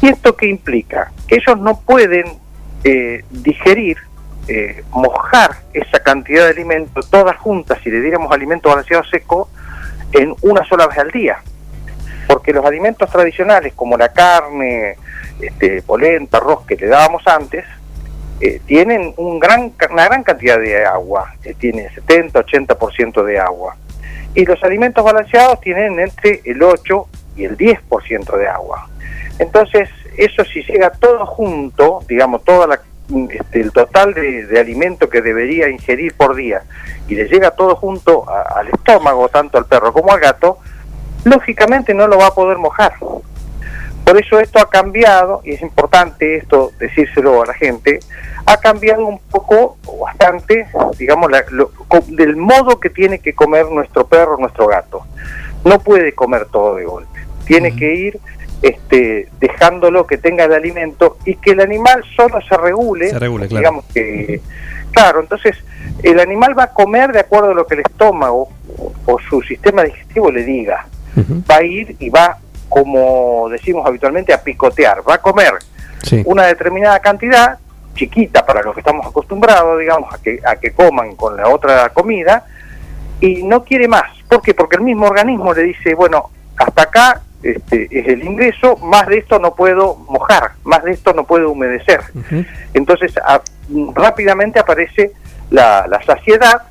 Speaker 29: ¿Y esto qué implica? Que ellos no pueden eh, digerir, eh, mojar esa cantidad de alimento todas juntas, si le diéramos alimento balanceado seco, en una sola vez al día. Porque los alimentos tradicionales, como la carne, este, polenta, arroz que le dábamos antes, eh, tienen un gran, una gran cantidad de agua, eh, tiene 70-80% de agua. Y los alimentos balanceados tienen entre el 8 y el 10% de agua. Entonces, eso si llega todo junto, digamos, toda la, este, el total de, de alimento que debería ingerir por día, y le llega todo junto a- al estómago, tanto al perro como al gato, lógicamente no lo va a poder mojar. Por eso esto ha cambiado, y es importante esto decírselo a la gente, ha cambiado un poco, o bastante, digamos, la- lo- del modo que tiene que comer nuestro perro, nuestro gato. No puede comer todo de golpe. Tiene que ir este, dejándolo que tenga el alimento y que el animal solo se regule.
Speaker 1: Se regule, claro.
Speaker 29: Digamos que, claro, entonces el animal va a comer de acuerdo a lo que el estómago o su sistema digestivo le diga. Va a ir y va, como decimos habitualmente, a picotear. Va a comer
Speaker 1: Sí.
Speaker 29: una determinada cantidad, chiquita para los que estamos acostumbrados, digamos, a que, a que coman con la otra comida, y no quiere más. ¿Por qué? Porque el mismo organismo le dice, bueno, hasta acá este, es el ingreso, más de esto no puedo mojar, más de esto no puedo humedecer. Entonces a- rápidamente aparece la, la saciedad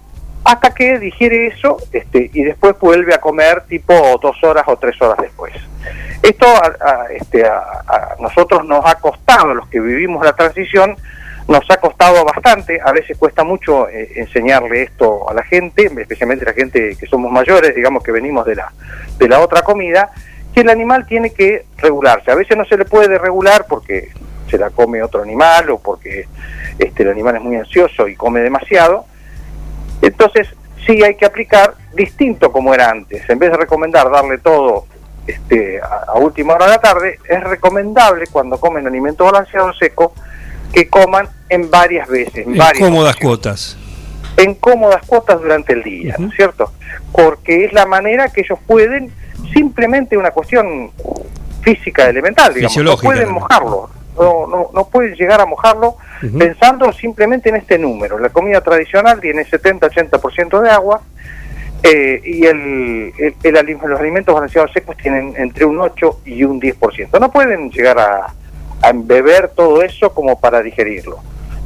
Speaker 29: hasta que digiere eso este, y después vuelve a comer tipo dos horas o tres horas después. Esto a, a- este, a, a nosotros nos ha costado, los que vivimos la transición, nos ha costado bastante, a veces cuesta mucho eh, enseñarle esto a la gente, especialmente la gente que somos mayores, digamos que venimos de la, de la otra comida, que el animal tiene que regularse. A veces no se le puede regular porque se la come otro animal o porque este, el animal es muy ansioso y come demasiado. Entonces sí hay que aplicar distinto como era antes. En vez de recomendar darle todo este, a, a última hora de la tarde, es recomendable cuando comen alimento balanceado seco que coman en varias veces, en
Speaker 1: En
Speaker 29: varias
Speaker 1: cómodas cuotas.
Speaker 29: en cómodas cuotas durante el día, ¿no es cierto? Porque es la manera que ellos pueden, simplemente una cuestión física elemental, digamos, no pueden mojarlo, no, no, no pueden llegar a mojarlo pensando simplemente en este número. La comida tradicional tiene 70-80% de agua Eh, y el, el- el los alimentos balanceados secos tienen entre un 8 y un 10%. No pueden llegar a, a beber todo eso como para digerirlo.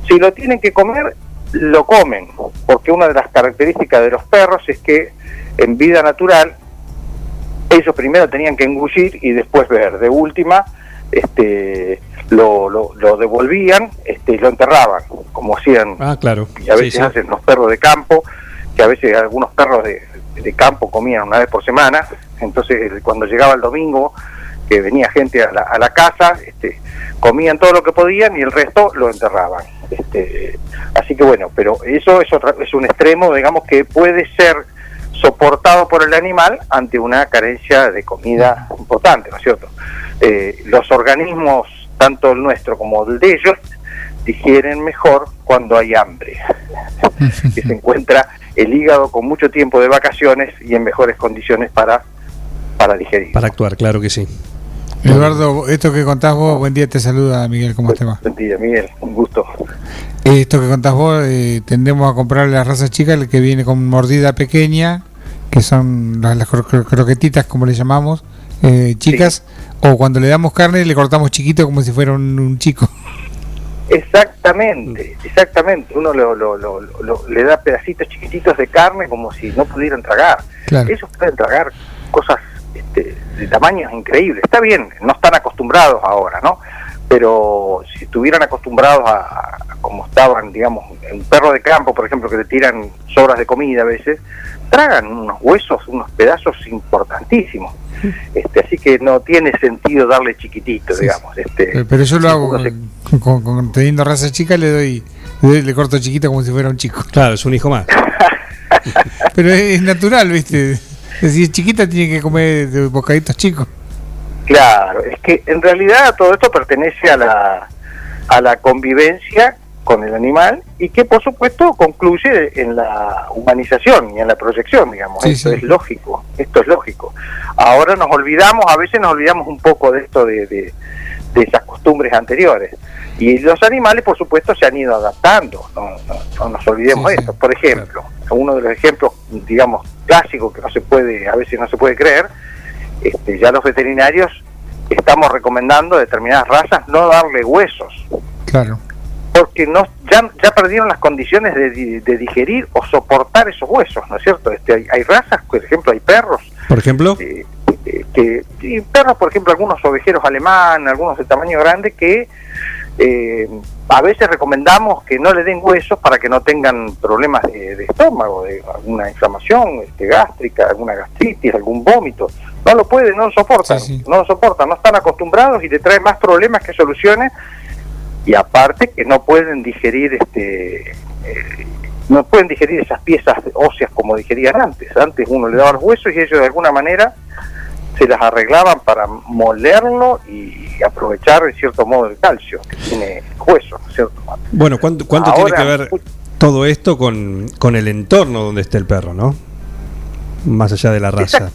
Speaker 29: Si lo tienen que comer, lo comen, porque una de las características de los perros es que en vida natural ellos primero tenían que engullir y después ver. De última, este, lo, lo, lo devolvían este, y lo enterraban, como hacían
Speaker 1: Ah, claro.
Speaker 29: y a veces
Speaker 1: Sí, sí.
Speaker 29: hacen los perros de campo, que a veces algunos perros de, de campo comían una vez por semana, entonces cuando llegaba el domingo, que venía gente a la, a la casa, este, comían todo lo que podían y el resto lo enterraban. Este, así que bueno, pero eso es, otra, es un extremo, digamos, que puede ser soportado por el animal ante una carencia de comida importante, ¿no es cierto? Eh, los organismos, tanto el nuestro como el de ellos, digieren mejor cuando hay hambre, [laughs] que se encuentra el hígado con mucho tiempo de vacaciones y en mejores condiciones para, para digerir.
Speaker 1: Para actuar, claro que sí.
Speaker 2: Eduardo, esto que contás vos, buen día, te saluda Miguel, ¿cómo te va?
Speaker 29: Buen día, Miguel, un gusto.
Speaker 2: Esto que contás vos, eh, tendemos a comprar las razas chicas, el que viene con mordida pequeña, que son las, las cro- cro- croquetitas, como le llamamos, eh, chicas, o cuando le damos carne le cortamos chiquito como si fuera un, un chico.
Speaker 29: Exactamente, exactamente. Uno lo, lo- lo- lo- le da pedacitos chiquititos de carne como si no pudieran tragar.
Speaker 2: Claro.
Speaker 29: Ellos pueden tragar cosas este, de tamaños increíbles. Está bien, no están acostumbrados ahora, ¿no? Pero si estuvieran acostumbrados a, a como estaban, digamos, un perro de campo, por ejemplo, que le tiran sobras de comida a veces, tragan unos huesos, unos pedazos importantísimos. Este, así que no tiene sentido darle chiquitito, digamos. Este,
Speaker 2: Pero yo lo hago
Speaker 29: se-
Speaker 2: con, con- con- teniendo raza chica, le doy, le, doy- le corto chiquito como si fuera un chico.
Speaker 1: Claro, es un hijo más. [laughs]
Speaker 2: Pero es, es natural, ¿viste? Si es chiquita, tiene que comer de bocaditos chicos.
Speaker 29: Claro, es que en realidad todo esto pertenece a la, a la convivencia con el animal y que por supuesto concluye en la humanización y en la proyección, digamos.
Speaker 2: Sí,
Speaker 29: esto
Speaker 2: sí.
Speaker 29: es lógico, esto es lógico. Ahora nos olvidamos, a veces nos olvidamos un poco de esto de, de, de esas costumbres anteriores. Y los animales, por supuesto, se han ido adaptando, no, no- no nos olvidemos
Speaker 2: Sí,
Speaker 29: de
Speaker 2: sí,
Speaker 29: esto. Por ejemplo, uno de los ejemplos, digamos, clásicos que no se puede, a veces no se puede creer, este, ya los veterinarios estamos recomendando a determinadas razas no darle huesos,
Speaker 2: Claro.
Speaker 29: Porque no ya, ya perdieron las condiciones de, de digerir o soportar esos huesos, ¿no es cierto? Este, hay, hay razas, por ejemplo, hay perros,
Speaker 1: Por ejemplo,
Speaker 29: eh, que y perros, por ejemplo, algunos ovejeros alemán, algunos de tamaño grande, que eh, a veces recomendamos que no le den huesos para que no tengan problemas de, de estómago, de alguna inflamación este, gástrica, alguna gastritis, algún vómito. No lo pueden, no lo soportan, no lo soportan, no están acostumbrados y le trae más problemas que soluciones. Y aparte que no pueden digerir este eh, no pueden digerir esas piezas óseas como digerían antes. Antes uno le daba los huesos y ellos de alguna manera se las arreglaban para molerlo y aprovechar en cierto modo el calcio que tiene el hueso, ¿no es ¿cierto?
Speaker 1: bueno, ¿cuánto, cuánto
Speaker 29: Ahora-
Speaker 1: tiene que ver todo esto con, con el entorno donde esté el perro, no? Más allá de la raza.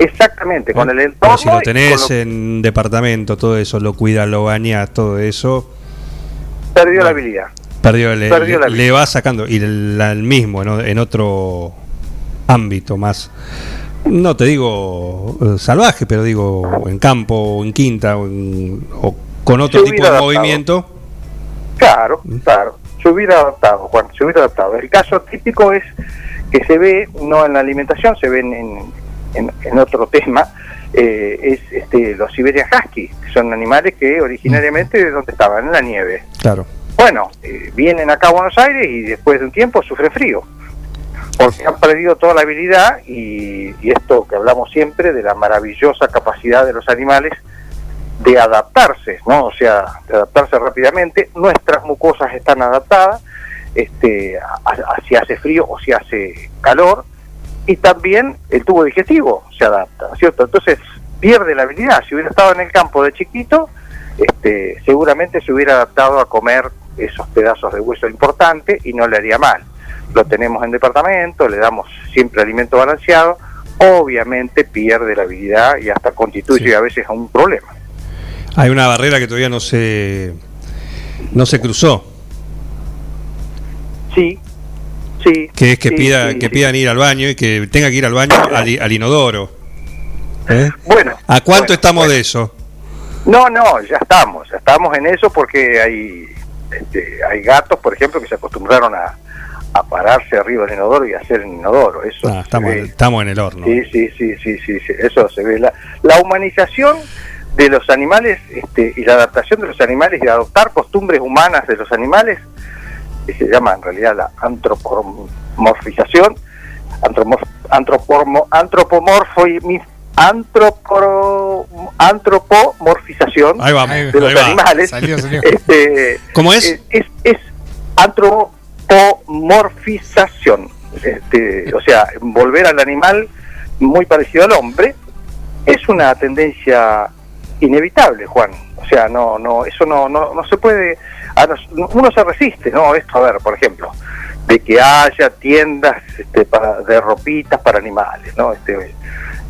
Speaker 29: Exactamente, con el
Speaker 1: Pero
Speaker 29: entorno.
Speaker 1: si lo tenés
Speaker 29: lo-
Speaker 1: en departamento, todo eso, lo cuidas, lo bañas, todo eso,
Speaker 29: perdió la habilidad.
Speaker 1: perdió, le,
Speaker 29: Perdió la
Speaker 1: le- le va sacando. Y el, el mismo, ¿no? en otro ámbito más, no te digo eh, salvaje, pero digo en campo, o en quinta, o, en- o con otro tipo de
Speaker 29: adaptado.
Speaker 1: movimiento.
Speaker 29: Claro,
Speaker 1: Mm.
Speaker 29: claro. Se hubiera adaptado, Juan, se hubiera adaptado. El caso típico es que se ve, no en la alimentación, se ve en, en, en- en otro tema, eh, es este, los Siberian Husky, que son animales que originariamente de donde estaban, en la nieve.
Speaker 1: Claro.
Speaker 29: Bueno, eh, vienen acá a Buenos Aires y después de un tiempo sufren frío, porque han perdido toda la habilidad y, y esto que hablamos siempre de la maravillosa capacidad de los animales de adaptarse, ¿no? O sea, de adaptarse rápidamente. Nuestras mucosas están adaptadas, este, a, a- si hace frío o si hace calor, y también el tubo digestivo se adapta, ¿cierto? Entonces pierde la habilidad. Si hubiera estado en el campo de chiquito, este, seguramente se hubiera adaptado a comer esos pedazos de hueso importantes y no le haría mal. Lo tenemos en departamento, le damos siempre alimento balanceado, obviamente pierde la habilidad y hasta constituye a veces un problema.
Speaker 1: Hay una barrera que todavía no se no se cruzó.
Speaker 29: Sí, Sí.
Speaker 1: Que es que
Speaker 29: sí,
Speaker 1: pida
Speaker 29: sí,
Speaker 1: que pidan ir al baño y que tenga que ir al baño al, inodoro. ¿Eh?
Speaker 29: Bueno.
Speaker 1: ¿A cuánto
Speaker 29: bueno,
Speaker 1: estamos
Speaker 29: bueno.
Speaker 1: de eso?
Speaker 29: No, no, ya estamos, ya estamos en eso porque hay, este, hay gatos, por ejemplo, que se acostumbraron a, a pararse arriba del inodoro y hacer el inodoro. Eso
Speaker 1: Ah, estamos,
Speaker 29: ve.
Speaker 1: estamos en el horno.
Speaker 29: Sí, sí, sí, sí, sí, sí, eso se ve. La, la humanización de los animales este, y la adaptación de los animales y adoptar costumbres humanas de los animales, que se llama en realidad la antropomorfización, antropomorf, antropomorfo, antropomorfo y mi- antroporo- antropomorfización
Speaker 1: Ahí
Speaker 29: de
Speaker 1: ahí
Speaker 29: los animales.
Speaker 1: Salió, salió.
Speaker 29: Este,
Speaker 1: ¿Cómo es?
Speaker 29: Es, es, es antropomorfización. Este, o sea, volver al animal muy parecido al hombre es una tendencia inevitable, Juan. O sea, no, no, eso no, no, no se puede, a nos- uno se resiste, ¿no? Esto, a ver, por ejemplo, de que haya tiendas este, para, de ropitas para animales, ¿no? Este,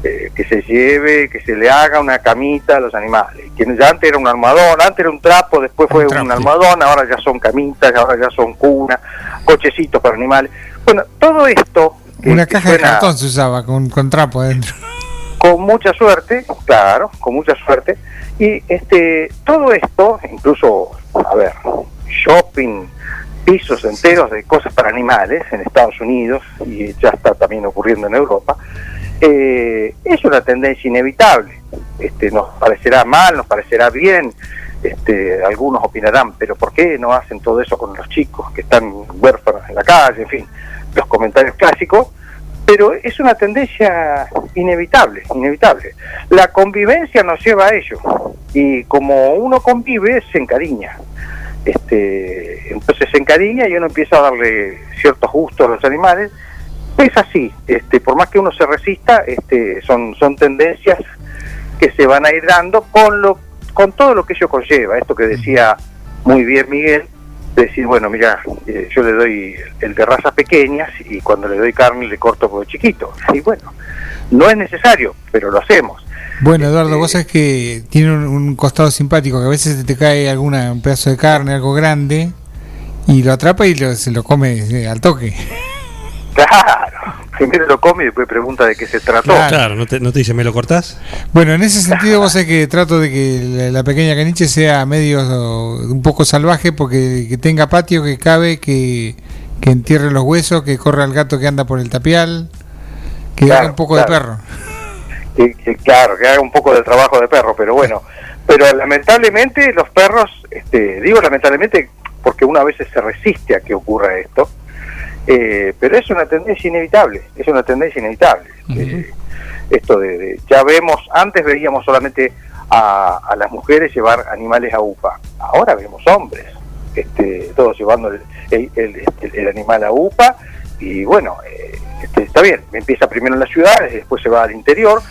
Speaker 29: eh, que se lleve, que se le haga una camita a los animales. Que ya antes era un almohadón, antes era un trapo, después fue un, almohadón, ahora ya son camitas, ahora ya son cunas, cochecitos para animales. Bueno, todo esto que-
Speaker 2: Una caja de cartón se usaba con, con trapo adentro.
Speaker 29: con mucha suerte, claro, con mucha suerte. Y este, todo esto, incluso, a ver, shopping, pisos enteros de cosas para animales en Estados Unidos y ya está también ocurriendo en Europa, eh, es una tendencia inevitable. Este, nos parecerá mal, nos parecerá bien, este, algunos opinarán, pero ¿por qué no hacen todo eso con los chicos que están huérfanos en la calle? En fin, los comentarios clásicos pero es una tendencia inevitable, inevitable. La convivencia nos lleva a ello y como uno convive se encariña. Este, entonces se encariña y uno empieza a darle ciertos gustos a los animales. Es así, este, por más que uno se resista, este, son, son tendencias que se van a ir dando con lo, con todo lo que ello conlleva. Esto que decía muy bien Miguel, decir, bueno, mira, eh, yo le doy el de razas pequeñas y cuando le doy carne le corto por chiquito. Y bueno, no es necesario, pero lo hacemos.
Speaker 2: Bueno, Eduardo, vos sabés que tiene un, un costado simpático, que a veces te cae alguna, un pedazo de carne, algo grande, y lo atrapa y lo- se lo come eh, al toque. [laughs]
Speaker 29: Claro, primero lo come y después pregunta de qué se trató.
Speaker 1: Claro, ¿no, te, no te dice, ¿me lo cortás?
Speaker 2: Bueno, en ese sentido vos sabés que trato de que la, la pequeña caniche sea medio un poco salvaje, porque que tenga patio, que cabe, que, que entierre los huesos, que corra el gato que anda por el tapial, que
Speaker 29: Claro,
Speaker 2: haga un poco
Speaker 29: claro.
Speaker 2: de perro.
Speaker 29: que, que, claro, que haga un poco del trabajo de perro, pero bueno, pero lamentablemente los perros, este, digo lamentablemente porque uno a veces se resiste a que ocurra esto, eh, pero es una tendencia inevitable, es una tendencia inevitable. Eh, esto de, de- ya vemos, antes veíamos solamente a, a las mujeres llevar animales a UPA, ahora vemos hombres, este, todos llevando el, el- el- el- el animal a UPA. Y bueno, eh, este, está bien, empieza primero en las ciudades, después se va al interior,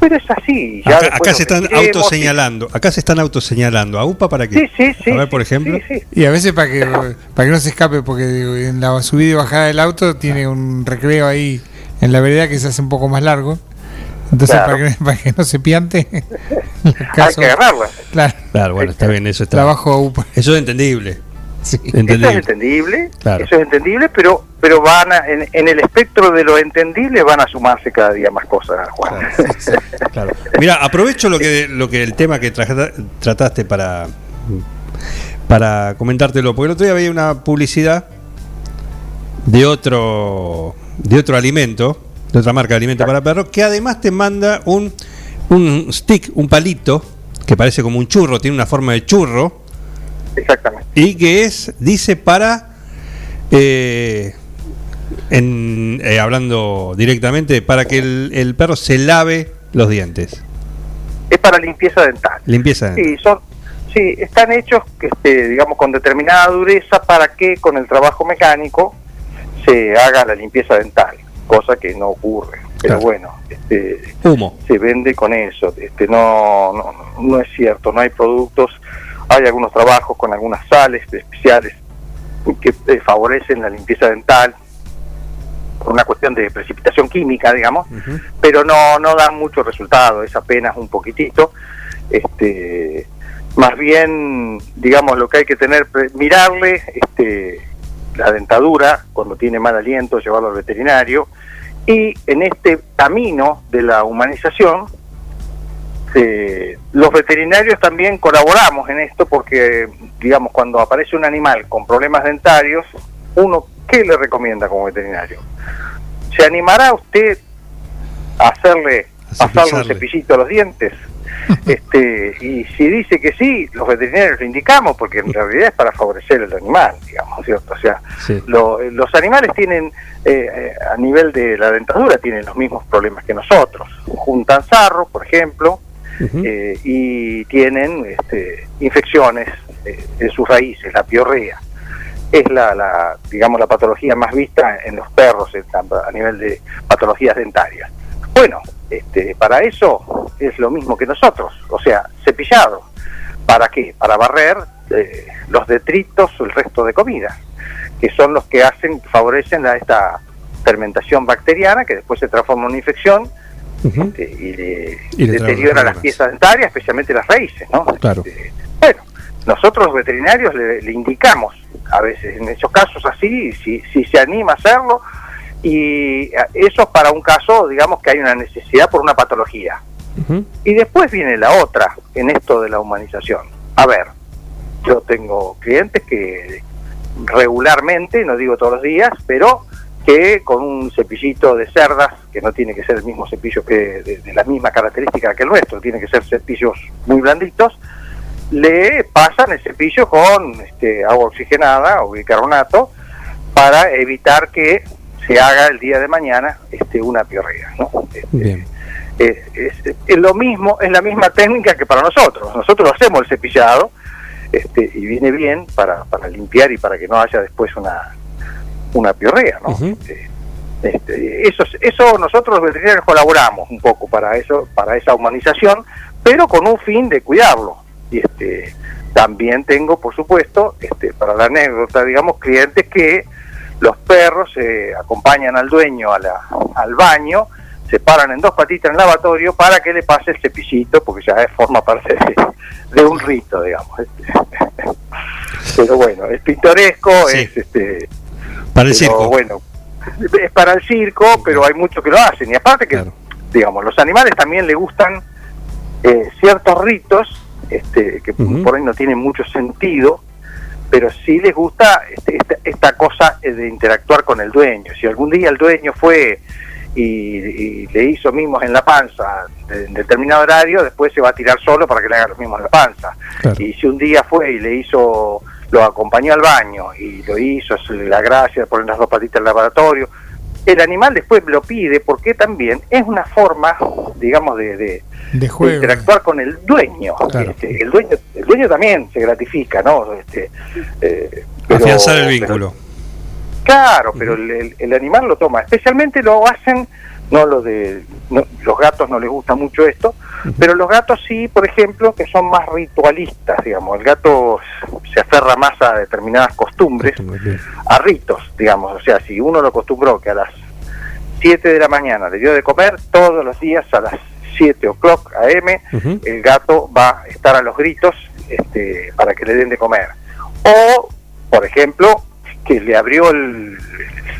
Speaker 29: pero es así. Ya
Speaker 1: Acá, se están autoseñalando. Acá se están autoseñalando. ¿A UPA para qué?
Speaker 29: Sí, sí, sí,
Speaker 1: A ver, por ejemplo.
Speaker 2: Y a veces para que para que no se escape, porque en la subida y bajada del auto tiene un recreo ahí en la vereda que se hace un poco más largo. Entonces,
Speaker 29: Claro.
Speaker 2: para, que, para que no se piante, [laughs]
Speaker 29: Hay que agarrarla.
Speaker 2: Claro.
Speaker 1: Claro, bueno, está bien, eso está.
Speaker 2: Trabajo a UPA.
Speaker 1: Eso es entendible. [laughs]
Speaker 29: Eso es entendible,
Speaker 1: Claro.
Speaker 29: eso es entendible, pero pero van a- en, en el espectro de lo entendible van a sumarse cada día más cosas, Juan.
Speaker 1: Claro. Mira, aprovecho lo que lo que el tema que trajata- trataste para para comentártelo, porque el otro día veía una publicidad de otro de otro alimento, de otra marca de alimento para perros, que además te manda un un stick, un palito que parece como un churro, tiene una forma de churro.
Speaker 29: Exactamente.
Speaker 1: Y que es, dice, para eh, en, eh, hablando directamente, para que el, el perro se lave los dientes.
Speaker 29: Es para limpieza dental.
Speaker 1: Limpieza.
Speaker 29: Sí, son, sí, están hechos, este, digamos, con determinada dureza para que con el trabajo mecánico se haga la limpieza dental, cosa que no ocurre. Pero
Speaker 1: Claro.
Speaker 29: bueno, este,
Speaker 1: Humo.
Speaker 29: se vende con eso. Este, no, no, no es cierto, no hay productos, hay algunos trabajos con algunas sales especiales que eh, favorecen la limpieza dental por una cuestión de precipitación química, digamos, pero no no dan mucho resultado, es apenas un poquitito. Este, más bien, digamos, lo que hay que tener, mirarle este, la dentadura, cuando tiene mal aliento, llevarlo al veterinario. Y en este camino de la humanización, eh, los veterinarios también colaboramos en esto porque, digamos, cuando aparece un animal con problemas dentarios, uno, ¿qué le recomienda como veterinario? ¿Se animará usted a hacerle pasarle un cepillito a los dientes? [laughs] este y si dice que sí, los veterinarios lo indicamos porque en realidad es para favorecer al animal, digamos, ¿cierto? O sea, lo- los animales tienen, eh, eh, a nivel de la dentadura, tienen los mismos problemas que nosotros. Juntan sarro, por ejemplo, eh, y tienen este, infecciones eh, en sus raíces, la piorrea. Es la, la, digamos, la patología más vista en los perros a nivel de patologías dentarias. Bueno, este, para eso es lo mismo que nosotros, o sea, cepillado. ¿Para qué? Para barrer eh, los detritos o el resto de comida, que son los que hacen, favorecen a esta fermentación bacteriana que después se transforma en una infección este, y, le-
Speaker 1: Y le trae
Speaker 29: deteriora las piezas dentarias, especialmente las raíces, ¿no?
Speaker 1: Claro.
Speaker 29: Bueno, nosotros los veterinarios le, le indicamos, a veces en esos casos así, si, si se anima a hacerlo, y eso es para un caso, digamos que hay una necesidad por una patología. Y después viene la otra en esto de la humanización. A ver, yo tengo clientes que regularmente, no digo todos los días, pero que con un cepillito de cerdas, que no tiene que ser el mismo cepillo que de, de la misma característica que el nuestro, tiene que ser cepillos muy blanditos, le pasan el cepillo con este, agua oxigenada o bicarbonato para evitar que se haga el día de mañana este, una piorrea. ¿no?
Speaker 1: Bien.
Speaker 29: es, es- es lo mismo, es la misma técnica que para nosotros. Nosotros hacemos el cepillado este, y viene bien para, para limpiar y para que no haya después una, una piorrea. ¿no? Este, este, eso, eso nosotros los veterinarios colaboramos un poco para eso, para esa humanización, pero con un fin de cuidarlo. Y este, también tengo, por supuesto, este, para la anécdota, digamos, clientes que los perros eh, acompañan al dueño a la- al baño, se paran en dos patitas en el lavatorio para que le pase el cepillito, porque ya es- forma parte de, de un rito, digamos. este. [laughs] Pero bueno, es pintoresco, es este.
Speaker 1: Para el
Speaker 29: pero
Speaker 1: circo.
Speaker 29: Bueno, es para el circo, pero hay muchos que lo hacen. Y aparte que, digamos, los animales también le gustan eh, ciertos ritos este, que por ahí no tienen mucho sentido, pero sí les gusta este, esta, esta cosa eh, de interactuar con el dueño. Si algún día el dueño fue y, y le hizo mimos en la panza en determinado horario, después se va a tirar solo para que le haga los mismos en la panza. Y si un día fue y le hizo, lo acompañó al baño y lo hizo, hacerle la gracia, poner las dos patitas en el laboratorio, el animal después lo pide porque también es una forma, digamos, de, de,
Speaker 2: De
Speaker 29: de interactuar con el dueño. Este, el dueño. El dueño también se gratifica, ¿no? Este, eh, pero-
Speaker 1: Afianzar el
Speaker 29: pero-
Speaker 1: vínculo.
Speaker 29: Claro, pero el, el- el animal lo toma. Especialmente lo hacen, no lo de no- los gatos no les gusta mucho esto, pero los gatos sí, por ejemplo, que son más ritualistas, digamos. El gato se aferra más a determinadas costumbres, a ritos, digamos. O sea, si uno lo acostumbró que a las 7 de la mañana le dio de comer, todos los días a las 7 o'clock AM, el gato va a estar a los gritos este, para que le den de comer. O, por ejemplo, que le abrió el-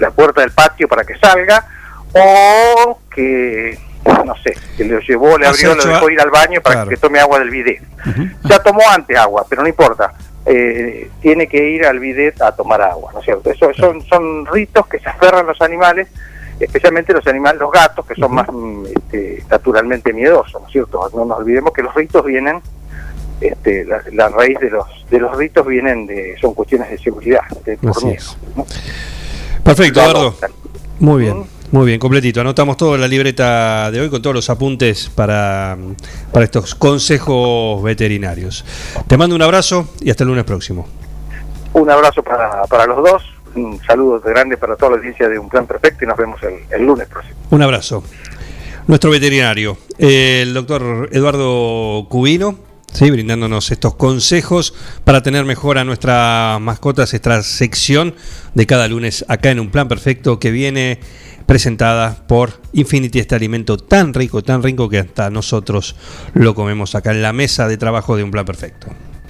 Speaker 29: la puerta del patio para que salga, o que, no sé, que le llevó, le abrió, lo dejó ir al baño para
Speaker 1: Claro.
Speaker 29: que tome agua del bidet. Ya tomó antes agua, pero no importa. Eh, tiene que ir al bidet a tomar agua, ¿no es cierto? Eso son, son ritos que se aferran los animales, especialmente los animales, los gatos, que son más mm, este, naturalmente miedosos, ¿no es cierto? No nos olvidemos que los ritos vienen, este, la, la raíz de los de los ritos vienen de, son cuestiones de seguridad, de por miedo.
Speaker 1: Perfecto, Eduardo. Muy bien, muy bien, completito. Anotamos todo en la libreta de hoy con todos los apuntes para, para estos consejos veterinarios. Te mando un abrazo y hasta el lunes próximo.
Speaker 29: Un abrazo para, para los dos, un saludo grande para toda la audiencia de Un Plan Perfecto y nos vemos el, el lunes próximo.
Speaker 1: Un abrazo. Nuestro veterinario, el doctor Eduardo Cubino, ¿sí? brindándonos estos consejos para tener mejor a nuestras mascotas, esta sección de cada lunes acá en Un Plan Perfecto que viene presentada por Infinity, este alimento tan rico, tan rico que hasta nosotros lo comemos acá en la mesa de trabajo de Un Plan Perfecto.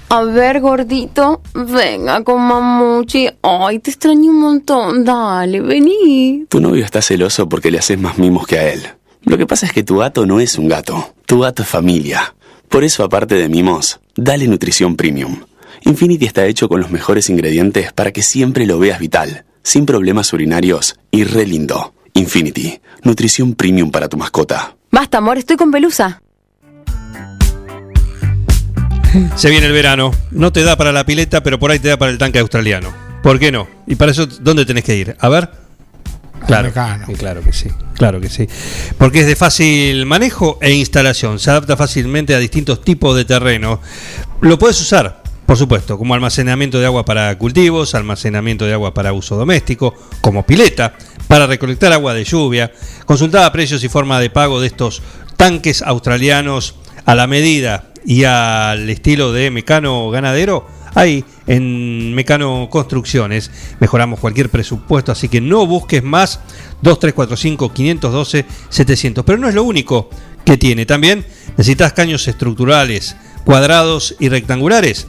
Speaker 30: A ver, gordito, venga con mamuchi. Ay, te extraño un montón. Dale, vení.
Speaker 8: Tu novio está celoso porque le haces más mimos que a él. Lo que pasa es que tu gato no es un gato. Tu gato es familia. Por eso, aparte de mimos, dale nutrición premium. Infinity está hecho con los mejores ingredientes para que siempre lo veas vital, sin problemas urinarios y re lindo. Infinity, nutrición premium para tu mascota.
Speaker 30: Basta, amor, estoy con pelusa.
Speaker 1: Se viene el verano, no te da para la pileta, pero por ahí te da para el tanque australiano. ¿Por qué no? Y para eso, ¿dónde tenés que ir? A ver. Claro, y claro que sí, claro que sí. Porque es de fácil manejo e instalación, se adapta fácilmente a distintos tipos de terreno. Lo puedes usar, por supuesto, como almacenamiento de agua para cultivos, almacenamiento de agua para uso doméstico, como pileta, para recolectar agua de lluvia. Consultaba precios y forma de pago de estos tanques australianos a la medida y al estilo de Mecano Ganadero. Ahí en Mecano Construcciones mejoramos cualquier presupuesto, así que no busques más 2345 512 700. Pero no es lo único que tiene. También necesitas caños estructurales, cuadrados y rectangulares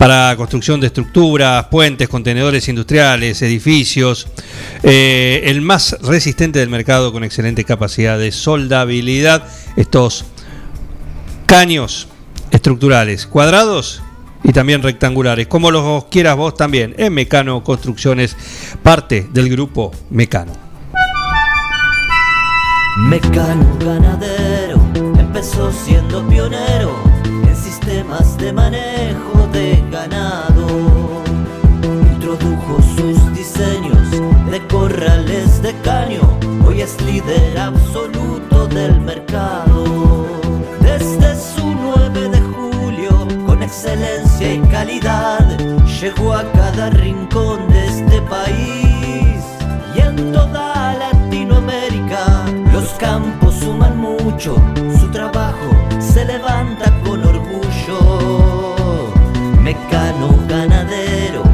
Speaker 1: para construcción de estructuras, puentes, contenedores industriales, edificios. Eh, el más resistente del mercado con excelente capacidad de soldabilidad. Estos caños estructurales, cuadrados y también rectangulares, como los quieras vos también, en Mecano Construcciones, parte del grupo Mecano.
Speaker 10: Mecano ganadero empezó siendo pionero de manejo de ganado. Introdujo sus diseños de corrales de caño, hoy es líder absoluto del mercado. Desde su 9 de julio, con excelencia y calidad, llegó a cada rincón de este país y en toda Latinoamérica. Los campos suman mucho, su trabajo se levanta con. Mecano ganadero,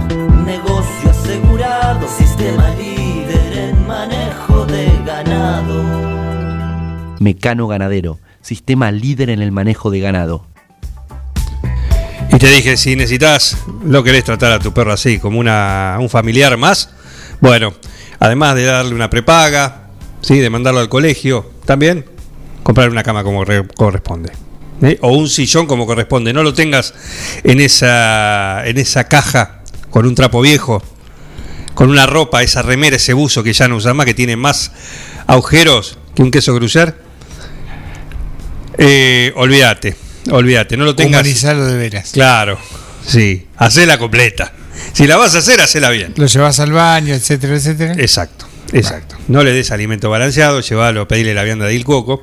Speaker 10: negocio asegurado, sistema líder en manejo de ganado.
Speaker 31: Mecano Ganadero, sistema líder en el manejo de ganado.
Speaker 1: Y te dije, si necesitas, lo querés tratar a tu perro así, como una, un familiar más, bueno, además de darle una prepaga, ¿sí? de mandarlo al colegio, también comprar una cama como re- corresponde. ¿Eh? O un sillón como corresponde. No lo tengas en esa, en esa caja con un trapo viejo, con una ropa, esa remera, ese buzo que ya no usas más, que tiene más agujeros que un queso crucer. Eh, olvídate, olvídate, no lo tengas.
Speaker 2: Humanizalo de veras.
Speaker 1: Claro, sí, hacela completa. Si la vas a hacer, hacela bien.
Speaker 2: Lo llevas al baño, etcétera, etcétera.
Speaker 1: Exacto, exacto. No le des alimento balanceado, llévalo, pedile la vianda de Il Cuoco.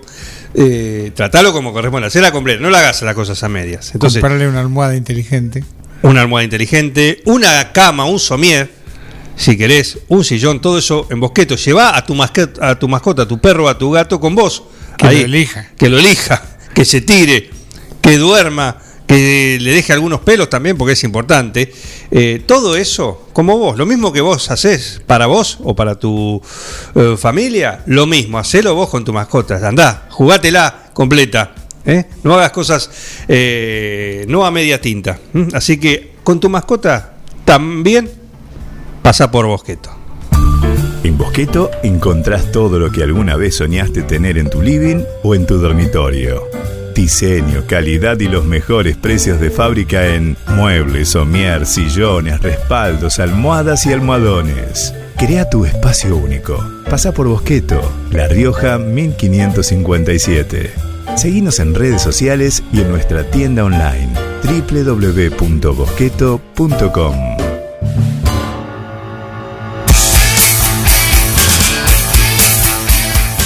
Speaker 1: Eh, tratalo como corresponde, hacela completa, no la hagas las cosas a medias. Entonces,
Speaker 2: Comprarle una almohada inteligente.
Speaker 1: una almohada inteligente, una cama, un somier, si querés, un sillón, todo eso en bosqueto. Lleva a tu mascota, a tu mascota, a tu perro, a tu gato con vos.
Speaker 2: Que lo elija.
Speaker 1: Que lo elija, que se tire, que duerma, que le deje algunos pelos también, porque es importante. Eh, todo eso, como vos, lo mismo que vos haces para vos o para tu eh, familia, lo mismo, hacelo vos con tu mascota. Andá, jugátela completa. ¿eh? No hagas cosas eh, no a media tinta. Así que con tu mascota también pasa por Bosqueto.
Speaker 15: En Bosqueto encontrás todo lo que alguna vez soñaste tener en tu living o en tu dormitorio. Diseño, calidad y los mejores precios de fábrica en muebles, somier, sillones, respaldos, almohadas y almohadones. Crea tu espacio único. Pasa por Bosqueto, La Rioja 1557. Seguinos en redes sociales y en nuestra tienda online www.bosqueto.com.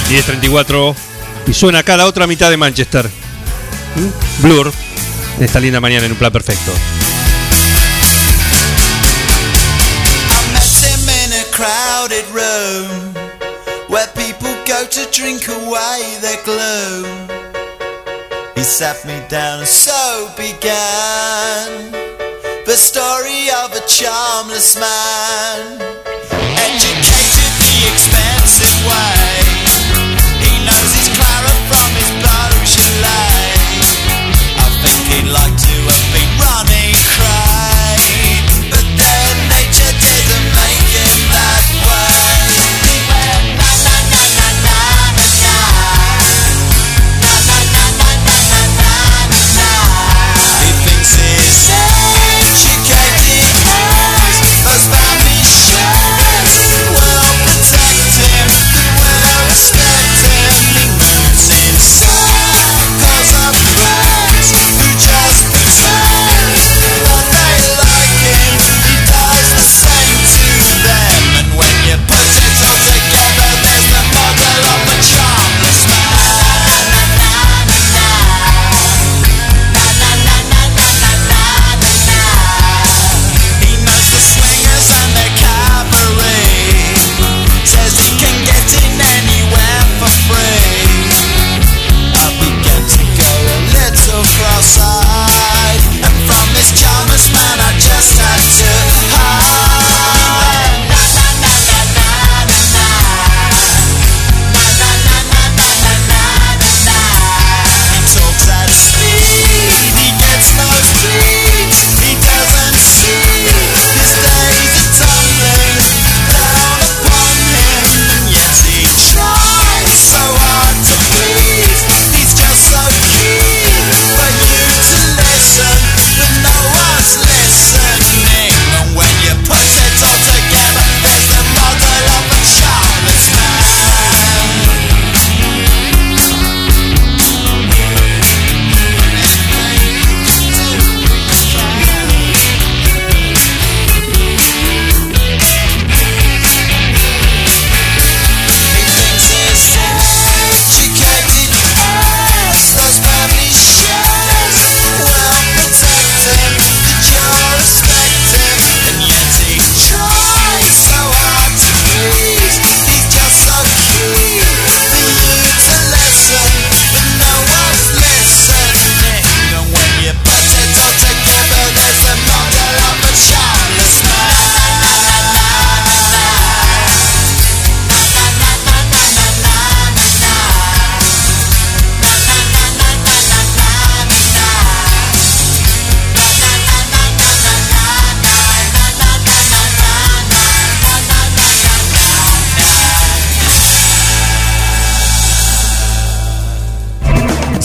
Speaker 1: 10.34 y suena acá la otra mitad de Manchester. ¿Mm? Blur, esta linda mañana en un plan perfecto.
Speaker 23: in a crowded room where people go to drink away their gloom. He sat me down and so began the story of a charmless man,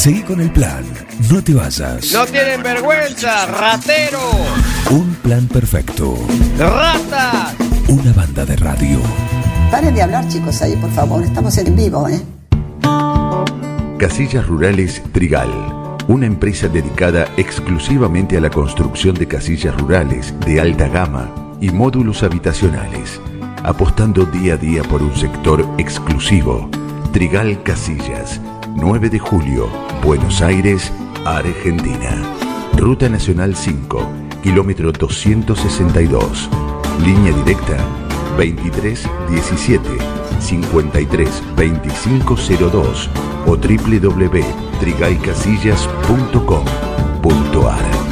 Speaker 28: Seguí con el plan. No te vayas.
Speaker 32: No tienen vergüenza, ratero.
Speaker 28: Un plan perfecto.
Speaker 32: Ratas.
Speaker 28: Una banda de radio.
Speaker 33: Paren de hablar, chicos, ahí, por favor. Estamos en vivo, ¿eh?
Speaker 15: Casillas Rurales Trigal, una empresa dedicada exclusivamente a la construcción de casillas rurales de alta gama y módulos habitacionales, apostando día a día por un sector exclusivo. Trigal Casillas, 9 de julio, Buenos Aires, Argentina. Ruta Nacional 5, kilómetro 262. Línea directa 23 17 53 25 02 o www.trigaycasillas.com.ar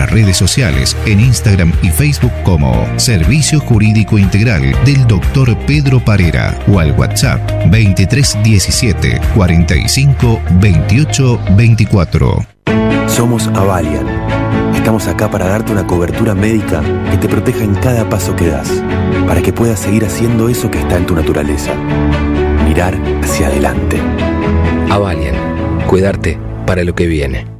Speaker 18: nuestras redes sociales en Instagram y Facebook como Servicio Jurídico Integral del Dr. Pedro Parera o al WhatsApp 2317 45 28 24.
Speaker 25: Somos Avalian. Estamos acá para darte una cobertura médica que te proteja en cada paso que das, para que puedas seguir haciendo eso que está en tu naturaleza. Mirar hacia adelante.
Speaker 34: Avalian, cuidarte para lo que viene.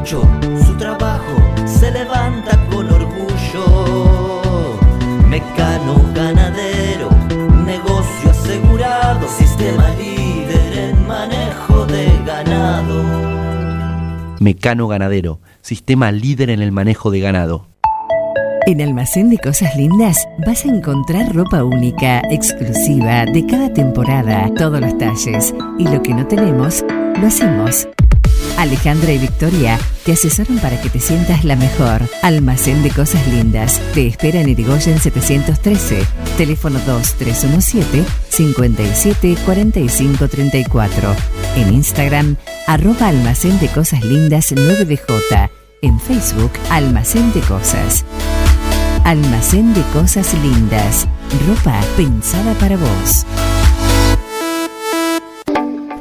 Speaker 10: mucho, su trabajo se levanta con orgullo. Mecano ganadero, negocio asegurado, sistema líder en manejo de ganado.
Speaker 35: Mecano Ganadero, sistema líder en el manejo de ganado.
Speaker 13: En Almacén de Cosas Lindas vas a encontrar ropa única, exclusiva, de cada temporada, todos los talles. Y lo que no tenemos, lo hacemos. Alejandra y Victoria
Speaker 14: te asesoran para que te sientas la mejor. Almacén de cosas lindas. Te espera en Irigoyen 713. Teléfono 2317 57 45 34. En Instagram, arroba almacén de cosas lindas 9DJ. En Facebook, Almacén de Cosas. Almacén de Cosas Lindas. Ropa pensada para vos.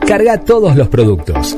Speaker 35: Carga todos los productos.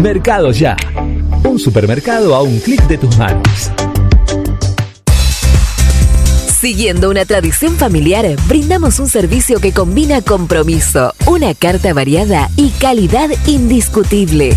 Speaker 35: Mercado Ya. Un supermercado a un clic de tus manos.
Speaker 13: Siguiendo una tradición familiar, brindamos un servicio que combina compromiso, una carta variada y calidad indiscutible.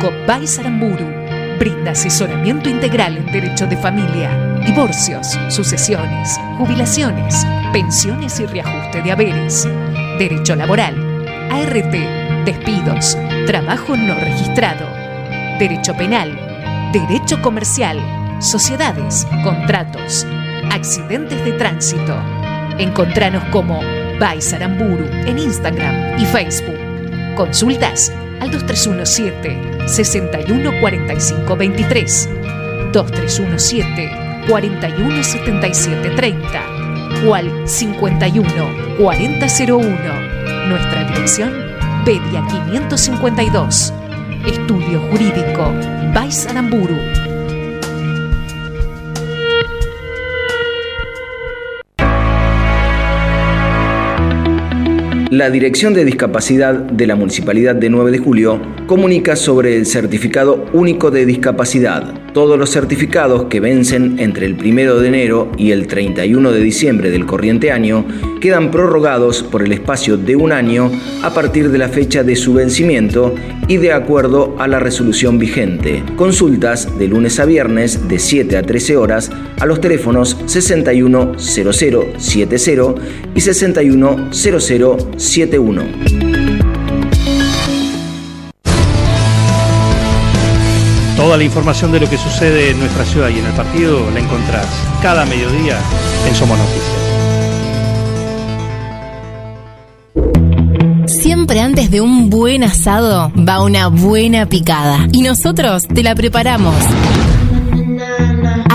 Speaker 11: Jurídico Baisaramburu brinda asesoramiento integral en derecho de familia, divorcios, sucesiones, jubilaciones, pensiones y reajuste de haberes, derecho laboral, ART, despidos, trabajo no registrado, derecho penal, derecho comercial, sociedades, contratos, accidentes de tránsito. Encontranos como Baisaramburu en Instagram y Facebook. Consultas al 2317 614523 2317 417730 o al 51 4001. Nuestra dirección, Pedia 552. Estudio Jurídico, Baisaramburu.
Speaker 20: La Dirección de Discapacidad de la Municipalidad de 9 de Julio comunica sobre el Certificado Único de Discapacidad. Todos los certificados que vencen entre el 1 de enero y el 31 de diciembre del corriente año quedan prorrogados por el espacio de un año a partir de la fecha de su vencimiento y de acuerdo a la resolución vigente. Consultas de lunes a viernes de 7 a 13 horas a los teléfonos 610070 y 610071.
Speaker 1: Toda la información de lo que sucede en nuestra ciudad y en el partido la encontrás cada mediodía en Somos Noticias.
Speaker 36: Siempre antes de un buen asado va una buena picada. Y nosotros te la preparamos.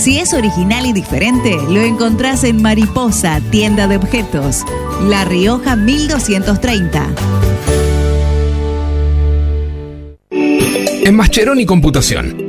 Speaker 37: Si es original y diferente, lo encontrás en Mariposa, tienda de objetos. La Rioja 1230.
Speaker 35: En Mascheroni Computación,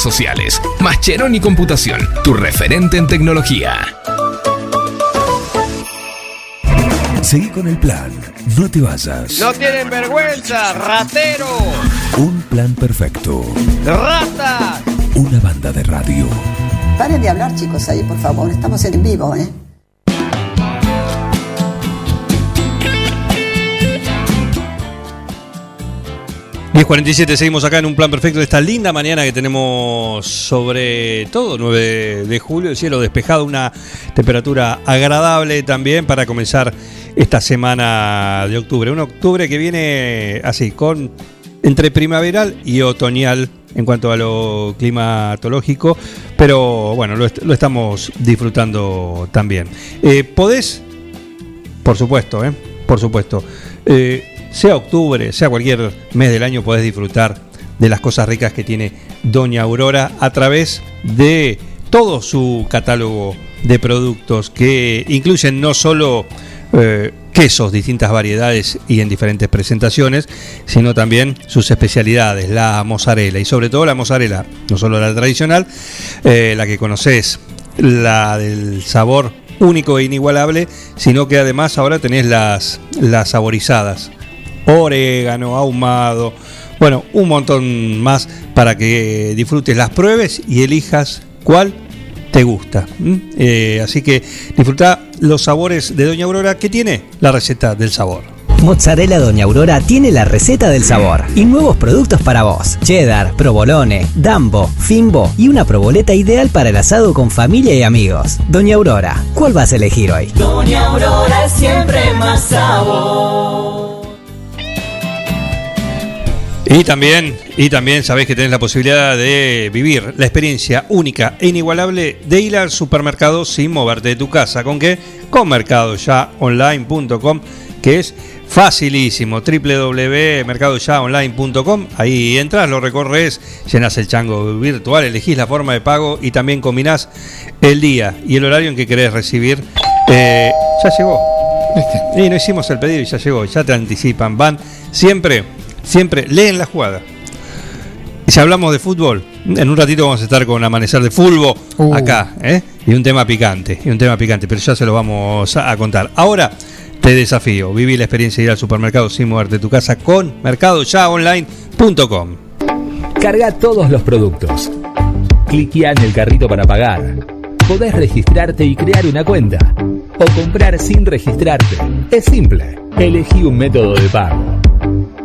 Speaker 35: sociales. Mascheroni Computación, tu referente en tecnología.
Speaker 28: Seguí con el plan. No te vayas.
Speaker 32: No tienen vergüenza, ratero.
Speaker 28: Un plan perfecto.
Speaker 32: Ratas.
Speaker 28: Una banda de radio.
Speaker 33: Paren de hablar, chicos, ahí, por favor. Estamos en vivo, ¿eh?
Speaker 1: ...10.47, seguimos acá en un plan perfecto de esta linda mañana que tenemos sobre todo 9 de julio, el cielo despejado, una temperatura agradable también para comenzar esta semana de octubre. Un octubre que viene así, con entre primaveral y otoñal en cuanto a lo climatológico, pero bueno, lo, est- lo estamos disfrutando también. Eh, ¿Podés? Por supuesto, ¿eh? Por supuesto. Eh, sea octubre, sea cualquier mes del año, podés disfrutar de las cosas ricas que tiene Doña Aurora a través de todo su catálogo de productos que incluyen no solo eh, quesos, distintas variedades y en diferentes presentaciones, sino también sus especialidades, la mozzarella. Y sobre todo la mozzarella, no solo la tradicional, eh, la que conoces, la del sabor único e inigualable, sino que además ahora tenés las, las saborizadas, orégano, ahumado, bueno, un montón más para que disfrutes las pruebes y elijas cuál te gusta. Eh, así que disfruta los sabores de Doña Aurora que tiene la receta del sabor.
Speaker 9: Mozzarella Doña Aurora tiene la receta del sabor y nuevos productos para vos. Cheddar, provolone, dambo, fimbo y una proboleta ideal para el asado con familia y amigos. Doña Aurora, ¿cuál vas a elegir hoy?
Speaker 21: Doña Aurora siempre más sabor.
Speaker 1: Y también, y también sabés que tenés la posibilidad de vivir la experiencia única e inigualable de ir al supermercado sin moverte de tu casa. ¿Con qué? Con mercadoyaonline.com, que es facilísimo. www.mercadoyaonline.com. Ahí entras, lo recorres, llenas el chango virtual, elegís la forma de pago y también combinás el día y el horario en que querés recibir. Eh, ya llegó. Y no hicimos el pedido y ya llegó, ya te anticipan. Van siempre, siempre leen la jugada. Y si hablamos de fútbol, en un ratito vamos a estar con Amanecer de Fulbo acá, ¿eh? Y un tema picante, y un tema picante, pero ya se lo vamos a, a contar. Ahora te desafío, viví la experiencia de ir al supermercado sin moverte de tu casa con mercadoyaonline.com.
Speaker 38: Carga todos los productos. Cliquea en el carrito para pagar. Podés registrarte y crear una cuenta. O comprar sin registrarte. Es simple. Elegí un método de pago.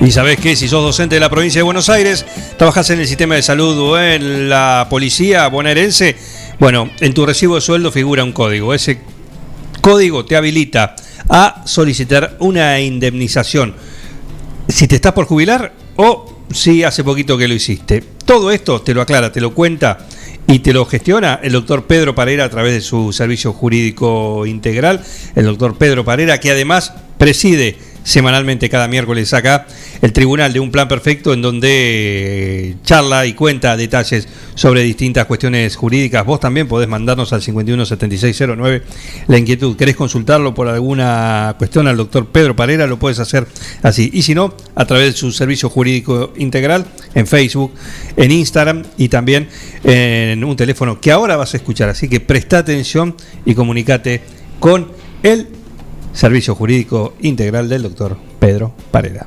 Speaker 1: Y sabés que si sos docente de la provincia de Buenos Aires, trabajás en el sistema de salud o en la policía bonaerense, bueno, en tu recibo de sueldo figura un código. Ese código te habilita a solicitar una indemnización si te estás por jubilar o si hace poquito que lo hiciste. Todo esto te lo aclara, te lo cuenta y te lo gestiona el doctor Pedro Parera a través de su servicio jurídico integral. El doctor Pedro Parera, que además preside semanalmente cada miércoles acá el tribunal de un plan perfecto en donde eh, charla y cuenta detalles sobre distintas cuestiones jurídicas. Vos también podés mandarnos al 517609 la inquietud. ¿Querés consultarlo por alguna cuestión al doctor Pedro Parera? Lo puedes hacer así. Y si no, a través de su servicio jurídico integral en Facebook, en Instagram y también en un teléfono que ahora vas a escuchar. Así que presta atención y comunícate con el Servicio Jurídico Integral del doctor Pedro Pareda.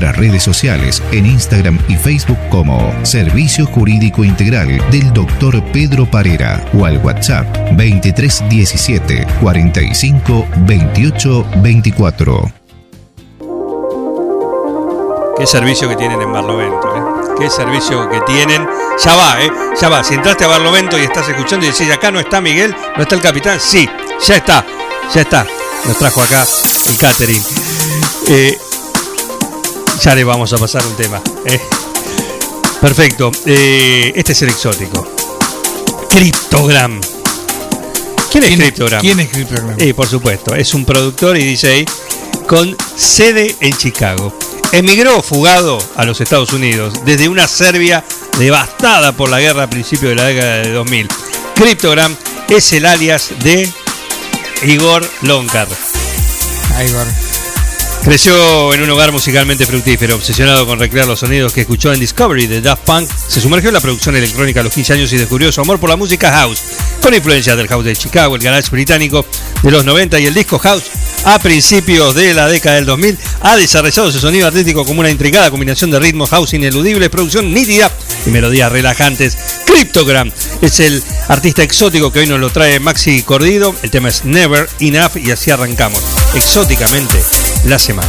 Speaker 18: nuestras redes sociales en Instagram y Facebook como Servicio Jurídico Integral del Dr. Pedro Parera o al WhatsApp 2317 45 28 24.
Speaker 1: Qué servicio que tienen en Barlovento, ¿eh? qué servicio que tienen. Ya va, ¿eh? Ya va. Si entraste a Barlovento y estás escuchando y decís, acá no está Miguel, no está el capitán, sí, ya está, ya está. Nos trajo acá el catering. Eh, ya le vamos a pasar un tema. ¿eh? Perfecto. Eh, este es el exótico. Cryptogram. ¿Quién es Cryptogram?
Speaker 2: ¿Quién es Cryptogram?
Speaker 1: Eh, por supuesto, es un productor y DJ con sede en Chicago. Emigró fugado a los Estados Unidos desde una Serbia devastada por la guerra a principios de la década de 2000. Cryptogram es el alias de Igor Lonkar.
Speaker 2: Igor.
Speaker 1: Creció en un hogar musicalmente fructífero, obsesionado con recrear los sonidos que escuchó en Discovery de Daft Punk, se sumergió en la producción electrónica a los 15 años y descubrió su amor por la música house, con influencias del house de Chicago, el garage británico de los 90 y el disco house a principios de la década del 2000. Ha desarrollado su sonido artístico como una intricada combinación de ritmos house ineludibles, producción nítida y melodías relajantes. Cryptogram es el artista exótico que hoy nos lo trae Maxi Cordido. El tema es Never Enough y así arrancamos exóticamente la semana.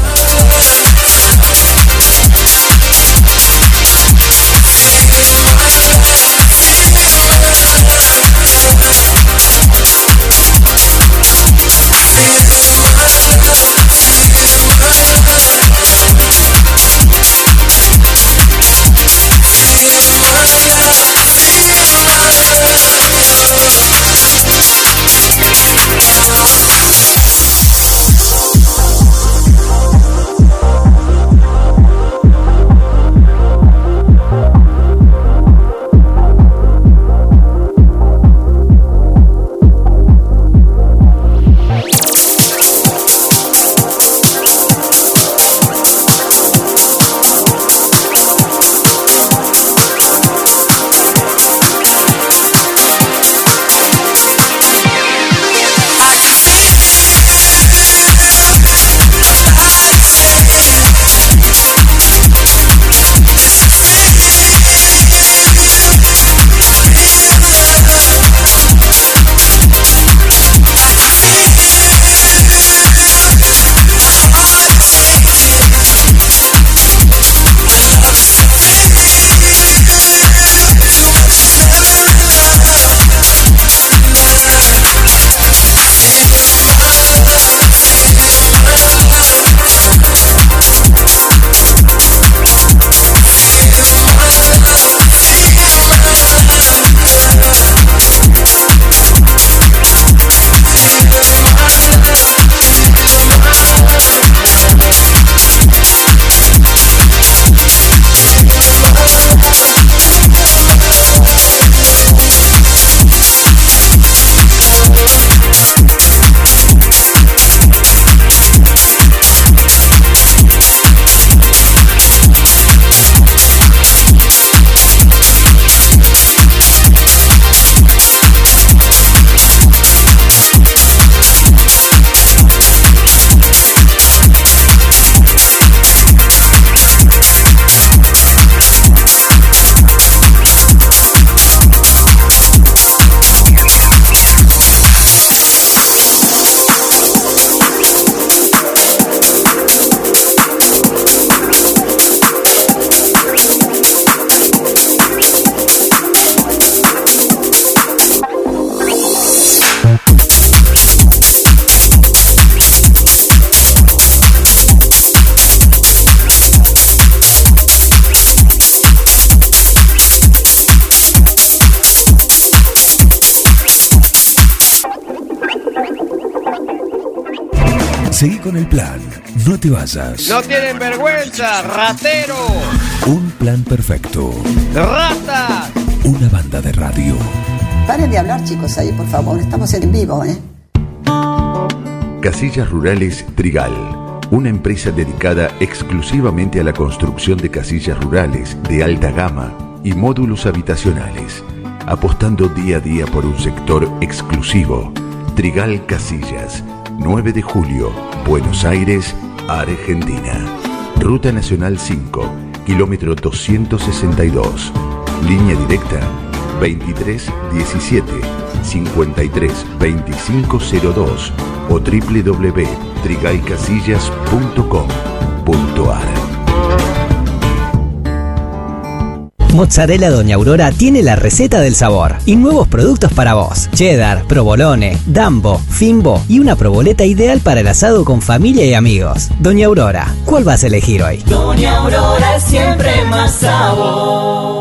Speaker 28: No te vayas.
Speaker 32: No tienen vergüenza, ratero.
Speaker 28: Un plan perfecto.
Speaker 32: Rata.
Speaker 28: Una banda de radio.
Speaker 33: Paren de hablar, chicos, ahí, por favor. Estamos en vivo, ¿eh?
Speaker 15: Casillas Rurales Trigal, una empresa dedicada exclusivamente a la construcción de casillas rurales de alta gama y módulos habitacionales, apostando día a día por un sector exclusivo. Trigal Casillas, 9 de julio, Buenos Aires, Argentina. Ruta Nacional 5, kilómetro 262. Línea directa 2317 53 2502 o www.trigaycasillas.com.ar
Speaker 9: Mozzarella Doña Aurora tiene la receta del sabor y nuevos productos para vos. Cheddar, provolone, dambo, fimbo y una proboleta ideal para el asado con familia y amigos. Doña Aurora, ¿cuál vas a elegir hoy?
Speaker 21: Doña Aurora siempre más sabor.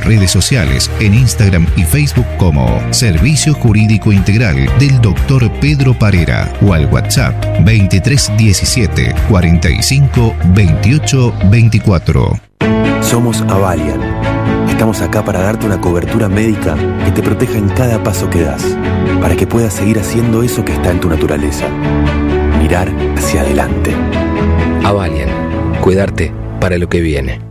Speaker 18: redes sociales en Instagram y Facebook como Servicio Jurídico Integral del Dr. Pedro Parera o al WhatsApp 2317 45 28 24.
Speaker 25: Somos Avalian. Estamos acá para darte una cobertura médica que te proteja en cada paso que das, para que puedas seguir haciendo eso que está en tu naturaleza. Mirar hacia adelante.
Speaker 39: Avalian, cuidarte para lo que viene.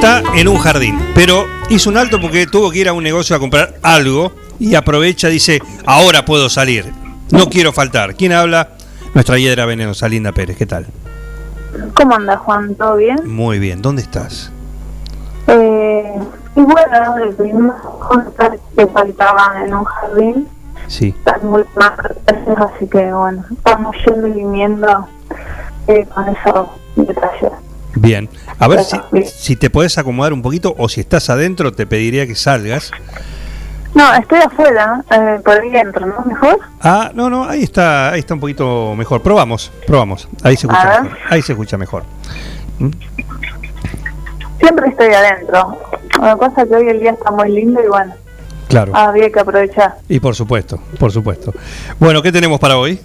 Speaker 1: Está en un jardín, pero hizo un alto porque tuvo que ir a un negocio a comprar algo y aprovecha, dice, ahora puedo salir, no quiero faltar. ¿Quién habla? Nuestra hiedra venenosa, Linda Pérez, ¿qué tal?
Speaker 40: ¿Cómo anda Juan? ¿Todo bien?
Speaker 1: Muy bien, ¿dónde estás?
Speaker 40: Eh, y bueno, contar que faltaba en un jardín,
Speaker 1: Sí.
Speaker 40: están muy más así que bueno, estamos yendo y viniendo eh, con esos detalles.
Speaker 1: Bien, a ver si, si te puedes acomodar un poquito o si estás adentro te pediría que salgas.
Speaker 40: No, estoy afuera, eh, por ahí entro, ¿no? ¿Mejor?
Speaker 1: Ah, no, no, ahí está, ahí está un poquito mejor. Probamos, probamos. Ahí se escucha mejor. Ahí se escucha mejor. ¿Mm?
Speaker 40: Siempre estoy adentro. Lo que pasa es que hoy el día está muy lindo y bueno,
Speaker 1: Claro.
Speaker 40: había que aprovechar.
Speaker 1: Y por supuesto, por supuesto. Bueno, ¿qué tenemos para hoy?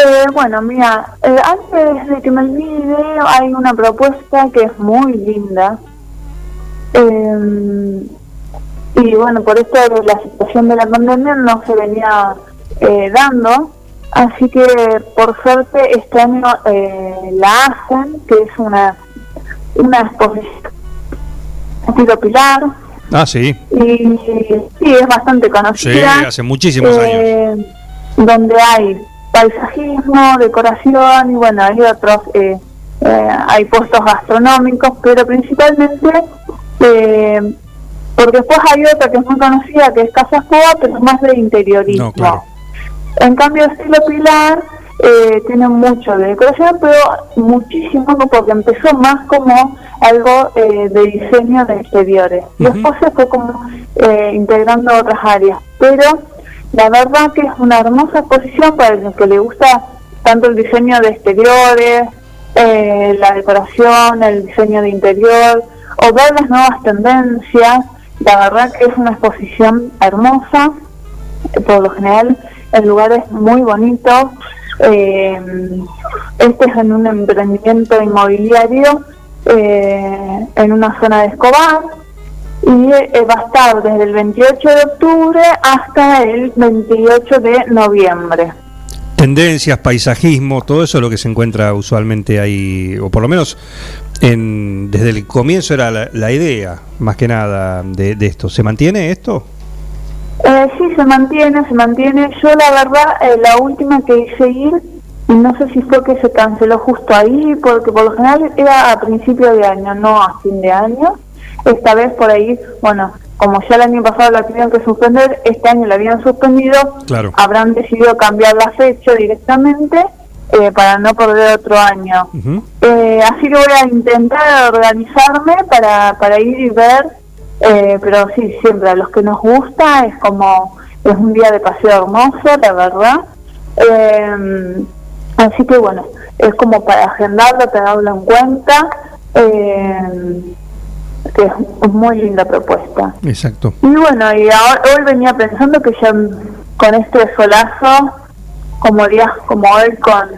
Speaker 40: Eh, bueno, mira, eh, antes de que me olvide, hay una propuesta que es muy linda. Eh, y bueno, por esto la situación de la pandemia no se venía eh, dando. Así que por suerte este año eh, la hacen, que es una, una exposición estilo Pilar.
Speaker 1: Ah, sí.
Speaker 40: Y sí, es bastante
Speaker 1: Sí,
Speaker 40: conocida
Speaker 1: hace muchísimos años.
Speaker 40: eh, donde hay paisajismo, decoración y bueno, hay otros, eh, eh, hay puestos gastronómicos, pero principalmente, eh, porque después hay otra que es muy conocida, que es Casa Escoba, pero es más de interiorismo.
Speaker 1: No, claro.
Speaker 40: En cambio, estilo Pilar eh, tiene mucho de decoración, pero muchísimo porque empezó más como algo eh, de diseño de exteriores. Después se fue como eh, integrando otras áreas. Pero la verdad que es una hermosa exposición para el que le gusta tanto el diseño de exteriores, eh, la decoración, el diseño de interior, o ver las nuevas tendencias. La verdad que es una exposición hermosa por lo general el lugar es muy bonito. Eh, este es en un emprendimiento inmobiliario eh, en una zona de Escobar y eh, va a estar desde el 28 de octubre hasta el 28 de noviembre.
Speaker 1: Tendencias, paisajismo, todo eso es lo que se encuentra usualmente ahí, o por lo menos en, desde el comienzo era la, la idea, más que nada, de, de esto. ¿Se mantiene esto?
Speaker 40: Eh, sí, se mantiene, se mantiene. Yo la verdad, eh, la última que hice ir, y no sé si fue que se canceló justo ahí, porque por lo general era a principio de año, no a fin de año. Esta vez por ahí, bueno, como ya el año pasado la tuvieron que suspender, este año la habían suspendido,
Speaker 1: Claro.
Speaker 40: habrán decidido cambiar la fecha directamente eh, para no perder otro año. Eh, así que voy a intentar organizarme para, para ir y ver, eh, pero sí, siempre a los que nos gusta es como, es un día de paseo hermoso, la verdad. Eh, así que bueno, es como para agendarlo, tenerlo en cuenta, eh, que es muy linda propuesta.
Speaker 1: Exacto.
Speaker 40: Y bueno, y ahora, hoy venía pensando que ya con este solazo, como días como hoy, con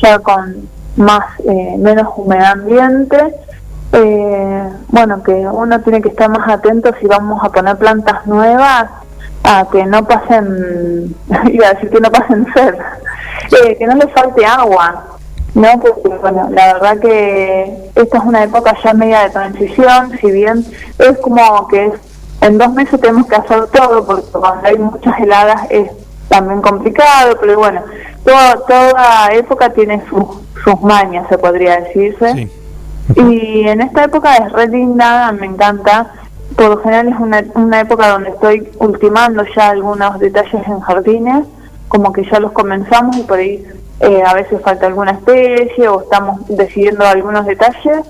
Speaker 40: ya con más eh, menos humedad ambiente, eh, bueno, que uno tiene que estar más atento si vamos a poner plantas nuevas a que no pasen, [laughs] iba a decir que no pasen [laughs] sed, eh, que no les falte agua. No, porque bueno, la verdad que esta es una época ya media de transición, si bien es como que es, en dos meses tenemos que hacer todo, porque cuando hay muchas heladas es también complicado, pero bueno, toda, toda época tiene sus, sus mañas, se podría decirse. Y en esta época es re linda, me encanta. Por lo general es una, una época donde estoy ultimando ya algunos detalles en jardines, como que ya los comenzamos y por ahí eh, a veces falta alguna especie o estamos decidiendo algunos detalles.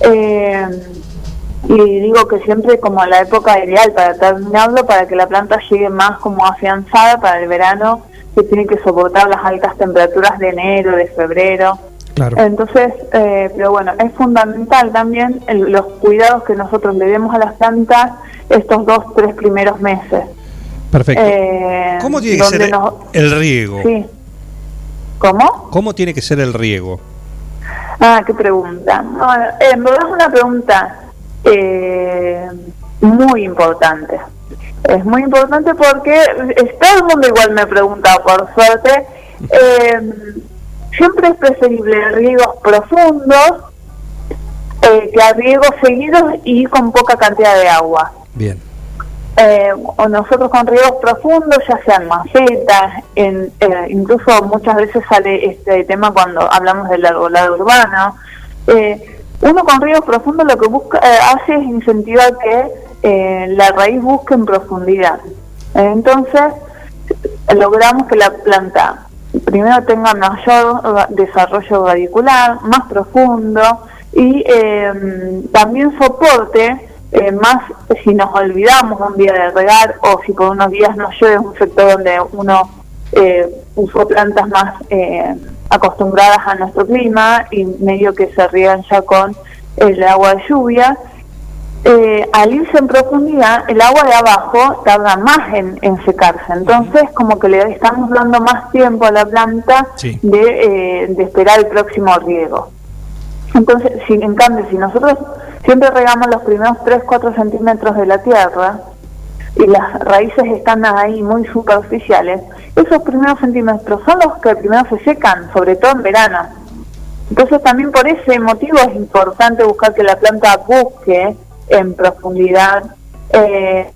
Speaker 40: Eh, y digo que siempre como la época ideal para terminarlo, para que la planta llegue más como afianzada para el verano, que tiene que soportar las altas temperaturas de enero, de febrero. Entonces, eh, pero bueno, es fundamental también el- los cuidados que nosotros le demos a las plantas estos dos, tres primeros meses.
Speaker 1: Perfecto.
Speaker 40: Eh,
Speaker 1: ¿Cómo tiene que
Speaker 40: donde
Speaker 1: ser
Speaker 40: nos-
Speaker 1: el riego?
Speaker 40: Sí. ¿Cómo?
Speaker 1: ¿Cómo tiene que ser el riego?
Speaker 40: Ah, qué pregunta. Bueno, en verdad es una pregunta eh, muy importante. Es muy importante porque es- todo el mundo igual me pregunta, por suerte. [laughs] Eh, siempre es preferible riegos profundos eh, que a riegos seguidos y con poca cantidad de agua.
Speaker 1: Bien.
Speaker 40: Eh, o nosotros con riegos profundos, ya sean macetas, en, eh, incluso muchas veces sale este tema cuando hablamos del arbolado urbano. Eh, uno con riegos profundos lo que busca eh, hace es incentivar que eh, la raíz busque en profundidad. Entonces, logramos que la planta primero tenga mayor desarrollo radicular, más profundo y eh, también soporte eh, más si nos olvidamos un día de regar o si por unos días no llueve, es un sector donde uno eh, usó plantas más eh, acostumbradas a nuestro clima y medio que se riegan ya con el agua de lluvia. Eh, al irse en profundidad, el agua de abajo tarda más en, en secarse. Entonces, como que le estamos dando más tiempo a la planta
Speaker 1: Sí.
Speaker 40: de, eh, de esperar el próximo riego. Entonces, si, en cambio, si nosotros siempre regamos los primeros 3-4 centímetros de la tierra y las raíces están ahí muy superficiales, esos primeros centímetros son los que primero se secan, sobre todo en verano. Entonces también por ese motivo es importante buscar que la planta busque en profundidad eh,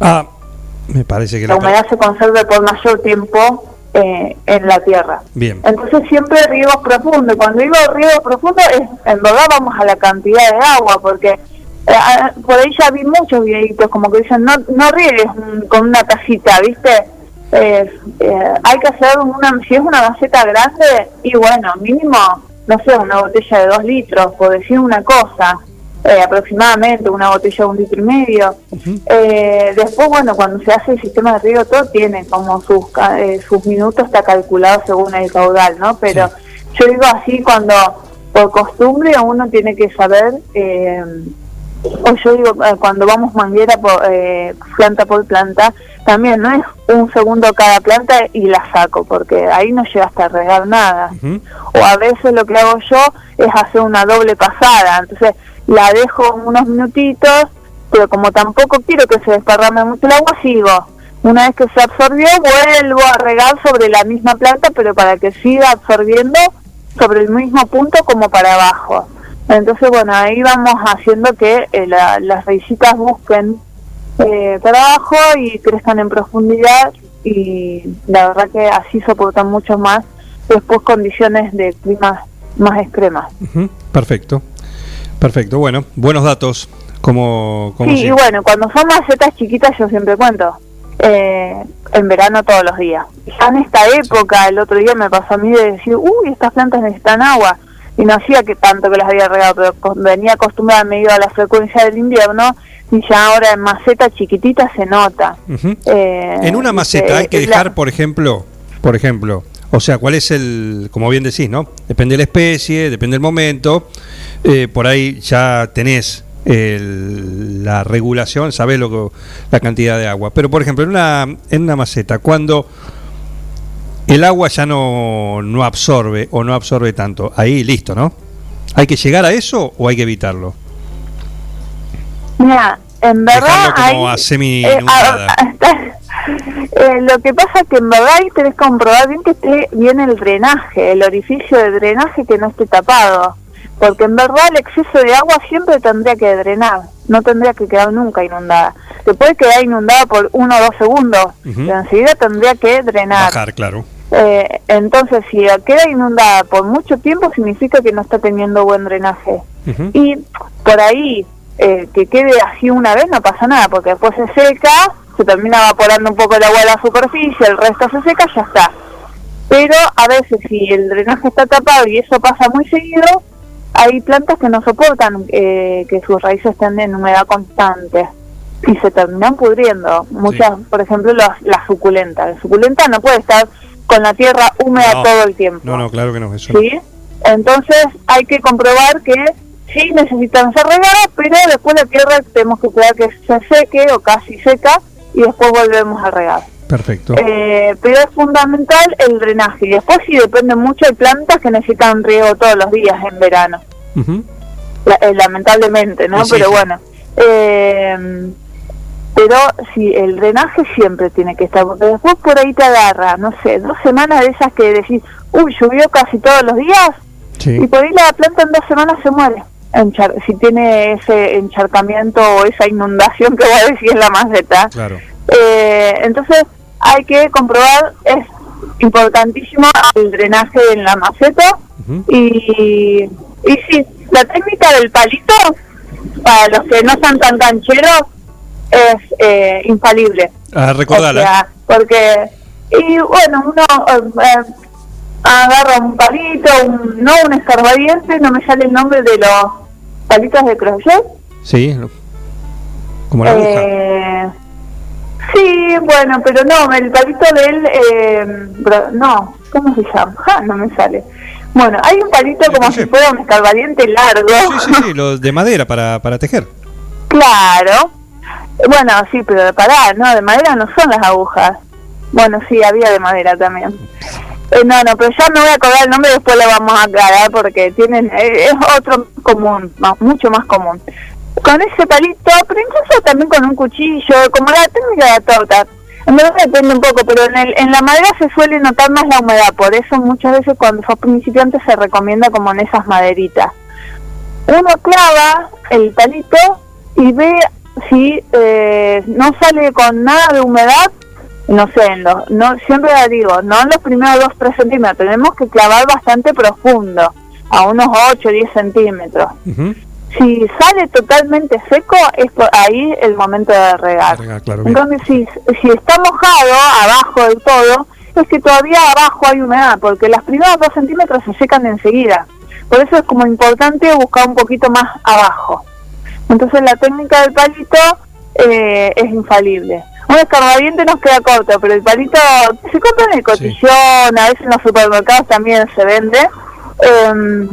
Speaker 1: Ah, me parece que
Speaker 40: la
Speaker 1: la...
Speaker 40: humedad se conserve por mayor tiempo eh, en la tierra.
Speaker 1: Bien.
Speaker 40: Entonces siempre riegos profundos. Cuando digo riegos profundos, es, en verdad vamos a la cantidad de agua, porque eh, ah, por ahí ya vi muchos videitos como que dicen, no, no riegues con una tacita, ¿viste? Eh, eh, hay que hacer una, si es una maceta grande, y bueno, mínimo, no sé, una botella de dos litros, por decir una cosa. Eh, aproximadamente una botella de un litro y medio. Eh, después, bueno, cuando se hace el sistema de riego, todo tiene como sus, eh, sus minutos, está calculado según el caudal, ¿no? Pero yo digo así, cuando por costumbre uno tiene que saber, eh, o yo digo, eh, cuando vamos manguera por, eh, planta por planta, también no es un segundo cada planta y la saco, porque ahí no llega hasta regar nada o a veces lo que hago yo es hacer una doble pasada. Entonces, la dejo unos minutitos, pero como tampoco quiero que se desparrame mucho el agua, sigo. Una vez que se absorbió, vuelvo a regar sobre la misma planta, pero para que siga absorbiendo sobre el mismo punto como para abajo. Entonces, bueno, ahí vamos haciendo que eh, la- las raicitas busquen eh, para abajo y crezcan en profundidad y la verdad que así soportan mucho más después condiciones de clima más extremas.
Speaker 1: Perfecto. Perfecto. Bueno, buenos datos. Como, como
Speaker 40: Sí, y
Speaker 1: siempre.
Speaker 40: bueno, cuando son macetas chiquitas yo siempre cuento, eh, en verano todos los días. Ya en esta época, el otro día me pasó a mí de decir, uy, estas plantas necesitan agua. Y no hacía que tanto que las había regado, pero venía acostumbrada medio a la frecuencia del invierno y ya ahora en maceta chiquitita se nota. Eh,
Speaker 1: En una maceta
Speaker 40: eh,
Speaker 1: hay que
Speaker 40: la-
Speaker 1: dejar, por ejemplo, por ejemplo, o sea, cuál es el, como bien decís, ¿no? Depende de la especie, depende del momento. eh, por ahí ya tenés el- la regulación, sabés lo que, la cantidad de agua. Pero por ejemplo, en una, en una maceta, cuando el agua ya no, no absorbe o no absorbe tanto, ahí listo, ¿no? ¿Hay que llegar a eso o hay que evitarlo?
Speaker 40: Mira, en verdad
Speaker 1: como
Speaker 40: hay-
Speaker 1: a semi
Speaker 40: eh,
Speaker 1: inundada.
Speaker 40: a- [laughs] a- [laughs] eh, lo que pasa es que en verdad ahí tenés que comprobar bien que esté bien el drenaje, el orificio de drenaje que no esté tapado. Porque en verdad el exceso de agua siempre tendría que drenar, no tendría que quedar nunca inundada. Se puede quedar inundada por uno o dos segundos, pero enseguida tendría que drenar.
Speaker 1: Bajar, claro.
Speaker 40: Eh, entonces, si queda inundada por mucho tiempo, significa que no está teniendo buen drenaje. Y por ahí, eh, que quede así una vez, no pasa nada, porque después se seca, se termina evaporando un poco el agua de la superficie, el resto se seca, ya está. Pero a veces, si el drenaje está tapado y eso pasa muy seguido, hay plantas que no soportan eh, que sus raíces estén en humedad constante y se terminan pudriendo. Muchas, por ejemplo, las, las suculentas. La suculenta no puede estar con la tierra húmeda
Speaker 1: No.
Speaker 40: todo el tiempo.
Speaker 1: No, no, claro que no. Eso no.
Speaker 40: ¿sí? Entonces hay que comprobar que sí necesitan ser regadas, pero después la tierra tenemos que esperar que se seque o casi seca y después volvemos a regar.
Speaker 1: Perfecto.
Speaker 40: Eh, pero es fundamental el drenaje y después sí depende mucho de plantas que necesitan riego todos los días en verano, la- eh, lamentablemente, ¿no?
Speaker 1: Sí,
Speaker 40: pero
Speaker 1: sí.
Speaker 40: bueno. Eh, pero sí, el drenaje siempre tiene que estar, porque después por ahí te agarra, no sé, dos semanas de esas que decís, uy, llovió casi todos los días, y por ahí la planta en dos semanas se muere. Enchar- si tiene ese encharcamiento o esa inundación [laughs] que voy a decir en la maceta.
Speaker 1: Claro.
Speaker 40: Eh, entonces hay que comprobar, es importantísimo el drenaje en la maceta y, y sí, la técnica del palito, para los que no son tan cancheros, es eh, infalible.
Speaker 1: Ah.
Speaker 40: O sea, porque, y bueno, uno eh, agarra un palito, un- no un escarbadiente, no me sale el nombre de los palitos de crochet.
Speaker 1: Sí. Como la aguja.
Speaker 40: Eh, sí, bueno, pero no, el palito del... Eh, no, ¿cómo se llama? [laughs] Ja, no me sale. Bueno, hay un palito como si fuera un escarbadiente largo.
Speaker 1: Sí, sí, [laughs] los de madera para, para tejer.
Speaker 40: Claro. Bueno, sí, pero de pará, no, de madera no son las agujas. Bueno, sí, había de madera también. Eh, no, no, pero ya me voy a acordar el nombre, después lo vamos a aclarar porque tienen eh, es otro común, mucho más común. Con ese palito, pero incluso también con un cuchillo, como la técnica de la torta. En verdad depende un poco, pero en, el, en la madera se suele notar más la humedad, por eso muchas veces cuando sos principiante se recomienda como en esas maderitas. Uno clava el palito y ve si eh, no sale con nada de humedad, no sé, en los, no, siempre digo, no en los primeros 2-3 centímetros, tenemos que clavar bastante profundo, a unos 8 10 centímetros. Si sale totalmente seco, es por ahí el momento de regar.
Speaker 1: Claro,
Speaker 40: En
Speaker 1: bien.
Speaker 40: cambio, si, si está mojado abajo del todo, es que todavía abajo hay humedad, porque las primeras 2 centímetros se secan enseguida. Por eso es como importante buscar un poquito más abajo. Entonces la técnica del palito eh, es infalible. Un escarbadiente nos queda corto, pero el palito se compra en el cotillón, a veces en los supermercados también se vende. Eh,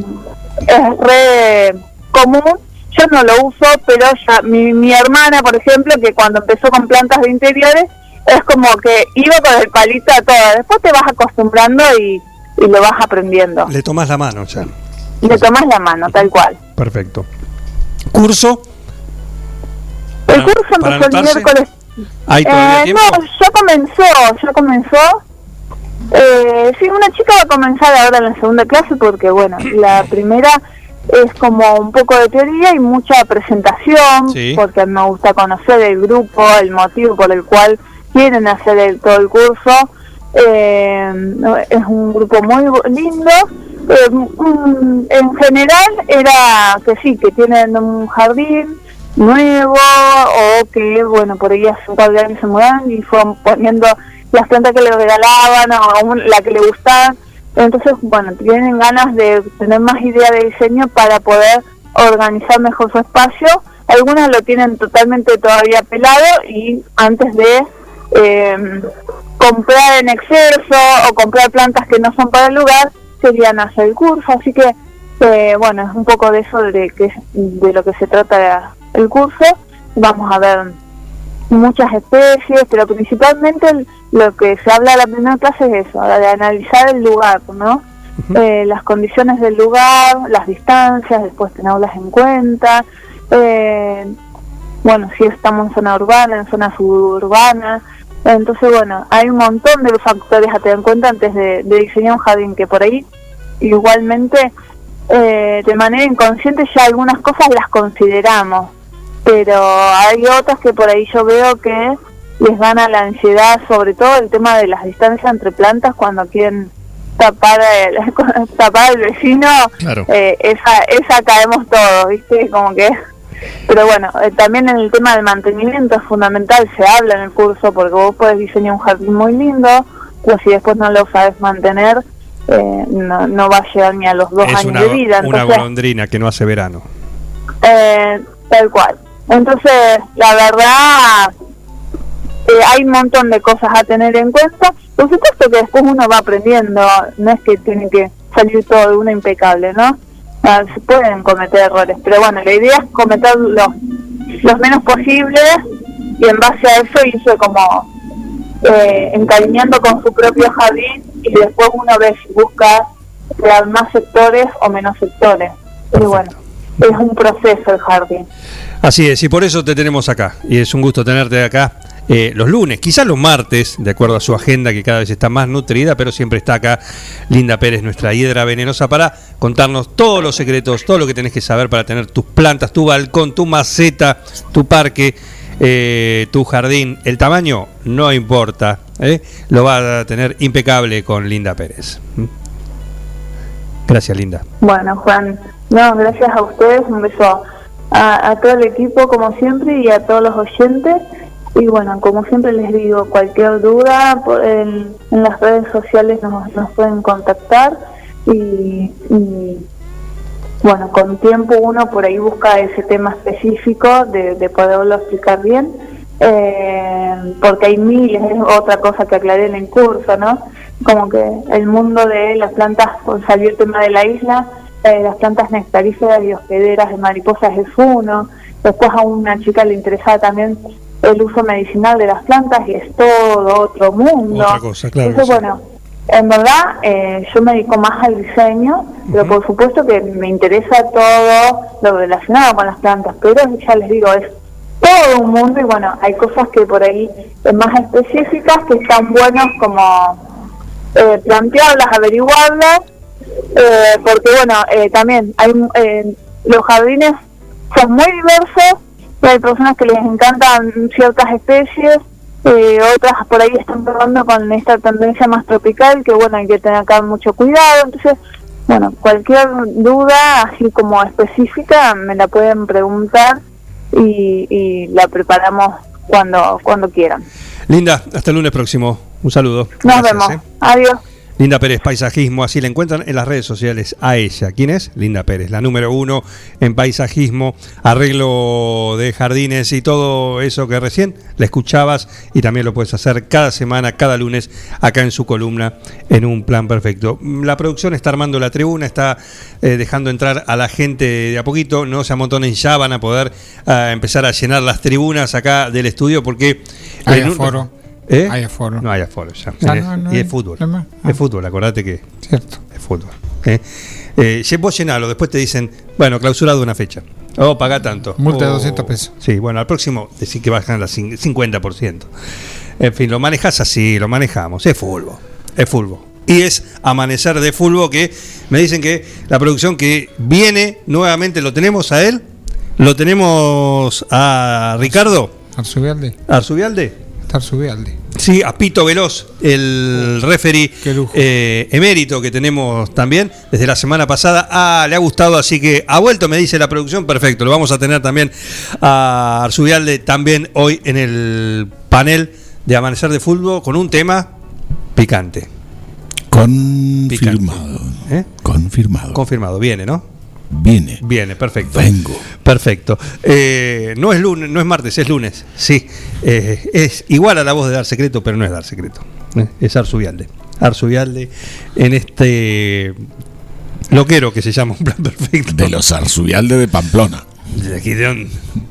Speaker 40: es re común. Yo no lo uso, pero ya mi, mi hermana, por ejemplo, que cuando empezó con plantas de interiores, es como que iba con el palito a todo. Después te vas acostumbrando y, y lo vas aprendiendo.
Speaker 1: Le tomas la mano ya.
Speaker 40: Le tomas la mano, tal cual.
Speaker 1: Perfecto. ¿Curso?
Speaker 40: El curso empezó el miércoles.
Speaker 1: ¿Hay todavía
Speaker 40: Eh,
Speaker 1: tiempo?
Speaker 40: no, ya comenzó, ya comenzó. Eh, sí, una chica va a comenzar ahora en la segunda clase porque, bueno, la [clears throat] primera es como un poco de teoría y mucha presentación,
Speaker 41: Sí.
Speaker 40: porque me gusta conocer el grupo, el motivo por el cual quieren hacer el- todo el curso. Eh, es un grupo muy lindo. Eh, en general era que sí, que tienen un jardín nuevo o que, bueno, por hace un par se mudaron y fueron poniendo las plantas que le regalaban o un- la que le gustaban. Entonces, bueno, tienen ganas de tener más idea de diseño para poder organizar mejor su espacio. Algunas lo tienen totalmente todavía pelado y antes de eh, comprar en exceso o comprar plantas que no son para el lugar, querían hacer el curso. Así que, eh, bueno, es un poco de eso de, que, de lo que se trata el curso. Vamos a ver muchas especies, pero principalmente el- lo que se habla en la primera clase es eso, de analizar el lugar, ¿no? Eh, las condiciones del lugar, las distancias, después tenerlas en cuenta, eh, bueno, si estamos en zona urbana, en zona suburbana, entonces bueno, hay un montón de factores a tener en cuenta antes de, de diseñar un jardín, que por ahí igualmente eh, de manera inconsciente ya algunas cosas las consideramos, pero hay otras que por ahí yo veo que les gana la ansiedad, sobre todo el tema de las distancias entre plantas cuando quieren tapar el, [laughs] tapar al vecino,
Speaker 1: Claro.
Speaker 40: eh, esa, esa caemos todos, ¿viste? Como que... Pero bueno, eh, también en el tema del mantenimiento es fundamental, se habla en el curso, porque vos podés diseñar un jardín muy lindo, pero si después no lo sabes mantener, eh, no, no va a llegar ni a los dos
Speaker 1: Es
Speaker 40: años
Speaker 1: una,
Speaker 40: de vida.
Speaker 1: una
Speaker 40: Entonces,
Speaker 1: golondrina que no hace verano.
Speaker 40: eh, tal cual. Entonces, la verdad, eh, hay un montón de cosas a tener en cuenta. Por supuesto que después uno va aprendiendo, no es que tiene que salir todo de uno impecable, ¿no? Ah, se pueden cometer errores, pero bueno, la idea es cometer los, los menos posibles y en base a eso irse como eh, encariñando con su propio jardín y después uno ve si busca crear más sectores o menos sectores. Pero bueno, es un proceso el jardín.
Speaker 1: Así es, y por eso te tenemos acá. Y es un gusto tenerte acá eh, los lunes, quizás los martes, de acuerdo a su agenda que cada vez está más nutrida, pero siempre está acá Linda Pérez, nuestra hiedra venenosa, para contarnos todos los secretos, todo lo que tenés que saber para tener tus plantas, tu balcón, tu maceta, tu parque, eh, tu jardín. El tamaño no importa, ¿eh? lo va a tener impecable con Linda Pérez. ¿Mm? Gracias, Linda.
Speaker 40: Bueno, Juan, no, gracias a ustedes, un beso a, todo el equipo como siempre y a todos los oyentes. Y bueno, como siempre les digo, cualquier duda por- en, las redes sociales nos, pueden contactar y, y, bueno, con tiempo uno por ahí busca ese tema específico de, de poderlo explicar bien, eh, porque hay miles, es otra cosa que aclaré en el curso, ¿no? Como que el mundo de las plantas, con salió el tema de la isla, eh, las plantas nectaríferas y hospederas de mariposas es uno, después a una chica le interesaba también el uso medicinal de las plantas y es todo otro mundo.
Speaker 1: Otra cosa, claro.
Speaker 40: Entonces, bueno, en verdad eh, yo me dedico más al diseño, pero por supuesto que me interesa todo lo relacionado con las plantas, pero ya les digo, es todo un mundo y bueno, hay cosas que por ahí más específicas que están buenos como eh, plantearlas, averiguarlas, eh, porque bueno, eh, también hay eh, los jardines son muy diversos, hay personas que les encantan ciertas especies, eh, otras por ahí están probando con esta tendencia más tropical, que bueno, hay que tener acá mucho cuidado, entonces, bueno, cualquier duda así como específica me la pueden preguntar y, y la preparamos cuando cuando quieran.
Speaker 1: Linda, hasta el lunes próximo. Un saludo.
Speaker 40: Nos
Speaker 1: Gracias,
Speaker 40: vemos.
Speaker 1: ¿eh?
Speaker 40: Adiós.
Speaker 1: Linda Pérez, paisajismo, así la encuentran en las redes sociales a ella. ¿Quién es? Linda Pérez, la número uno en paisajismo, arreglo de jardines y todo eso que recién la escuchabas y también lo puedes hacer cada semana, cada lunes, acá en su columna, en un plan perfecto. La producción está armando la tribuna, está eh, dejando entrar a la gente de a poquito, no se amontonen ya, van a poder ah, empezar a llenar las tribunas acá del estudio porque...
Speaker 41: Hay
Speaker 1: en un-
Speaker 41: aforo.
Speaker 1: ¿Eh?
Speaker 41: Hay aforo.
Speaker 1: No hay aforo ya.
Speaker 41: Ya
Speaker 1: Es-
Speaker 41: no, no
Speaker 1: y es fútbol.
Speaker 41: problema.
Speaker 1: Es fútbol, acordate que
Speaker 41: Cierto.
Speaker 1: es fútbol. ¿eh? Eh, vos llenalo, después te dicen, bueno, clausurado una fecha. Oh, paga tanto.
Speaker 2: Multa de
Speaker 1: Oh,
Speaker 2: 200 pesos.
Speaker 1: Sí, bueno, al próximo decir que bajan las cin- 50%. En fin, lo manejas así, lo manejamos. Es fútbol. Es fútbol. Y es amanecer de fútbol que me dicen que la producción que viene nuevamente lo tenemos a él. Lo tenemos a Ricardo
Speaker 2: Arzubialde.
Speaker 1: Arzubialde.
Speaker 2: Arzubialde.
Speaker 1: Sí, a Pito Veloz, el referee eh, emérito que tenemos también desde la semana pasada. Ah, le ha gustado, así que ha vuelto, me dice la producción. Perfecto, lo vamos a tener también a Arzubialde también hoy en el panel de Amanecer de Fútbol con un tema picante.
Speaker 42: Confirmado.
Speaker 1: ¿Eh?
Speaker 42: Confirmado.
Speaker 1: Confirmado, viene, ¿no?
Speaker 42: Viene.
Speaker 1: Viene, perfecto.
Speaker 42: Vengo.
Speaker 1: Perfecto. Eh, no es lunes, no es martes, es lunes. Sí. Eh, es igual a la voz de Dar Secreto, pero no es Dar Secreto. Eh, Es Arzubialde. Arzubialde en este loquero que se llama Un Plan Perfecto.
Speaker 42: De los Arzubialde de Pamplona.
Speaker 1: De aquí de un-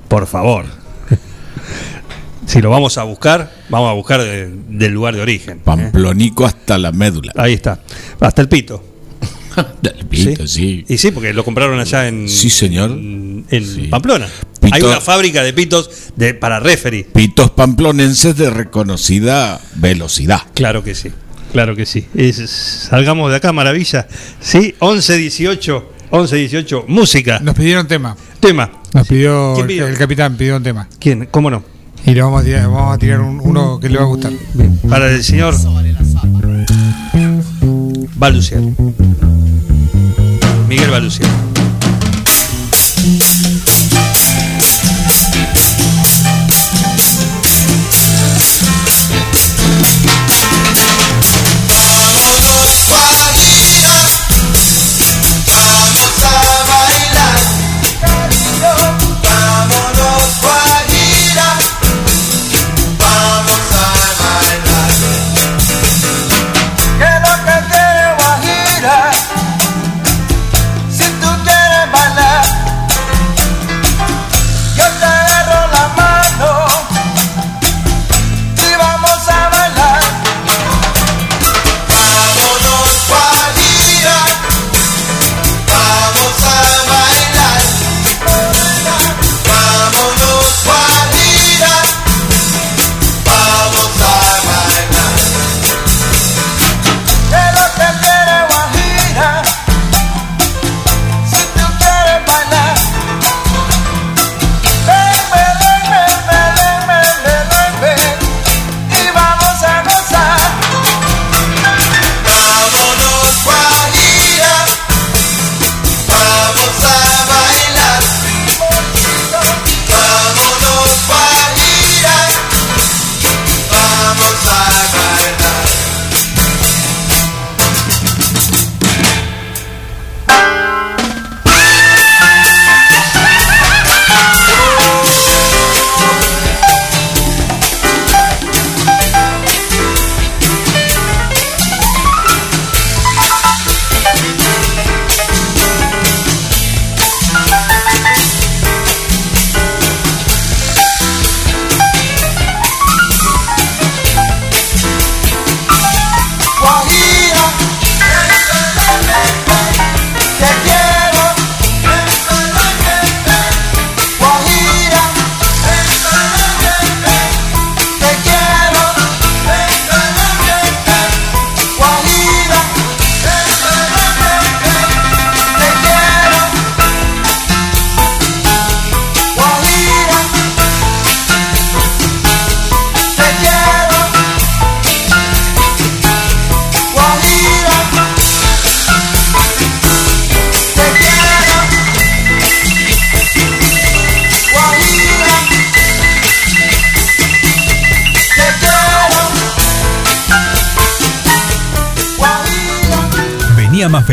Speaker 1: por favor. [laughs] Si lo vamos a buscar, vamos a buscar de- del lugar de origen.
Speaker 42: Pamplónico hasta la médula.
Speaker 1: Ahí está. Hasta el pito. [laughs]
Speaker 42: Del pito, sí.
Speaker 1: Y sí, porque lo compraron allá en,
Speaker 42: Sí, señor.
Speaker 1: en, en Pamplona.
Speaker 42: Pito-
Speaker 1: Hay una fábrica de pitos de, para referee.
Speaker 42: Pitos pamplonenses de reconocida velocidad.
Speaker 1: Claro que sí, claro que sí. Es- salgamos de acá, maravilla. Sí, 11, 18, 11, 18, música.
Speaker 2: Nos pidieron tema.
Speaker 1: Tema.
Speaker 2: Nos pidió,
Speaker 1: ¿Quién
Speaker 2: el,
Speaker 1: pidió?
Speaker 2: el capitán pidió un tema.
Speaker 1: ¿Quién? ¿Cómo no?
Speaker 2: Y le vamos a tirar, vamos a tirar un- uno que le va a gustar.
Speaker 1: Para el señor Balducier. Miguel
Speaker 21: Balducier.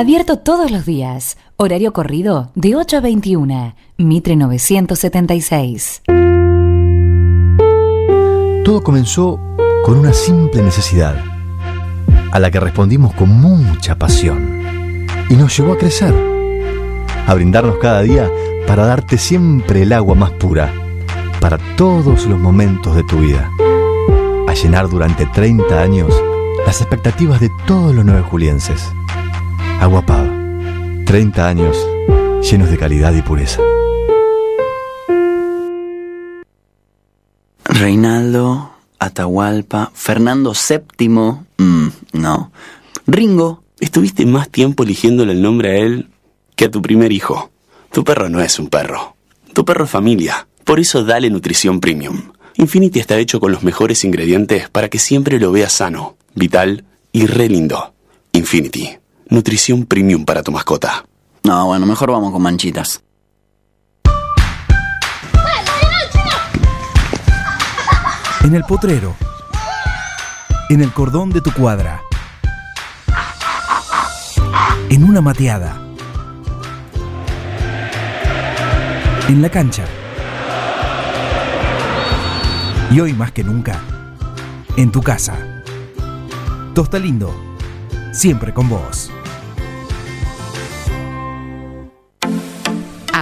Speaker 13: Abierto todos los días. Horario corrido de 8 a 21. Mitre 976.
Speaker 25: Todo comenzó con una simple necesidad, a la que respondimos con mucha pasión, y nos llevó a crecer, a brindarnos cada día para darte siempre el agua más pura, para todos los momentos de tu vida, a llenar durante 30 años las expectativas de todos los nueve julienses. Agua Pava, 30 años llenos de calidad y pureza.
Speaker 8: Reinaldo, Atahualpa, Fernando VII, mm, no. Ringo, estuviste más tiempo eligiéndole el nombre a él que a tu primer hijo. Tu perro no es un perro. Tu perro es familia. Por eso dale nutrición premium. Infinity está hecho con los mejores ingredientes para que siempre lo veas sano, vital y re lindo. Infinity. Nutrición premium para tu mascota.
Speaker 43: No, bueno, mejor vamos con manchitas.
Speaker 5: En el potrero. En el cordón de tu cuadra. En una mateada. En la cancha. Y hoy más que nunca, en tu casa. Tosta Lindo, siempre con vos.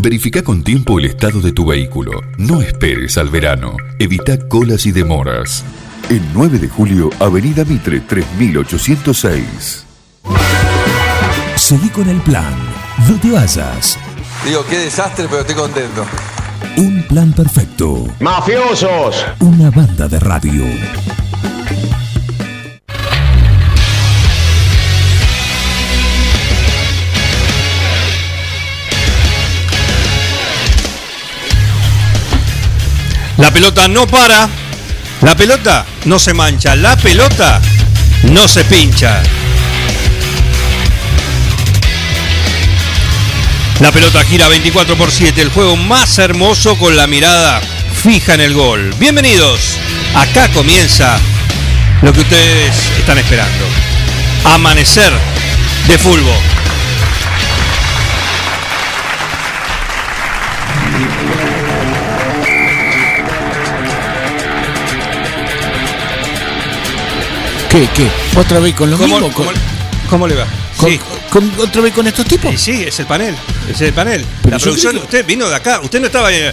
Speaker 15: Verifica con tiempo el estado de tu vehículo. No esperes al verano. Evita colas y demoras. El 9 de julio, Avenida Mitre 3806.
Speaker 28: Seguí con el plan. No te vayas.
Speaker 44: Digo, qué desastre, pero estoy contento.
Speaker 28: Un plan perfecto.
Speaker 44: ¡Mafiosos!
Speaker 28: Una banda de radio.
Speaker 1: La pelota no para. La pelota no se mancha. La pelota no se pincha. La pelota gira 24 por 7. El juego más hermoso con la mirada fija en el gol. Bienvenidos. Acá comienza lo que ustedes están esperando. Amanecer de fútbol.
Speaker 42: ¿Qué, qué? ¿Otra vez con lo
Speaker 1: ¿Cómo,
Speaker 42: mismo?
Speaker 1: cómo- cómo le va?
Speaker 42: Con-
Speaker 1: Sí.
Speaker 42: con- ¿Otra vez con estos tipos?
Speaker 1: Sí, es el panel. Es el panel.
Speaker 42: Pero
Speaker 1: La producción, usted vino de acá. Usted no estaba. eh,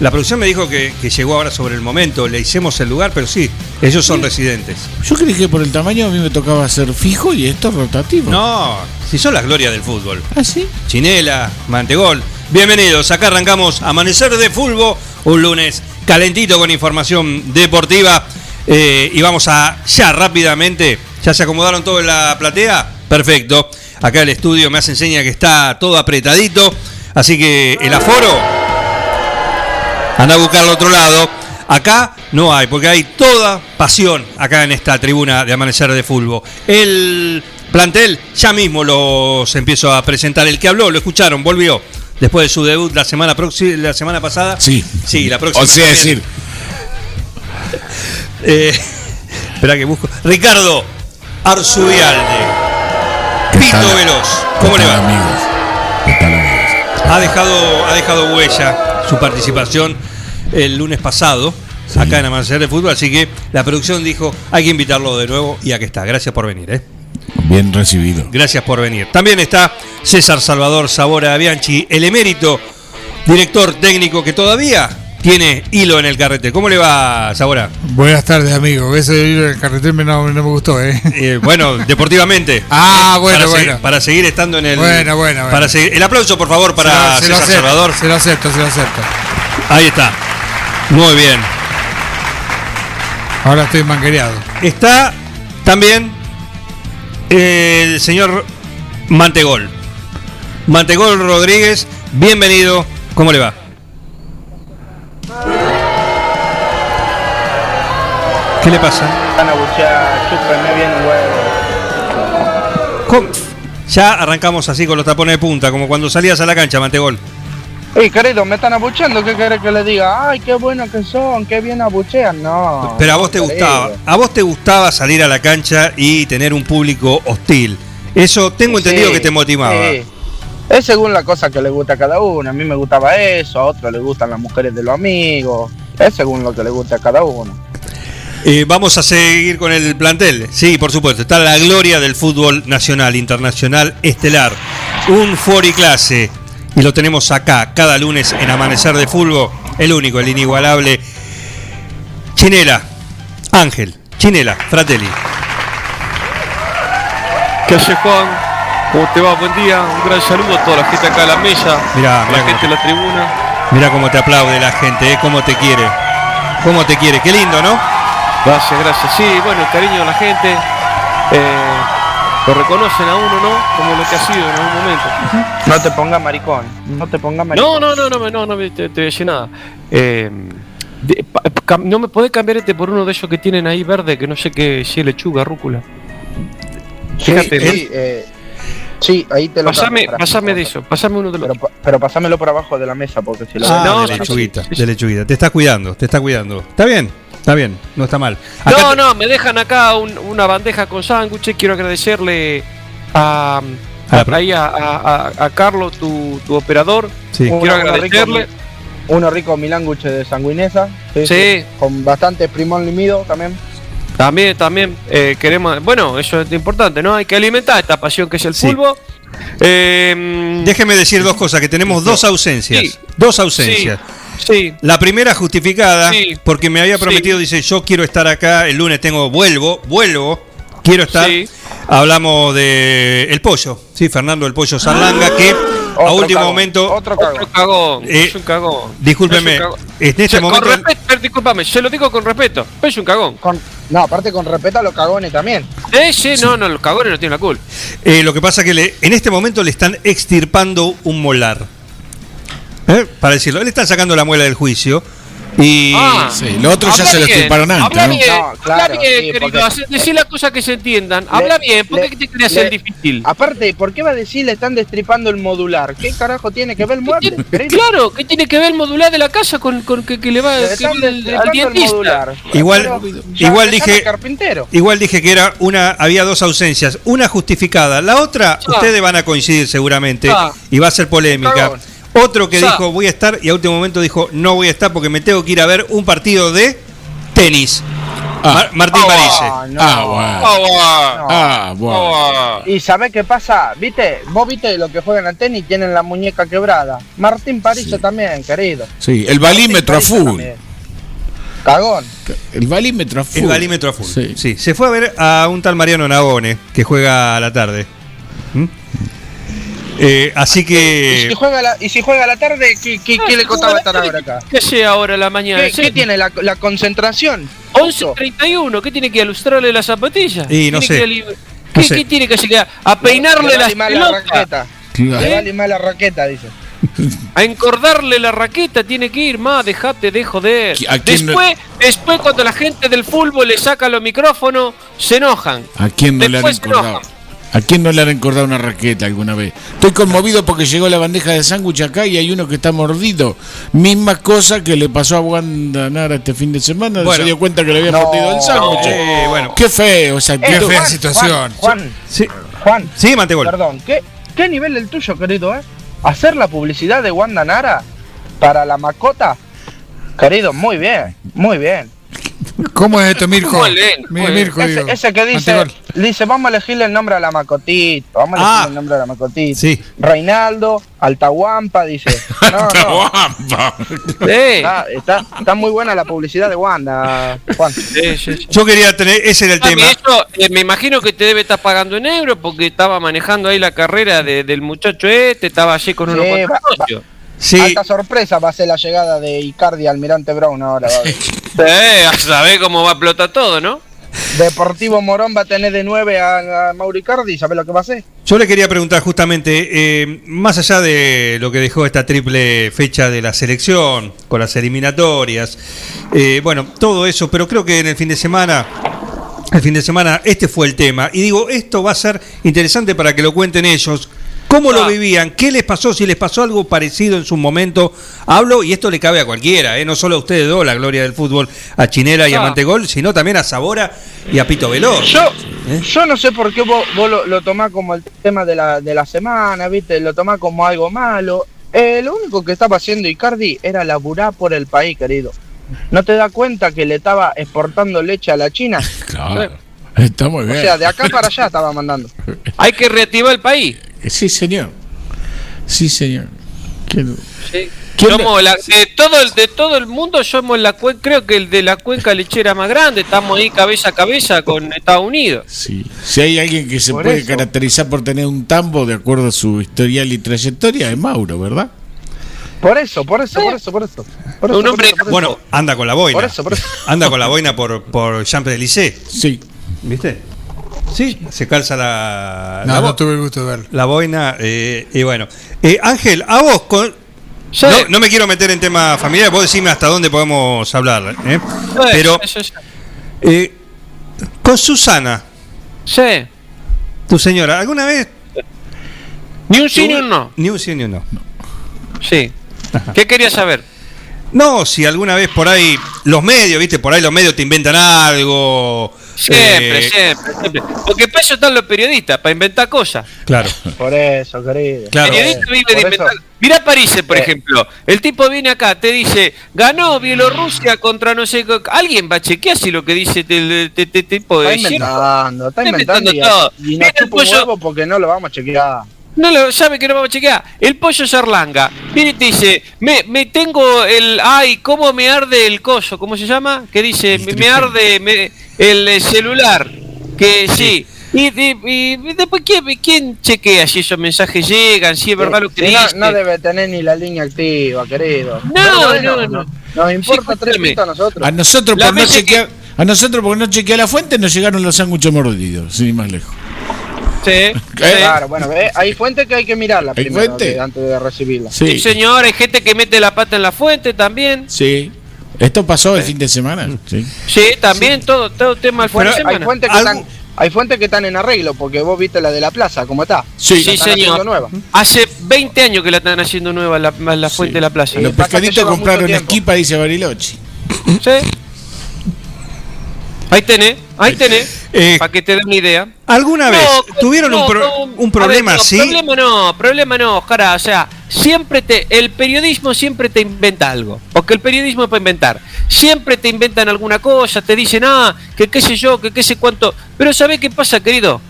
Speaker 1: La producción me dijo que, que llegó ahora sobre el momento. Le hicimos el lugar, pero sí, ellos son residentes.
Speaker 42: Yo creí que por el tamaño a mí me tocaba ser fijo y esto rotativo.
Speaker 1: No, si son las glorias del fútbol.
Speaker 42: ¿Ah, sí?
Speaker 1: Chinela, Mantegol. Bienvenidos, acá arrancamos Amanecer de Fútbol, un lunes calentito con información deportiva. Eh, y vamos a ya rápidamente, ya se acomodaron todo en la platea. Perfecto. Acá el estudio me hace enseña que está todo apretadito. Así que el aforo, anda a buscar al otro lado. Acá no hay, porque hay toda pasión acá en esta tribuna de Amanecer de Fútbol. El plantel, ya mismo los empiezo a presentar. El que habló, lo escucharon, volvió. Después de su debut la semana, la semana pasada.
Speaker 42: Sí.
Speaker 1: Sí, la próxima.
Speaker 42: O sea,
Speaker 1: también.
Speaker 42: decir,
Speaker 1: Eh, espera que busco. Ricardo Arzubialde. Pito
Speaker 42: tal?
Speaker 1: Veloz. ¿Cómo
Speaker 42: ¿Qué
Speaker 1: le va?
Speaker 42: amigos? ¿Qué tal, amigos?
Speaker 1: Ha dejado, ha dejado huella su participación el lunes pasado, acá en Amanecer de Fútbol, así que la producción dijo, hay que invitarlo de nuevo y aquí está. Gracias por venir, ¿eh?
Speaker 42: Bien recibido.
Speaker 1: Gracias por venir. También está César Salvador Sabora Bianchi, el emérito director técnico que todavía tiene hilo en el carrete. ¿Cómo le va, Sabora?
Speaker 41: Buenas tardes, amigo. Ese libro del carretero me- no, no me gustó, ¿eh?
Speaker 1: Eh, bueno, [laughs] deportivamente.
Speaker 41: Ah, bueno,
Speaker 1: para
Speaker 41: bueno.
Speaker 1: Seguir, para seguir estando en el.
Speaker 41: Bueno, bueno, bueno.
Speaker 1: Para seguir, el aplauso, por favor, para
Speaker 41: Se lo- se lo
Speaker 1: César
Speaker 41: acepto,
Speaker 1: Salvador.
Speaker 41: Se lo acepto, se lo acepto.
Speaker 1: Ahí está. Muy bien.
Speaker 41: Ahora estoy manguereado.
Speaker 1: Está también el señor Mantegol. Mantegol Rodríguez, bienvenido. ¿Cómo le va? ¿Qué le pasa?
Speaker 45: Van a buchear, chúpenme bien un huevo.
Speaker 1: ¿Cómo? Ya arrancamos así con los tapones de punta, como cuando salías a la cancha, Mantegol.
Speaker 45: Ey, querido, me están abucheando, ¿qué querés que le diga? Ay, qué buenos que son, qué bien abuchean, no.
Speaker 1: Pero a vos te
Speaker 45: querido.
Speaker 1: gustaba, a vos te gustaba salir a la cancha y tener un público hostil. Eso tengo entendido
Speaker 45: Sí,
Speaker 1: que te motivaba.
Speaker 45: sí. Es según la cosa que le gusta a cada uno. A mí me gustaba eso, a otros le gustan las mujeres de los amigos. Es según lo que le gusta a cada uno.
Speaker 1: Eh, vamos a seguir con el plantel. Sí, por supuesto. Está la gloria del fútbol nacional, internacional, estelar. Un Fori clase. Y lo tenemos acá, cada lunes en Amanecer de Fútbol. El único, el inigualable. Chinela. Ángel. Chinela. Fratelli.
Speaker 32: ¿Qué hace Juan? ¿Cómo te va? Buen día. Un gran saludo a toda la gente acá en la mesa,
Speaker 1: Mirá,
Speaker 32: a la gente en la tribuna.
Speaker 1: Mira cómo te aplaude la gente, ¿eh? cómo te quiere. Cómo te quiere. Qué lindo, ¿no?
Speaker 32: Gracias, gracias. Sí, bueno, el cariño de la gente. eh, lo reconocen a uno, ¿no? Como lo que ha sido en algún momento.
Speaker 45: No te pongas maricón, no te pongas
Speaker 32: No,
Speaker 45: maricón.
Speaker 32: no, no, no, me- no, no me- te, te voy a decir nada. Eh, de- pa- cam- no me podés cambiar este por uno de esos que tienen ahí verde, que no sé qué, si es lechuga, rúcula. Fíjate, ¿no?
Speaker 45: sí, eh, sí, ahí te lo
Speaker 32: Pasame,
Speaker 45: cambio,
Speaker 32: pasame de eso, pasame uno de los.
Speaker 45: Pero, pero pasámelo por abajo de la mesa porque si lo
Speaker 1: Ah,
Speaker 32: No,
Speaker 1: de
Speaker 32: sí,
Speaker 1: lechuguita,
Speaker 32: sí, sí.
Speaker 1: de lechuguita. Te está cuidando, te está cuidando. Está bien, está bien, no está mal. Acá
Speaker 32: No, no, me dejan acá un- una bandeja con sándwiches. Quiero agradecerle a, ahí a, a- a- a Carlos, tu, tu operador.
Speaker 1: Sí.
Speaker 32: Quiero agradecerle.
Speaker 45: rico, uno rico milánguche de sanguinesa.
Speaker 32: Sí.
Speaker 45: Con bastante primón limido también.
Speaker 32: También, también eh, queremos. Bueno, eso es importante, ¿no? Hay que alimentar esta pasión que es el
Speaker 1: Sí.
Speaker 32: fútbol. Eh,
Speaker 1: Déjeme decir dos cosas, que tenemos dos ausencias.
Speaker 32: Sí.
Speaker 1: Dos ausencias.
Speaker 32: Sí.
Speaker 1: La primera justificada,
Speaker 32: Sí.
Speaker 1: porque me había
Speaker 32: Sí.
Speaker 1: prometido, dice, yo quiero estar acá, el lunes tengo, vuelvo, vuelvo, quiero estar.
Speaker 32: Sí.
Speaker 1: Hablamos de El Pollo, sí, Fernando El Pollo Zarlanga, que a
Speaker 45: Otro
Speaker 1: último
Speaker 45: cagón,
Speaker 1: momento,
Speaker 45: Otro cagón.
Speaker 32: Otro cagón.
Speaker 1: Eh,
Speaker 32: es un cagón.
Speaker 1: discúlpeme,
Speaker 32: Es un cagón.
Speaker 1: en este
Speaker 32: Se-
Speaker 1: momento...
Speaker 32: Con respeto, discúlpame, se lo digo con respeto. pero Es un cagón.
Speaker 45: Con- no, aparte con respeto a los cagones también.
Speaker 32: Ese, no, no, los cagones no tienen la culpa.
Speaker 1: Eh, lo que pasa que le, en este momento le están extirpando un molar. ¿Eh? Para decirlo, le están sacando la muela del juicio. Y
Speaker 32: Ah,
Speaker 42: Sí, lo otro ya se lo
Speaker 32: Habla
Speaker 42: ¿no?
Speaker 32: bien,
Speaker 45: No, claro,
Speaker 32: habla bien,
Speaker 45: sí,
Speaker 32: querido.
Speaker 45: porque-
Speaker 32: Decí las cosas que se entiendan. Habla bien, ¿por qué te querías
Speaker 45: le-
Speaker 32: hacer difícil?
Speaker 45: Aparte, ¿por qué va a decir le están destripando el modular? ¿Qué carajo tiene que ver el mueble?
Speaker 32: Claro, ¿qué tiene que ver el modular de la casa con, con que, que le va
Speaker 45: Le
Speaker 32: que
Speaker 45: el
Speaker 32: dientista?
Speaker 45: modular.
Speaker 1: Igual-
Speaker 45: Pero
Speaker 1: igual dije-
Speaker 45: carpintero.
Speaker 1: igual dije que era una, había dos ausencias, una justificada, la otra,
Speaker 32: Ah.
Speaker 1: ustedes van a coincidir seguramente
Speaker 32: Ah.
Speaker 1: y va a ser polémica.
Speaker 45: Cagón.
Speaker 1: Otro que
Speaker 32: Ah.
Speaker 1: dijo voy a estar y a último momento dijo no voy a estar porque me tengo que ir a ver un partido de tenis. Mar- Martín
Speaker 45: Ah,
Speaker 1: Parise.
Speaker 45: no.
Speaker 42: Ah, bueno.
Speaker 45: No.
Speaker 42: Ah, bueno.
Speaker 45: ¿Y sabés qué pasa? ¿Viste? Vos viste lo que juegan al tenis y tienen la muñeca quebrada. Martín París también, querido.
Speaker 42: Sí, el balímetro full.
Speaker 45: Cagón.
Speaker 42: El balímetro a full.
Speaker 1: El balímetro a full.
Speaker 42: Sí.
Speaker 1: Sí. Se fue a ver a un tal Mariano Nagone que juega a la tarde. ¿Mm? Eh, así
Speaker 45: ¿Y
Speaker 1: que
Speaker 45: si juega la, y si juega a la tarde, ¿qué, qué, qué le costaba estar ahora acá?
Speaker 32: ¿Qué sea ahora a la mañana?
Speaker 45: ¿Qué, qué tiene la, la concentración?
Speaker 32: 11.31, ¿qué tiene que ilustrarle las zapatillas?
Speaker 1: Y no
Speaker 32: ¿Tiene
Speaker 1: sé.
Speaker 32: que
Speaker 1: No
Speaker 32: ¿Qué,
Speaker 1: sé.
Speaker 32: qué tiene que hacer? ¿A peinarle
Speaker 45: Le va
Speaker 32: las
Speaker 45: a limar la raqueta.
Speaker 42: Claro.
Speaker 45: Le va a limar la raqueta, dice.
Speaker 32: A encordarle la raqueta tiene que ir, más, dejate de joder.
Speaker 42: ¿A quién no-
Speaker 32: Después, después cuando la gente del fútbol le saca los micrófonos, se enojan.
Speaker 42: ¿A quién no le han
Speaker 32: Después se
Speaker 42: encordado?
Speaker 32: enojan.
Speaker 42: ¿A quién no le han encordado una raqueta alguna vez? Estoy conmovido porque llegó la bandeja de sándwich acá y hay uno que está mordido. Misma cosa que le pasó a Wanda Nara este fin de semana.
Speaker 1: Bueno.
Speaker 42: se dio cuenta que le había
Speaker 45: No,
Speaker 42: mordido el sándwich.
Speaker 1: Eh, bueno.
Speaker 42: Qué feo esa
Speaker 45: Eh,
Speaker 42: actitud.
Speaker 41: fea
Speaker 45: Juan,
Speaker 41: situación.
Speaker 45: Juan, Juan,
Speaker 1: sí,
Speaker 45: Juan,
Speaker 1: sí,
Speaker 45: perdón, ¿qué, ¿qué nivel el tuyo, querido, eh? Hacer la publicidad de Wanda Nara para la macota Querido, muy bien, muy bien.
Speaker 41: ¿Cómo es esto, [laughs] Mirko? Mirko,
Speaker 45: ese, ese que dice,
Speaker 41: Antigol.
Speaker 45: dice, vamos a elegirle el nombre a la macotita, vamos a elegirle
Speaker 41: Ah.
Speaker 45: el nombre a la macotita.
Speaker 1: Sí.
Speaker 45: Reinaldo, Altahuampa, dice. [laughs] No, no. Está, está, está muy buena la publicidad de Wanda, Juan.
Speaker 1: Yo quería tener, ese era el
Speaker 32: Ah,
Speaker 1: tema.
Speaker 32: eso, eh, me imagino que te debe estar pagando en euros porque estaba manejando ahí la carrera de- del muchacho este, estaba allí con unos
Speaker 45: Sí. Alta sorpresa va a ser la llegada de Icardi Almirante Brown ahora. ver. [laughs]
Speaker 32: Eh, a saber cómo va a explotar todo, ¿no?
Speaker 45: Deportivo Morón va a tener de 9 a, a Mauro Icardi, ¿sabes lo que va a hacer?
Speaker 1: Yo le quería preguntar justamente, eh, más allá de lo que dejó esta triple fecha de la selección, con las eliminatorias, eh, bueno, todo eso, pero creo que en el fin de semana, el fin de semana, este fue el tema. Y digo, esto va a ser interesante para que lo cuenten ellos. ¿Cómo lo vivían? ¿Qué les pasó? Si les pasó algo parecido en su momento. Hablo, y esto le cabe a cualquiera, ¿eh? no solo a ustedes dos, la gloria del fútbol, a Chinela y a
Speaker 45: Ah.
Speaker 1: Mantegol, sino también a Sabora y a Pito Veloz.
Speaker 45: Yo, yo no sé por qué vos, vos lo, lo tomás como el tema de la, de la semana, ¿viste? Lo tomás como algo malo. Eh, lo único que estaba haciendo Icardi era laburar por el país, querido. ¿No te das cuenta que le estaba exportando leche a la China? [laughs]
Speaker 42: Claro. Está muy
Speaker 45: O
Speaker 42: bien.
Speaker 45: sea, de acá para allá estaba mandando. [laughs]
Speaker 32: Hay que reactivar el país.
Speaker 42: Sí, señor. Sí, señor.
Speaker 32: Sí.
Speaker 42: ¿Quién
Speaker 32: Somos la- de todo el de todo el mundo somos la cuen- creo que el de la cuenca lechera más grande, estamos ahí cabeza a cabeza con Estados Unidos.
Speaker 42: Sí. Si hay alguien que se
Speaker 32: Por
Speaker 42: puede
Speaker 32: eso.
Speaker 42: caracterizar por tener un tambo de acuerdo a su historial y trayectoria, es Mauro, ¿verdad?
Speaker 45: Por eso, por eso, por eso, por eso. Por eso,
Speaker 32: Un hombre-
Speaker 45: por eso, por eso.
Speaker 1: Bueno, anda con la boina.
Speaker 45: Por eso, por eso.
Speaker 1: Anda con la boina por, por Champs-Élysées.
Speaker 42: Sí.
Speaker 1: ¿Viste? Sí, se calza la.
Speaker 41: No,
Speaker 1: la
Speaker 41: no
Speaker 1: bo-
Speaker 41: tuve el gusto de verlo.
Speaker 1: La boina, eh, y bueno. Eh, Ángel, a vos, con. No, no me quiero meter en temas familiares, vos decime hasta dónde podemos hablar. ¿eh? Pero, eh, con Susana,
Speaker 32: Sí.
Speaker 1: tu señora, ¿alguna vez?
Speaker 32: Ni un sí ni un no.
Speaker 1: Ni un sí ni un no.
Speaker 32: Sí. ¿Qué querías saber?
Speaker 1: No, si alguna vez por ahí, los medios, ¿viste? Por ahí los medios te inventan algo.
Speaker 32: Siempre,
Speaker 1: eh,
Speaker 32: siempre, siempre. Porque para eso están los periodistas, para inventar cosas.
Speaker 1: Claro.
Speaker 45: Por eso, querido.
Speaker 1: Claro.
Speaker 32: El periodista vive de
Speaker 45: eso-
Speaker 32: inventar. Mirá París, por
Speaker 45: Eh.
Speaker 32: ejemplo. El tipo viene acá, te dice, ganó Bielorrusia contra no sé qué. Alguien va a chequear si lo que dice el este tipo
Speaker 45: Está
Speaker 32: es cierto.
Speaker 45: inventando, está
Speaker 32: Está
Speaker 45: inventando.
Speaker 32: inventando todo.
Speaker 45: Y, y chupa un huevo porque no lo vamos a chequear.
Speaker 32: No lo sabe que no vamos a chequear. El pollo Sarlanga viene y te dice, me, me tengo el, ay, cómo me arde el coso, ¿cómo se llama? Que dice, me, me arde me- el eh, celular. Que sí. Y, y- y después, ¿quién, quién chequea si esos mensajes llegan? Si es verdad lo que
Speaker 45: Sí, no,
Speaker 32: dice.
Speaker 45: no debe tener ni la línea activa, querido.
Speaker 32: No, no, no.
Speaker 45: Nos importa
Speaker 32: Sí,
Speaker 45: tres pitos a nosotros.
Speaker 42: A nosotros por no chequear, a nosotros por no chequear la fuente nos llegaron los sándwiches mordidos, sin más lejos.
Speaker 32: Sí, [laughs]
Speaker 45: Claro, bueno, ve, hay fuentes que hay que mirarla
Speaker 42: ¿Hay
Speaker 45: primero
Speaker 42: fuente?
Speaker 45: que- antes de recibirla.
Speaker 32: Sí,
Speaker 42: Sí.
Speaker 32: señor, hay gente que mete la pata en la fuente también.
Speaker 42: Sí. Esto pasó el fin de semana. Sí.
Speaker 32: Sí, también todo, todo tema del fin de
Speaker 45: hay
Speaker 32: semana.
Speaker 45: fuentes que están hay fuentes que están en arreglo porque vos viste la de la plaza, ¿cómo está?
Speaker 32: Sí,
Speaker 45: haciendo
Speaker 32: señor.
Speaker 45: nueva.
Speaker 32: Hace 20 años que la están haciendo nueva la, la fuente de la plaza.
Speaker 42: Los pescaditos compraron esquipa, dice Bariloche.
Speaker 32: Sí. Ahí tenés, ahí tenés, para que te den una idea.
Speaker 1: ¿Alguna vez tuvieron un, pro-
Speaker 32: no,
Speaker 1: un problema
Speaker 32: a ver, no,
Speaker 1: así?
Speaker 32: Problema no, problema no, cara, o sea, siempre te, el periodismo siempre te inventa algo, porque el periodismo es para inventar. Siempre te inventan alguna cosa, te dicen, ah, que qué sé yo, que qué sé cuánto. Pero ¿sabés qué pasa, querido?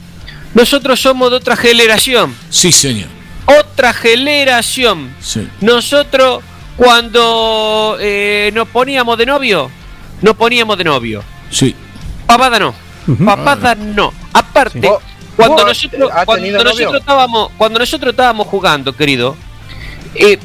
Speaker 32: Nosotros somos de otra generación.
Speaker 42: Sí, señor.
Speaker 32: Otra generación.
Speaker 42: Sí.
Speaker 32: Nosotros, cuando eh, nos poníamos de novio, nos poníamos de novio.
Speaker 42: Sí.
Speaker 32: Papada no. Papada no. Aparte,
Speaker 45: ¿Vos-
Speaker 32: cuando nosotros, cuando nosotros
Speaker 45: novio?
Speaker 32: estábamos, cuando nosotros estábamos jugando, querido, eh,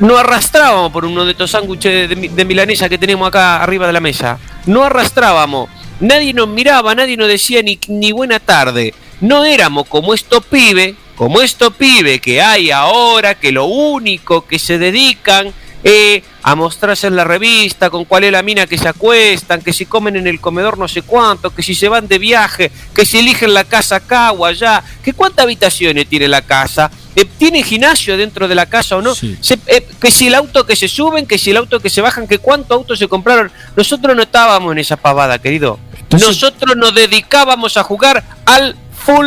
Speaker 32: no arrastrábamos por uno de estos sándwiches de, mi- de milanesa que tenemos acá arriba de la mesa. No arrastrábamos. Nadie nos miraba, nadie nos decía ni, ni buena tarde. No éramos como estos pibes, como estos pibes que hay ahora, que lo único que se dedican eh, a mostrarse en la revista con cuál es la mina que se acuestan, que si comen en el comedor no sé cuánto, que si se van de viaje, que si eligen la casa acá o allá, que cuántas habitaciones tiene la casa, Eh, tiene gimnasio dentro de la casa o no, Se- eh, que si el auto que se suben, que si el auto que se bajan, que cuántos autos se compraron. Nosotros no estábamos en esa pavada, querido. Nosotros nos dedicábamos a jugar al full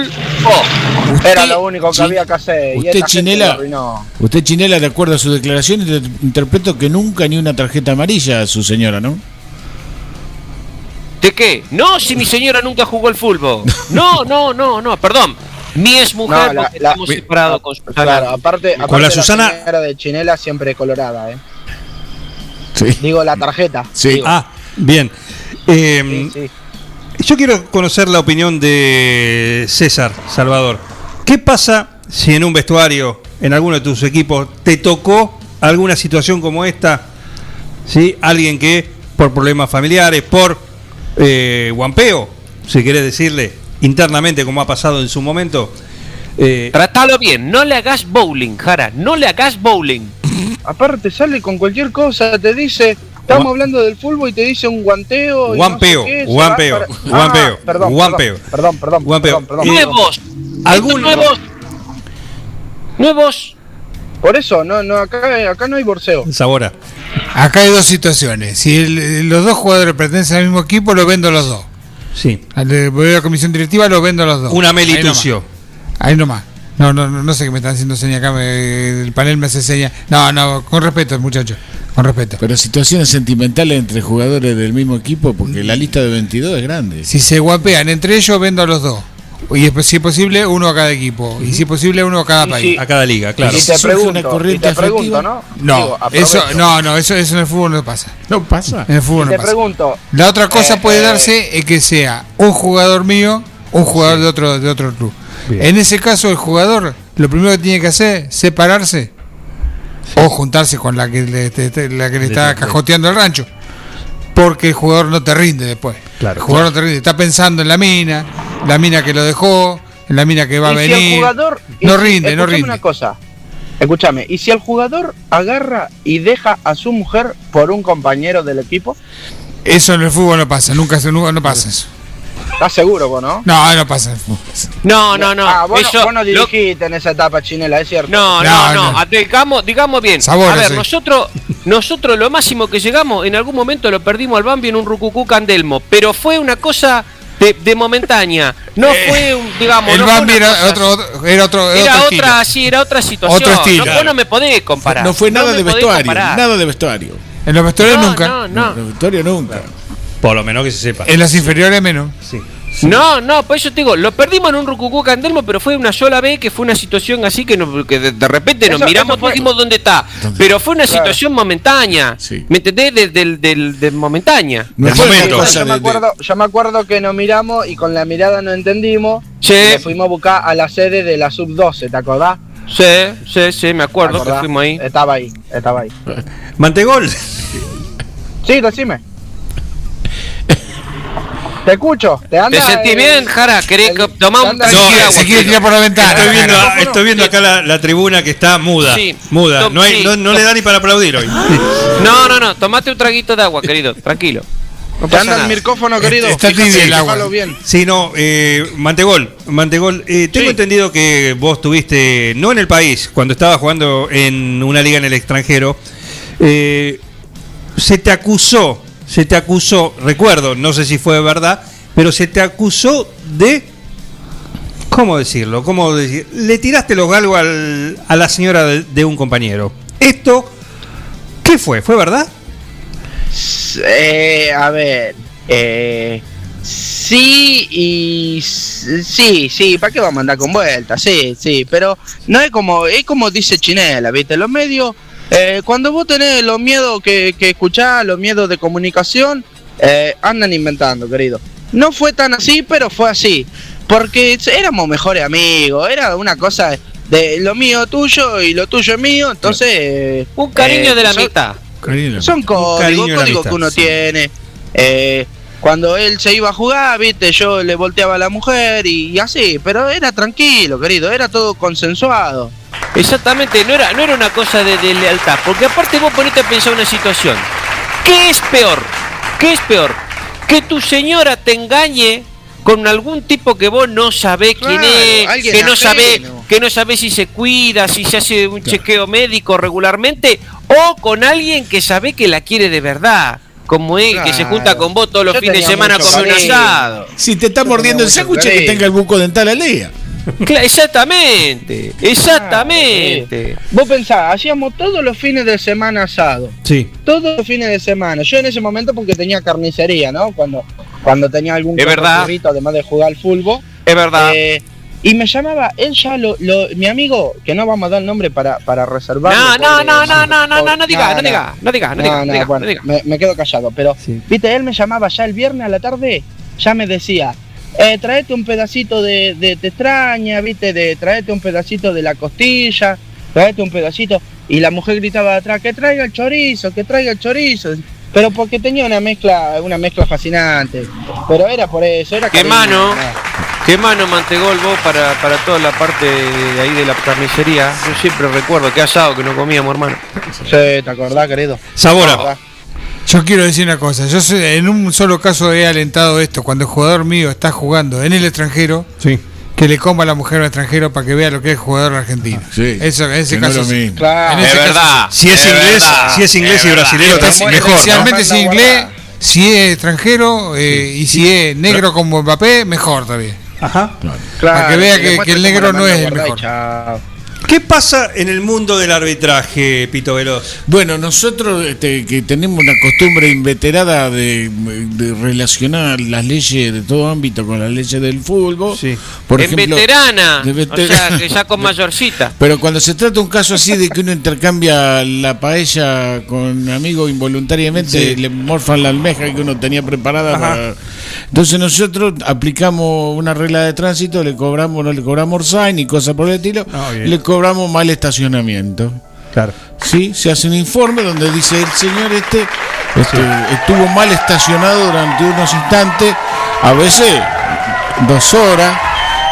Speaker 45: Era lo único que
Speaker 42: Chi-
Speaker 45: había que hacer.
Speaker 42: usted, Chinela. Usted, Chinela, de acuerdo a su declaración, inter- interpreto que nunca ni una tarjeta amarilla a su señora, ¿no?
Speaker 32: ¿De qué? No, si mi señora nunca jugó al fútbol. [laughs] No, no, no, no, perdón. Mi ex mujer
Speaker 45: No, la-
Speaker 32: porque
Speaker 45: la-
Speaker 32: estamos separados con Susana.
Speaker 45: Claro, aparte,
Speaker 1: Con la Susana-
Speaker 45: de Chinela siempre colorada, ¿eh?
Speaker 42: Sí.
Speaker 45: Digo, la tarjeta.
Speaker 1: Sí.
Speaker 45: digo.
Speaker 1: Ah, bien. Eh,
Speaker 45: Sí, sí.
Speaker 1: Yo quiero conocer la opinión de César Salvador. ¿Qué pasa si en un vestuario, en alguno de tus equipos, te tocó alguna situación como esta? ¿Sí? Alguien que por problemas familiares, por eh, guampeo, si querés decirle internamente como ha pasado en su momento. eh,
Speaker 32: Tratalo bien, no le hagas bowling, Jara, no le hagas bowling.
Speaker 45: Aparte, sale con cualquier cosa, te dice. Estamos hablando del fútbol y te dice un guanteo. y no sé
Speaker 1: Guampeo, guampeo,
Speaker 45: para-
Speaker 1: guampeo,
Speaker 45: Ah, perdón,
Speaker 1: guampeo.
Speaker 45: Perdón, perdón.
Speaker 1: Guampeo.
Speaker 45: perdón, perdón,
Speaker 1: Y-
Speaker 45: perdón.
Speaker 32: Nuevos.
Speaker 1: ¿Algún-
Speaker 32: nuevos. Nuevos.
Speaker 45: Por eso, no, no, acá, acá no hay borseo.
Speaker 1: Sabora.
Speaker 2: Acá hay dos situaciones. Si el- los dos jugadores pertenecen al mismo equipo, lo vendo los dos.
Speaker 1: Sí.
Speaker 2: Al de voy a la comisión directiva, lo vendo a los dos.
Speaker 1: Una
Speaker 2: Ahí
Speaker 1: Meli
Speaker 2: nomás.
Speaker 1: Tucio.
Speaker 2: Ahí nomás. No, no, no, no sé qué me están haciendo señas acá. me- el panel me hace señas. No, no, con respeto, muchachos. Con respeto.
Speaker 42: Pero situaciones sentimentales entre jugadores del mismo equipo, porque la lista de 22 es grande.
Speaker 2: Si se guapean entre ellos, vendo a los dos. Y es- si es posible, uno a cada equipo. Y si es posible, uno a cada
Speaker 45: Y
Speaker 2: país.
Speaker 45: si-
Speaker 1: A cada liga, claro.
Speaker 45: Y te
Speaker 42: Surge
Speaker 45: pregunto,
Speaker 42: una
Speaker 45: y
Speaker 42: corriente
Speaker 45: te pregunto. ¿no?
Speaker 2: No,
Speaker 45: Digo,
Speaker 2: eso, no, no, eso, eso en el fútbol no pasa.
Speaker 42: No pasa.
Speaker 2: En el fútbol
Speaker 45: Y
Speaker 2: no
Speaker 45: te
Speaker 2: pasa.
Speaker 45: pregunto.
Speaker 2: La otra cosa
Speaker 45: eh,
Speaker 2: puede
Speaker 45: eh,
Speaker 2: darse es que sea un jugador mío, un jugador de otro de otro club.
Speaker 1: Bien.
Speaker 2: En ese caso, el jugador lo primero que tiene que hacer es separarse o juntarse con la que le, te- te- la que le está cajoteando el rancho. Porque el jugador no te rinde después.
Speaker 1: Claro,
Speaker 2: el jugador no te rinde. Está pensando en la mina, la mina que lo dejó, en la mina que va a
Speaker 45: y si
Speaker 2: venir.
Speaker 45: el jugador. y
Speaker 2: no
Speaker 45: si-
Speaker 2: rinde, no rinde.
Speaker 45: una cosa. Escúchame, ¿y si el jugador agarra y deja a su mujer por un compañero del equipo?
Speaker 2: Eso en el fútbol no pasa, nunca, se- nunca no pasa eso.
Speaker 45: ¿Estás seguro vos, no?
Speaker 2: No, no pasa en el fútbol.
Speaker 32: No, no, no.
Speaker 45: Ah, vos, no-
Speaker 32: Eso-
Speaker 45: vos no
Speaker 32: lo-
Speaker 45: dirigiste en esa etapa chinela, es cierto.
Speaker 32: No,
Speaker 2: No,
Speaker 32: no, no.
Speaker 2: no.
Speaker 32: Digamos, digamos bien.
Speaker 2: Sabor,
Speaker 32: a ver,
Speaker 2: sí.
Speaker 32: nosotros, nosotros lo máximo que llegamos, en algún momento lo perdimos al Bambi en un Rucucú Candelmo, pero fue una cosa de, de momentánea. No fue un, digamos,
Speaker 2: Eh, el
Speaker 32: no
Speaker 2: Bambi era
Speaker 32: cosa
Speaker 2: otro, otro- era otro,
Speaker 32: Era
Speaker 2: otro
Speaker 32: otra,
Speaker 2: estilo.
Speaker 32: sí, era otra situación.
Speaker 2: Otro estilo.
Speaker 32: No, vos no me podés comparar.
Speaker 42: No fue nada de vestuario,
Speaker 32: comparar.
Speaker 42: nada de vestuario.
Speaker 2: En los vestuarios
Speaker 32: No,
Speaker 2: nunca.
Speaker 32: No, no.
Speaker 42: De vestuario nunca.
Speaker 1: Por lo menos que se sepa.
Speaker 2: En las inferiores menos.
Speaker 1: Sí.
Speaker 32: No, no, por eso te digo, lo perdimos en un Rucucú Candelmo, pero fue una sola vez que fue una situación así que, no- que de, de repente nos
Speaker 45: Eso-
Speaker 32: miramos y dijimos dónde está. Pero fue una
Speaker 45: Claro.
Speaker 32: situación momentánea.
Speaker 42: Sí.
Speaker 32: ¿Me entendés? Del, del momentánea.
Speaker 42: No
Speaker 1: momento.
Speaker 45: yo, me
Speaker 42: de- de-
Speaker 45: acuerdo, yo me acuerdo que nos miramos y con la mirada no entendimos.
Speaker 32: Sí.
Speaker 45: Y nos fuimos a buscar a la sede de la sub-12, ¿te acordás?
Speaker 32: Sí, sí, sí, me
Speaker 45: ¿Te
Speaker 32: acuerdo que fuimos ahí.
Speaker 45: Estaba ahí, estaba ahí.
Speaker 1: Mantegol.
Speaker 45: Sí, decime. Te escucho, te anda.
Speaker 32: ¿Te sentís bien, Jara? ¿Querés
Speaker 45: el-
Speaker 32: tomar un
Speaker 2: quiere,
Speaker 32: agua?
Speaker 2: se quiere tirar por la ventana.
Speaker 1: Estoy viendo, estoy viendo acá la, la tribuna que está muda.
Speaker 32: Sí.
Speaker 1: Muda. No, hay,
Speaker 32: Sí.
Speaker 1: no, no le da ni para aplaudir hoy. [laughs]
Speaker 32: No, no, no, tomate un traguito de agua, querido, tranquilo. No
Speaker 45: Te
Speaker 32: pasa
Speaker 45: anda el micrófono, querido.
Speaker 2: Está tibio el agua.
Speaker 45: bien.
Speaker 1: Sí, no, eh, Mantegol, Mantegol, eh, tengo
Speaker 45: Sí.
Speaker 1: entendido que vos estuviste, no en el país, cuando estabas jugando en una liga en el extranjero, eh, se te acusó, se te acusó, recuerdo, no sé si fue verdad, pero se te acusó de, ¿cómo decirlo? ¿Cómo decir? Le tiraste los galgos al- a la señora de, un compañero. Esto, ¿qué fue? ¿Fue verdad?
Speaker 45: Eh, a ver. Eh, sí y sí, sí, ¿para qué vamos a andar con vueltas? Sí, sí, pero no es como, es como dice Chinela, ¿viste? Los medios, eh, cuando vos tenés los miedos que, que escuchás, los miedos de comunicación, eh, andan inventando, querido. No fue tan así, pero fue así. Porque éramos mejores amigos, era una cosa de lo mío tuyo y lo tuyo es mío, entonces... eh,
Speaker 32: Un cariño
Speaker 45: eh,
Speaker 32: de la mitad.
Speaker 42: Cariño.
Speaker 45: son códigos, códigos que uno
Speaker 1: sí.
Speaker 45: tiene. Eh, cuando él se iba a jugar, viste, yo le volteaba a la mujer y, y así, pero era tranquilo, querido, era todo consensuado.
Speaker 32: Exactamente, no era, no era una cosa de, de lealtad, porque aparte vos ponete a pensar una situación. ¿Qué es peor? ¿Qué es peor? Que tu señora te engañe con algún tipo que vos no sabés quién es, que no sabés, que no sabés si se cuida, si se hace un chequeo médico regularmente, o con alguien que sabe que la quiere de verdad. como es, que se junta con vos todos los
Speaker 45: Yo
Speaker 32: fines de semana a comer un asado.
Speaker 42: Si te está mordiendo el sándwich, que tenga el buco dental al día.
Speaker 32: Exactamente, exactamente.
Speaker 45: Vos pensás, hacíamos todos los fines de semana asado.
Speaker 1: Sí.
Speaker 45: Todos los fines de semana. Yo en ese momento porque tenía carnicería, ¿no? Cuando, cuando tenía algún
Speaker 32: Es verdad.
Speaker 45: corrito, además de jugar al fútbol.
Speaker 32: Es verdad.
Speaker 45: Eh, y me llamaba, él ya lo, lo- mi amigo, que no vamos a dar nombre para, para reservar.
Speaker 32: No, no, no, no, no, no, no, no diga, no diga, no diga, no diga, no diga,
Speaker 45: bueno,
Speaker 32: no diga.
Speaker 45: Me, me quedo callado, pero, viste, él me llamaba ya el viernes a la tarde, ya me decía, eh, traete un pedacito de, de te extraña, viste, de traete un pedacito de la costilla, traete un pedacito, y la mujer gritaba atrás, que traiga el chorizo, que traiga el chorizo, pero porque tenía una mezcla, una mezcla fascinante, pero era por eso, era
Speaker 32: Qué
Speaker 45: cariño,
Speaker 32: mano,
Speaker 45: no.
Speaker 32: qué mano Mantegol vos para, para toda la parte de ahí de la carnicería. Yo siempre recuerdo que asado que no comíamos, hermano.
Speaker 45: Sí, ¿te acordás, querido?
Speaker 1: Sabora.
Speaker 41: Yo quiero decir una cosa, yo sé- en un solo caso he alentado esto, cuando el jugador mío está jugando en el extranjero, que le coma a la mujer al extranjero para que vea lo que es jugador argentino.
Speaker 42: Sí,
Speaker 41: Eso, ese
Speaker 42: que no es
Speaker 41: caso
Speaker 42: lo
Speaker 41: sí.
Speaker 45: Claro.
Speaker 41: En ese
Speaker 32: Es
Speaker 41: caso
Speaker 32: verdad.
Speaker 41: sí.
Speaker 1: Si es,
Speaker 32: Es
Speaker 1: inglés,
Speaker 32: verdad,
Speaker 1: si es inglés
Speaker 32: es
Speaker 1: y
Speaker 41: Espe-
Speaker 1: es mejor. ¿no?
Speaker 41: Especialmente si es inglés, si es extranjero eh, y si es negro como Mbappé, mejor todavía.
Speaker 1: Ajá.
Speaker 41: Para que vea que- el negro no es el mejor.
Speaker 1: ¿Qué pasa en el mundo del arbitraje, Pito Veloz?
Speaker 42: Bueno, nosotros este, que tenemos una costumbre inveterada de, de relacionar las leyes de todo ámbito con las leyes del fútbol. Por
Speaker 32: en
Speaker 42: ejemplo,
Speaker 32: veterana,
Speaker 42: de
Speaker 32: o
Speaker 42: veterana.
Speaker 32: sea, que ya con mayorcita. [laughs]
Speaker 42: Pero cuando se trata un caso así de que uno intercambia la paella con amigo involuntariamente,
Speaker 1: Sí.
Speaker 42: le morfan la almeja que uno tenía preparada.
Speaker 1: Ajá.
Speaker 42: para- Entonces nosotros aplicamos una regla de tránsito, le cobramos, no le cobramos sign y cosas por el estilo,
Speaker 1: Ah,
Speaker 42: le cobramos mal estacionamiento.
Speaker 1: Claro.
Speaker 42: Sí, se hace un informe donde dice el señor este, este, estuvo mal estacionado durante unos instantes, a veces dos horas,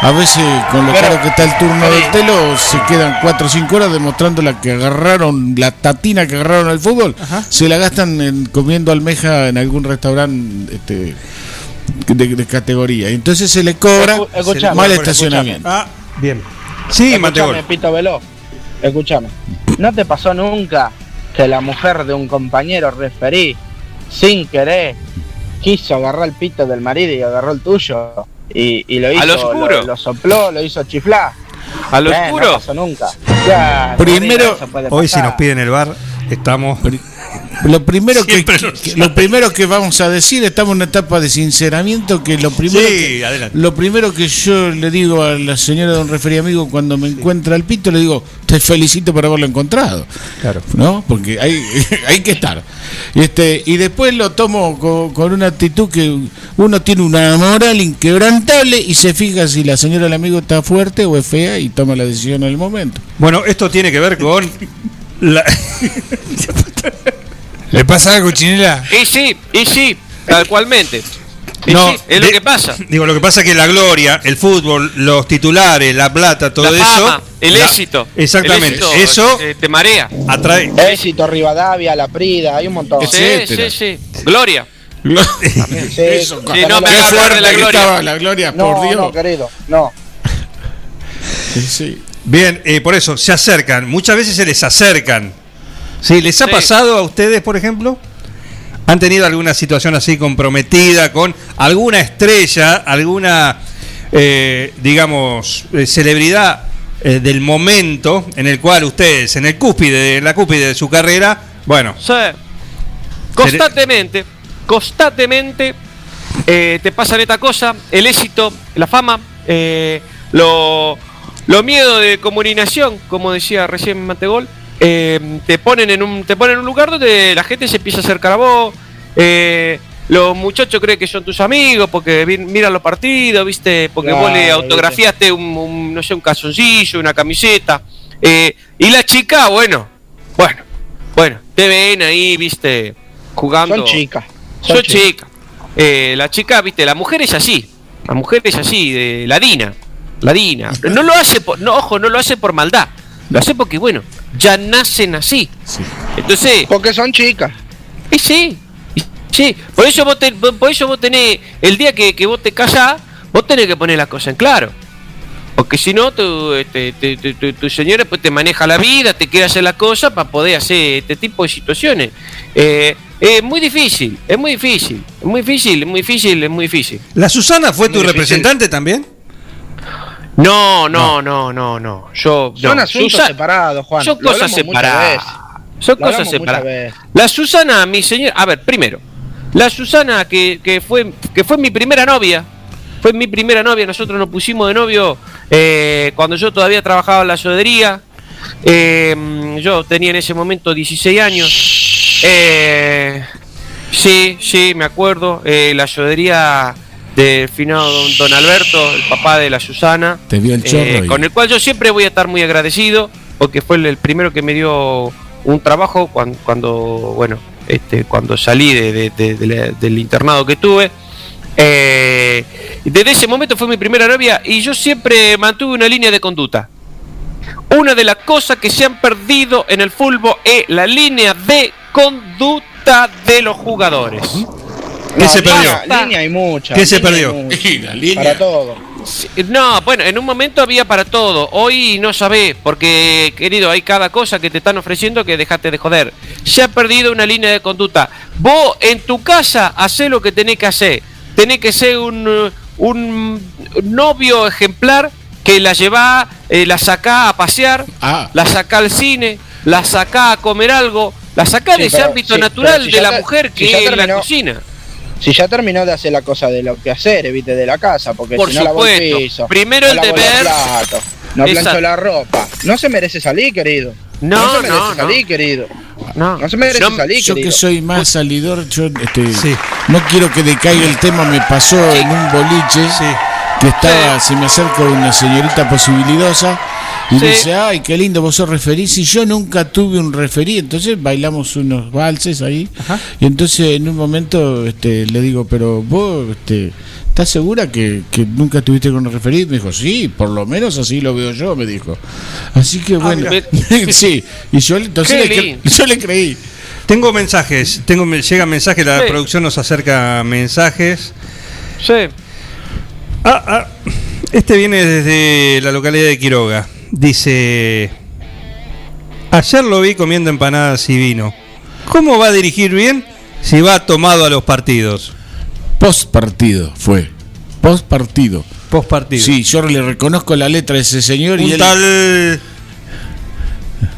Speaker 42: a veces con lo
Speaker 45: Pero-
Speaker 42: caro que está el turno del telo, se quedan cuatro o cinco horas demostrando la que agarraron, la tatina que agarraron al fútbol, se la gastan en, comiendo almeja en algún restaurante este, de, de categoría. Entonces se le cobra
Speaker 45: Escu-
Speaker 42: mal estacionamiento.
Speaker 1: Ah, bien. Sí.
Speaker 45: Escúchame, Pito Veloz. Escúchame. ¿No te pasó nunca que la mujer de un compañero referí, sin querer, quiso agarrar el pito del marido y agarró el tuyo? Y, y lo hizo,
Speaker 32: lo oscuro.
Speaker 45: Lo, lo sopló, lo hizo chiflar.
Speaker 32: A lo
Speaker 45: Eh,
Speaker 32: oscuro.
Speaker 45: No pasó nunca.
Speaker 42: Primero-
Speaker 1: Hoy si nos piden el bar, estamos...
Speaker 42: Lo primero que,
Speaker 1: lo
Speaker 42: que- lo primero que vamos a decir, estamos en una etapa de sinceramiento que lo primero
Speaker 1: Sí,
Speaker 42: que, lo primero que yo le digo a la señora don referí amigo cuando me encuentra el pito le digo, "Te felicito por haberlo encontrado."
Speaker 1: Claro.
Speaker 42: ¿No? Porque hay, [laughs] hay que estar. Y este y después lo tomo con, con una actitud que uno tiene una moral inquebrantable y se fija si la señora del amigo está fuerte o es fea y toma la decisión en el momento.
Speaker 1: Bueno, esto tiene que ver con... [laughs] la- [laughs]
Speaker 41: ¿Le pasa algo, Chinela?
Speaker 32: Y sí, y sí, tal cualmente. Y
Speaker 1: No,
Speaker 32: sí, es lo que pasa.
Speaker 1: Digo, lo que pasa es que la gloria, el fútbol, los titulares, la plata, todo
Speaker 32: la
Speaker 1: eso...
Speaker 32: el
Speaker 1: la-
Speaker 32: éxito.
Speaker 1: Exactamente.
Speaker 32: El éxito,
Speaker 1: eso
Speaker 32: eh, te marea.
Speaker 1: atrae...
Speaker 45: Éxito, Rivadavia, La Prida, hay un montón.
Speaker 32: Sí, sí, sí. Gloria.
Speaker 45: Sí,
Speaker 42: Eso, [laughs]
Speaker 45: que
Speaker 32: Sí, no me
Speaker 42: Qué fuerte
Speaker 32: la gloria.
Speaker 42: estaba la gloria,
Speaker 45: No,
Speaker 42: por Dios.
Speaker 45: no, querido, no.
Speaker 42: Sí, sí.
Speaker 1: Bien, eh, por eso, se acercan. Muchas veces se les acercan. ¿Sí? ¿Les ha
Speaker 32: Sí.
Speaker 1: pasado a ustedes, por ejemplo? ¿Han tenido alguna situación así comprometida con alguna estrella, alguna, eh, digamos, eh, celebridad eh, del momento en el cual ustedes, en el cúspide, en la cúspide de su carrera, bueno,
Speaker 32: Sí. Constantemente, constantemente eh, te pasan esta cosa, el éxito, la fama, lo, lo miedo de comunicación, como decía recién Mantegol, eh, te ponen en un te ponen en un lugar donde la gente se empieza a acercar a vos, eh, los muchachos creen que son tus amigos porque miran los partidos, viste, porque vos le
Speaker 45: Claro,
Speaker 32: autografiaste un, un, no sé, un calzoncillo, una camiseta, eh, y la chica, bueno, bueno, bueno, te ven ahí, viste, jugando.
Speaker 45: Son chicas.
Speaker 32: Son
Speaker 45: Son chicas.
Speaker 32: chicas. Eh, la chica, viste, la mujer es así. La mujer es así, de ladina. Ladina. No lo hace por, no, ojo, no lo hace por maldad. Lo hace porque, bueno, ya nacen así. Entonces.
Speaker 45: Porque son chicas.
Speaker 32: Y sí. y sí. Por eso vos, te- por eso vos tenés, el día que, que vos te casás, vos tenés que poner las cosas en claro. Porque si no, tu, este, tu, tu- tu- tu señora pues, te maneja la vida, te quiere hacer la cosa para poder hacer este tipo de situaciones. Eh, Es muy difícil, es muy difícil, es muy difícil, es muy difícil, es muy difícil.
Speaker 1: ¿La Susana fue tu
Speaker 32: difícil.
Speaker 1: representante también?
Speaker 32: No, no, no, no, no. Yo,
Speaker 45: Son
Speaker 32: no.
Speaker 45: asuntos
Speaker 32: Susa-
Speaker 45: separados, Juan.
Speaker 32: Son cosas separadas. Son
Speaker 45: Lo
Speaker 32: cosas separadas. La Susana, mi señor. A ver, primero. La Susana, que, que fue, que fue mi primera novia. Fue mi primera novia. Nosotros nos pusimos de novio eh, cuando yo todavía trabajaba en la sodería. Eh, yo tenía en ese momento 16 años. Eh, sí, sí, me acuerdo. Eh, la sodería del finado don, don Alberto, el papá de la Susana.
Speaker 42: Te vio el
Speaker 32: eh,
Speaker 42: chorro
Speaker 32: con el cual yo siempre voy a estar muy agradecido porque fue el, el primero que me dio un trabajo cuando, cuando bueno, este, cuando salí de- de- de- de la- del internado que tuve. Eh, desde ese momento fue mi primera novia y yo siempre mantuve una línea de conducta. Una de las cosas que se han perdido en el fútbol es la línea de conducta de los jugadores.
Speaker 1: ¿Qué se perdió?
Speaker 45: Línea, línea hay mucha.
Speaker 1: ¿Qué se
Speaker 45: línea
Speaker 1: perdió?
Speaker 45: hay mucha.
Speaker 42: Y la línea.
Speaker 45: Para todo.
Speaker 32: No, bueno, en un momento había para todo. Hoy no sabés, porque, querido, hay cada cosa que te están ofreciendo que dejate de joder. Se ha perdido una línea de conducta. Vos en tu casa hacés lo que tenés que hacer. Tenés que ser un, un novio ejemplar que la lleva, eh, la sacá a pasear,
Speaker 42: Ah.
Speaker 32: la sacá al cine, la sacá a comer algo, la sacá
Speaker 45: Sí,
Speaker 32: de ese
Speaker 45: pero-
Speaker 32: ámbito
Speaker 45: sí,
Speaker 32: natural
Speaker 45: si
Speaker 32: de la
Speaker 45: te-
Speaker 32: mujer
Speaker 45: si
Speaker 32: que es la cocina.
Speaker 45: Si ya terminó de hacer la cosa de lo que hacer, evite de la casa, porque
Speaker 32: Por
Speaker 45: si no lavó el
Speaker 32: supuesto.
Speaker 45: piso,
Speaker 32: Primero
Speaker 45: no
Speaker 32: el deber.
Speaker 45: platos, no
Speaker 32: Exacto.
Speaker 45: planchó la ropa, no se merece salir, querido.
Speaker 32: No,
Speaker 45: se merece
Speaker 32: no, no.
Speaker 45: salir, querido.
Speaker 32: No,
Speaker 45: No se merece
Speaker 32: Yo-
Speaker 45: salir,
Speaker 42: Yo
Speaker 45: querido.
Speaker 42: que soy más salidor, yo este, no quiero que decaiga el tema. Me pasó en un boliche que estaba, se me acerca una señorita posibilidosa y
Speaker 32: Sí.
Speaker 42: dice, ay, qué lindo, vos sos referí. Si yo nunca tuve un referí, entonces bailamos unos valses ahí. Y entonces en un momento este, le digo, pero vos, este, ¿estás segura que, que nunca tuviste con un referí? Me dijo, sí, por lo menos así lo veo yo, me dijo. Así que bueno,
Speaker 1: mira. [laughs]
Speaker 42: sí. Y yo entonces le, yo le creí.
Speaker 1: Tengo mensajes, tengo llegan mensajes, la
Speaker 32: Sí.
Speaker 1: producción nos acerca mensajes.
Speaker 32: Sí.
Speaker 1: Ah, ah, este viene desde la localidad de Quiroga. Dice, ayer lo vi comiendo empanadas y vino. ¿Cómo va a dirigir bien si va tomado a los partidos?
Speaker 42: Post partido fue. Post partido.
Speaker 1: Post partido.
Speaker 42: Sí, yo le reconozco la letra a ese señor y él.
Speaker 1: tal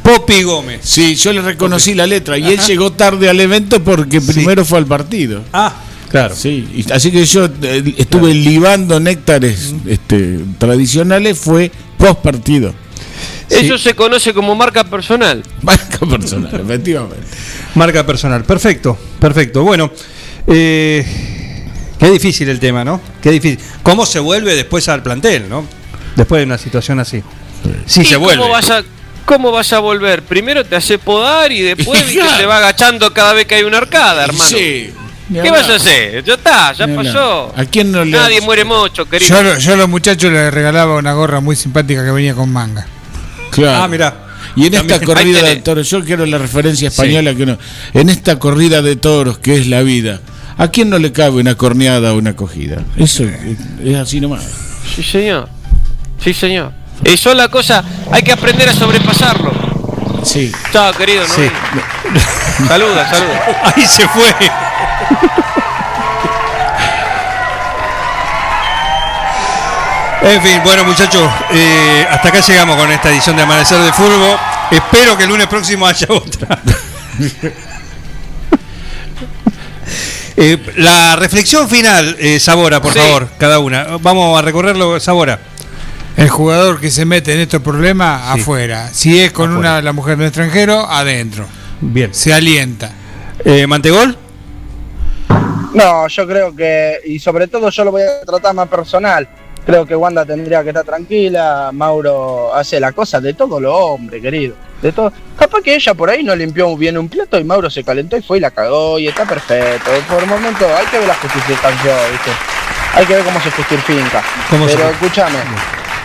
Speaker 1: Popi Gómez.
Speaker 42: Sí, yo le reconocí la letra y él llegó tarde al evento porque primero fue al partido.
Speaker 1: Ah, claro.
Speaker 42: Sí, así que yo eh, estuve libando néctares este, tradicionales, fue post partido.
Speaker 32: Eso se conoce como marca personal. [laughs]
Speaker 42: Marca personal, efectivamente.
Speaker 1: Marca personal. Perfecto, perfecto. Bueno, eh, qué difícil el tema, ¿no? Qué difícil. ¿Cómo se vuelve después al plantel, no? Después de una situación así. Sí,
Speaker 32: ¿Y
Speaker 1: se vuelve.
Speaker 32: ¿Cómo vas, a, ¿Cómo vas a volver? Primero te hace podar y después [laughs] te va agachando cada vez que hay una arcada, hermano.
Speaker 42: Sí.
Speaker 32: ¿Qué vas a hacer? Ya está, ya pasó.
Speaker 42: ¿A quién no le
Speaker 32: Nadie muere mucho, querido.
Speaker 41: Yo, yo a los muchachos les regalaba una gorra muy simpática que venía con manga.
Speaker 42: Claro.
Speaker 1: Ah, mira.
Speaker 42: Y en esta corrida de toros, yo quiero la referencia española que no. En esta corrida de toros que es la vida, ¿a quién no le cabe una corneada o una cogida? Eso es, es así nomás.
Speaker 32: Sí, señor. Sí, señor. Eso es la cosa, hay que aprender a sobrepasarlo.
Speaker 42: Sí.
Speaker 32: Chao, querido. ¿no?
Speaker 1: Sí.
Speaker 32: Saluda, saluda. [laughs]
Speaker 1: Ahí se fue. En fin, bueno muchachos, eh, hasta acá llegamos con esta edición de Amanecer de Fútbol. Espero que el lunes próximo haya otra. Eh, la reflexión final, eh, Sabora, por
Speaker 41: Sí.
Speaker 1: favor, cada una. Vamos a recorrerlo, Sabora.
Speaker 41: El jugador que se mete en estos problemas,
Speaker 1: Sí.
Speaker 41: afuera. Si es con una la mujer de extranjero, adentro.
Speaker 1: Bien.
Speaker 41: Se alienta.
Speaker 1: Eh, ¿Mantegol?
Speaker 45: No, yo creo que, y sobre todo yo lo voy a tratar más personal. Creo que Wanda tendría que estar tranquila. Mauro hace la cosa de todo lo hombre, querido. De todo. Capaz que ella por ahí no limpió bien un plato y Mauro se calentó y fue y la cagó y está perfecto. Por el momento hay que ver la justificación, ¿viste? Hay que ver cómo se justifica.
Speaker 1: ¿Cómo
Speaker 45: Pero escúchame.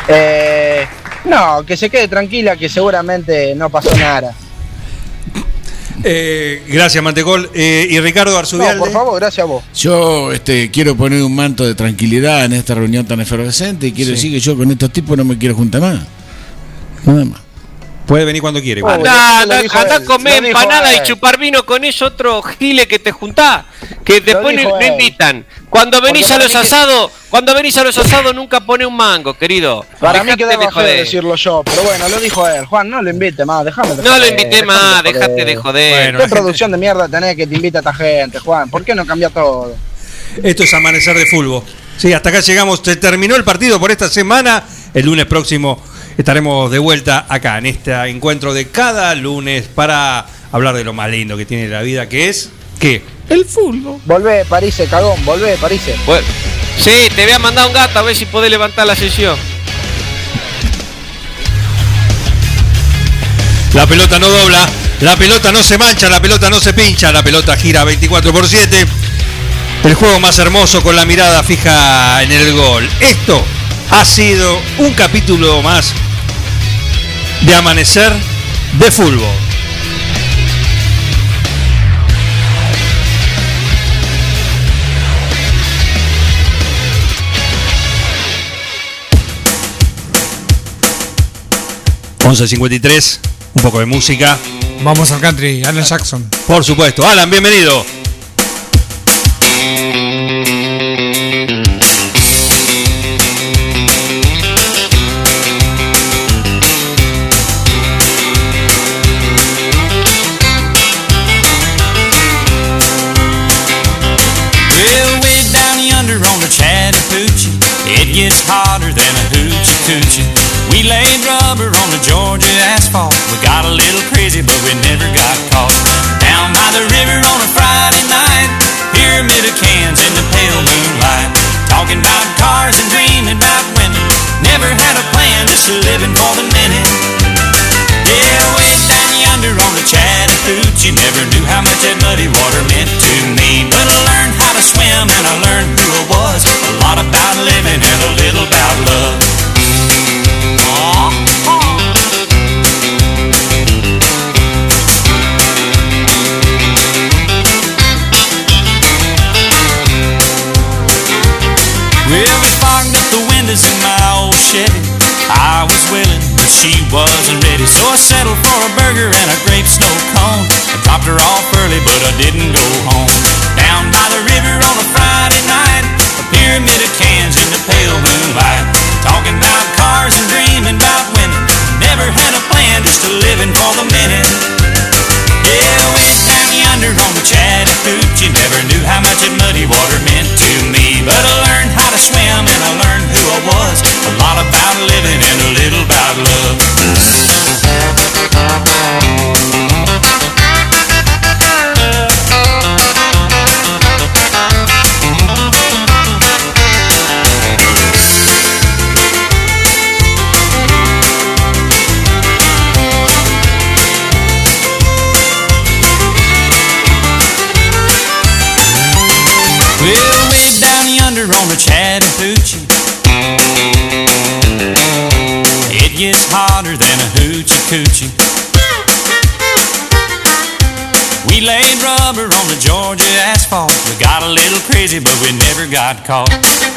Speaker 45: Eh, no, que se quede tranquila que seguramente no pasó nada.
Speaker 1: Eh, gracias, Mantegol. Eh, y Ricardo
Speaker 45: No,
Speaker 1: Arzubialde.
Speaker 45: por favor, gracias a vos.
Speaker 42: Yo este, quiero poner un manto de tranquilidad en esta reunión tan efervescente y quiero
Speaker 1: Sí.
Speaker 42: decir que yo con estos tipos no me quiero juntar más. Nada más.
Speaker 1: Puede venir cuando quiere.
Speaker 45: lo
Speaker 32: andá,
Speaker 45: dijo
Speaker 32: andá a comer empanada y chupar vino con ese otro gile que te juntá, que después no, invitan. Cuando venís
Speaker 45: Porque
Speaker 32: a los
Speaker 45: mí que-
Speaker 32: asados, cuando venís a los asados nunca pone un mango, querido.
Speaker 45: Para mí
Speaker 32: Dejate
Speaker 45: quedaba
Speaker 32: de
Speaker 45: feo
Speaker 32: joder.
Speaker 45: decirlo yo, pero bueno, lo dijo él. Juan, no lo invite más, déjame de
Speaker 32: No lo invité más,
Speaker 45: de
Speaker 32: dejate de joder.
Speaker 45: ¿Qué producción de mierda tenés que te invita a esta gente, Juan? ¿Por qué no cambia todo?
Speaker 1: Esto es Amanecer de Fútbol. Sí, hasta acá llegamos. Se terminó el partido por esta semana. El lunes próximo estaremos de vuelta acá en este encuentro de cada lunes para hablar de lo más lindo que tiene la vida, que es ¿qué?
Speaker 45: El fútbol. Volvé, París, cagón, volvé, París.
Speaker 32: Bueno, sí, te voy a mandar un gato a ver si podés levantar la sesión.
Speaker 1: La pelota no dobla, la pelota no se mancha, la pelota no se pincha, la pelota gira 24 por 7. El juego más hermoso con la mirada fija en el gol. Esto ha sido un capítulo más de Amanecer de Fútbol. ...11.53... un poco de música.
Speaker 41: Vamos al country, Alan Jackson.
Speaker 1: Por supuesto. Alan, bienvenido.
Speaker 46: Georgia asphalt. We got a little crazy, but we never got caught. Down by the river on a Friday night, pyramid of cans in the pale moonlight. Talking about cars and dreaming about women. Never had a plan, just living for the minute. Yeah, way down yonder on the Chattahoochee Never knew how much that muddy water meant to me But I learned how to swim and I learned who I was A lot about living and a little about love Well, she wasn't ready. So I settled for a burger and a grape snow cone. I dropped her off early, but I didn't go home. Down by the river on a Friday night, a pyramid of cans in the pale moonlight. Talking about cars and dreaming about women. Never had a plan, just a living for the minute. Yeah, way down yonder on the Chattahoochee Never knew how much that muddy water meant to me But I learned how to swim and I learned who I was A lot about living but we never got caught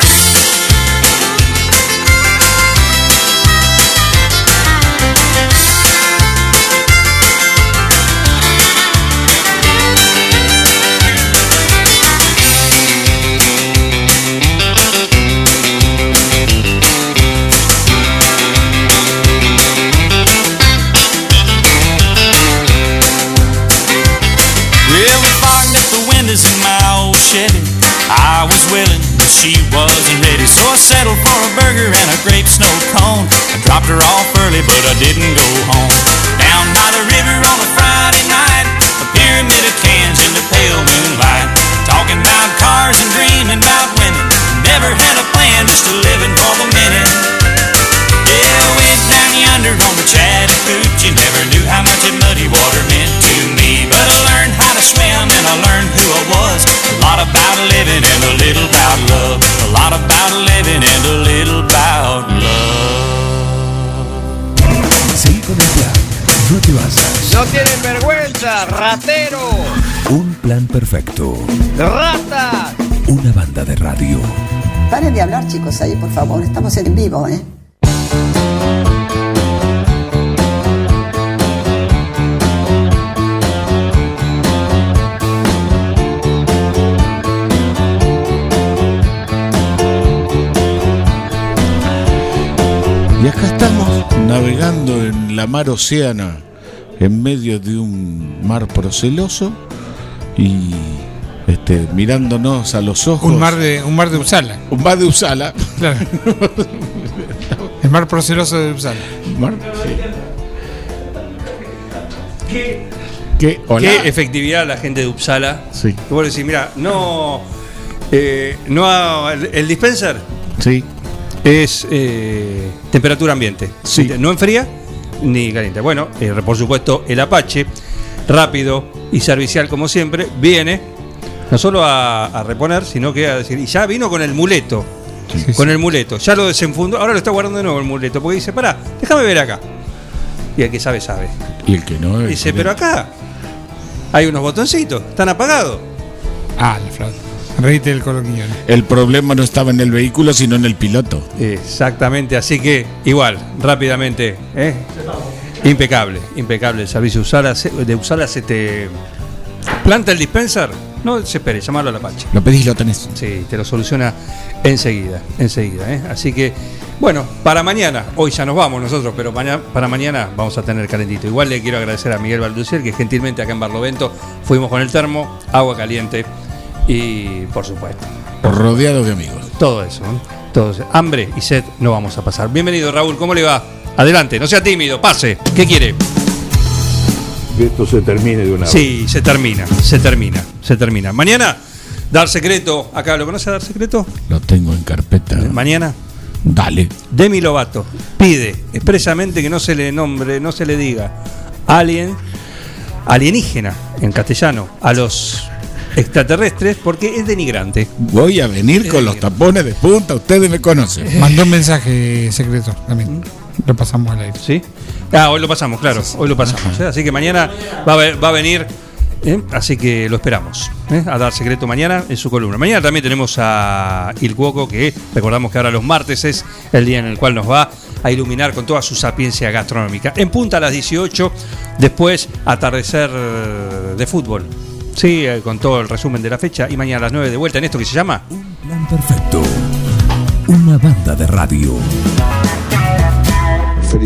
Speaker 5: perfecto.
Speaker 47: ¡Rata!
Speaker 5: Una banda de radio.
Speaker 48: Paren de hablar, chicos, ahí, por favor. Estamos en vivo, ¿eh?
Speaker 42: Y acá estamos navegando en la mar océana, en medio de un mar proceloso y este, mirándonos a los ojos.
Speaker 41: Un mar de, un mar de Uppsala.
Speaker 42: Un mar de Usala.
Speaker 41: Claro. [laughs] El mar proceloso de Uppsala.
Speaker 42: Mar-
Speaker 1: ¿Qué,
Speaker 42: ¿Qué? Hola.
Speaker 1: qué efectividad la gente de Uppsala.
Speaker 42: Sí.
Speaker 1: Que vos decís, mira, no. eh, no ha- el, el dispenser
Speaker 42: Sí.
Speaker 1: es eh, temperatura ambiente.
Speaker 42: Sí.
Speaker 1: No enfría ni caliente. Bueno, eh, por supuesto, el Apache, rápido y servicial como siempre, viene no solo a, a reponer, sino que a decir, y ya vino con el muleto. con el muleto. Ya lo desenfundó, ahora lo está guardando de nuevo el muleto, porque dice, pará, déjame ver acá. Y el que sabe, sabe.
Speaker 42: Y el que no. el
Speaker 1: Dice, pero acá hay unos botoncitos, están apagados.
Speaker 41: Ah, la flauta. Reíte del coloquiñón.
Speaker 42: El problema no estaba en el vehículo, sino en el piloto.
Speaker 1: Exactamente, así que igual, rápidamente, ¿eh? Impecable, impecable el servicio se- de Usala se te planta el dispenser, no se espere, llamarlo a la Apache.
Speaker 42: Lo pedís, lo tenés.
Speaker 1: Sí, te lo soluciona enseguida, enseguida. ¿eh? Así que, bueno, para mañana, hoy ya nos vamos nosotros, pero mañana, para mañana vamos a tener calentito. Igual le quiero agradecer a Miguel Balducier, que gentilmente acá en Barlovento fuimos con el termo, agua caliente y, por supuesto,
Speaker 42: Rodeado de amigos.
Speaker 1: todo eso. Todo eso. Hambre y sed no vamos a pasar. Bienvenido, Raúl, ¿cómo le va? Adelante, no sea tímido, pase. ¿Qué quiere?
Speaker 49: Que esto se termine de una vez.
Speaker 1: Sí, se termina, se termina, se termina. Mañana, Dar Secreto, acá, ¿lo conoce Dar Secreto?
Speaker 42: Lo tengo en carpeta.
Speaker 1: Mañana,
Speaker 42: Dale.
Speaker 1: Demi Lovato pide expresamente que no se le nombre, no se le diga alien, alienígena en castellano a los extraterrestres porque es denigrante.
Speaker 42: Voy a venir con los tapones de punta, ustedes me conocen.
Speaker 41: Mandó un mensaje secreto también. Lo pasamos al aire.
Speaker 1: ¿Sí? Ah, hoy lo pasamos, claro, hoy lo pasamos. ¿eh? Así que mañana va a, ver- va a venir, ¿eh? así que lo esperamos ¿eh? a dar secreto mañana en su columna. Mañana también tenemos a Il Cuoco, que recordamos que ahora los martes es el día en el cual nos va a iluminar con toda su sapiencia gastronómica. En punta a las 18, después atardecer de fútbol. Sí, con todo el resumen de la fecha y mañana a las 9 de vuelta en esto que se llama
Speaker 5: Plan perfecto. Una banda de radio.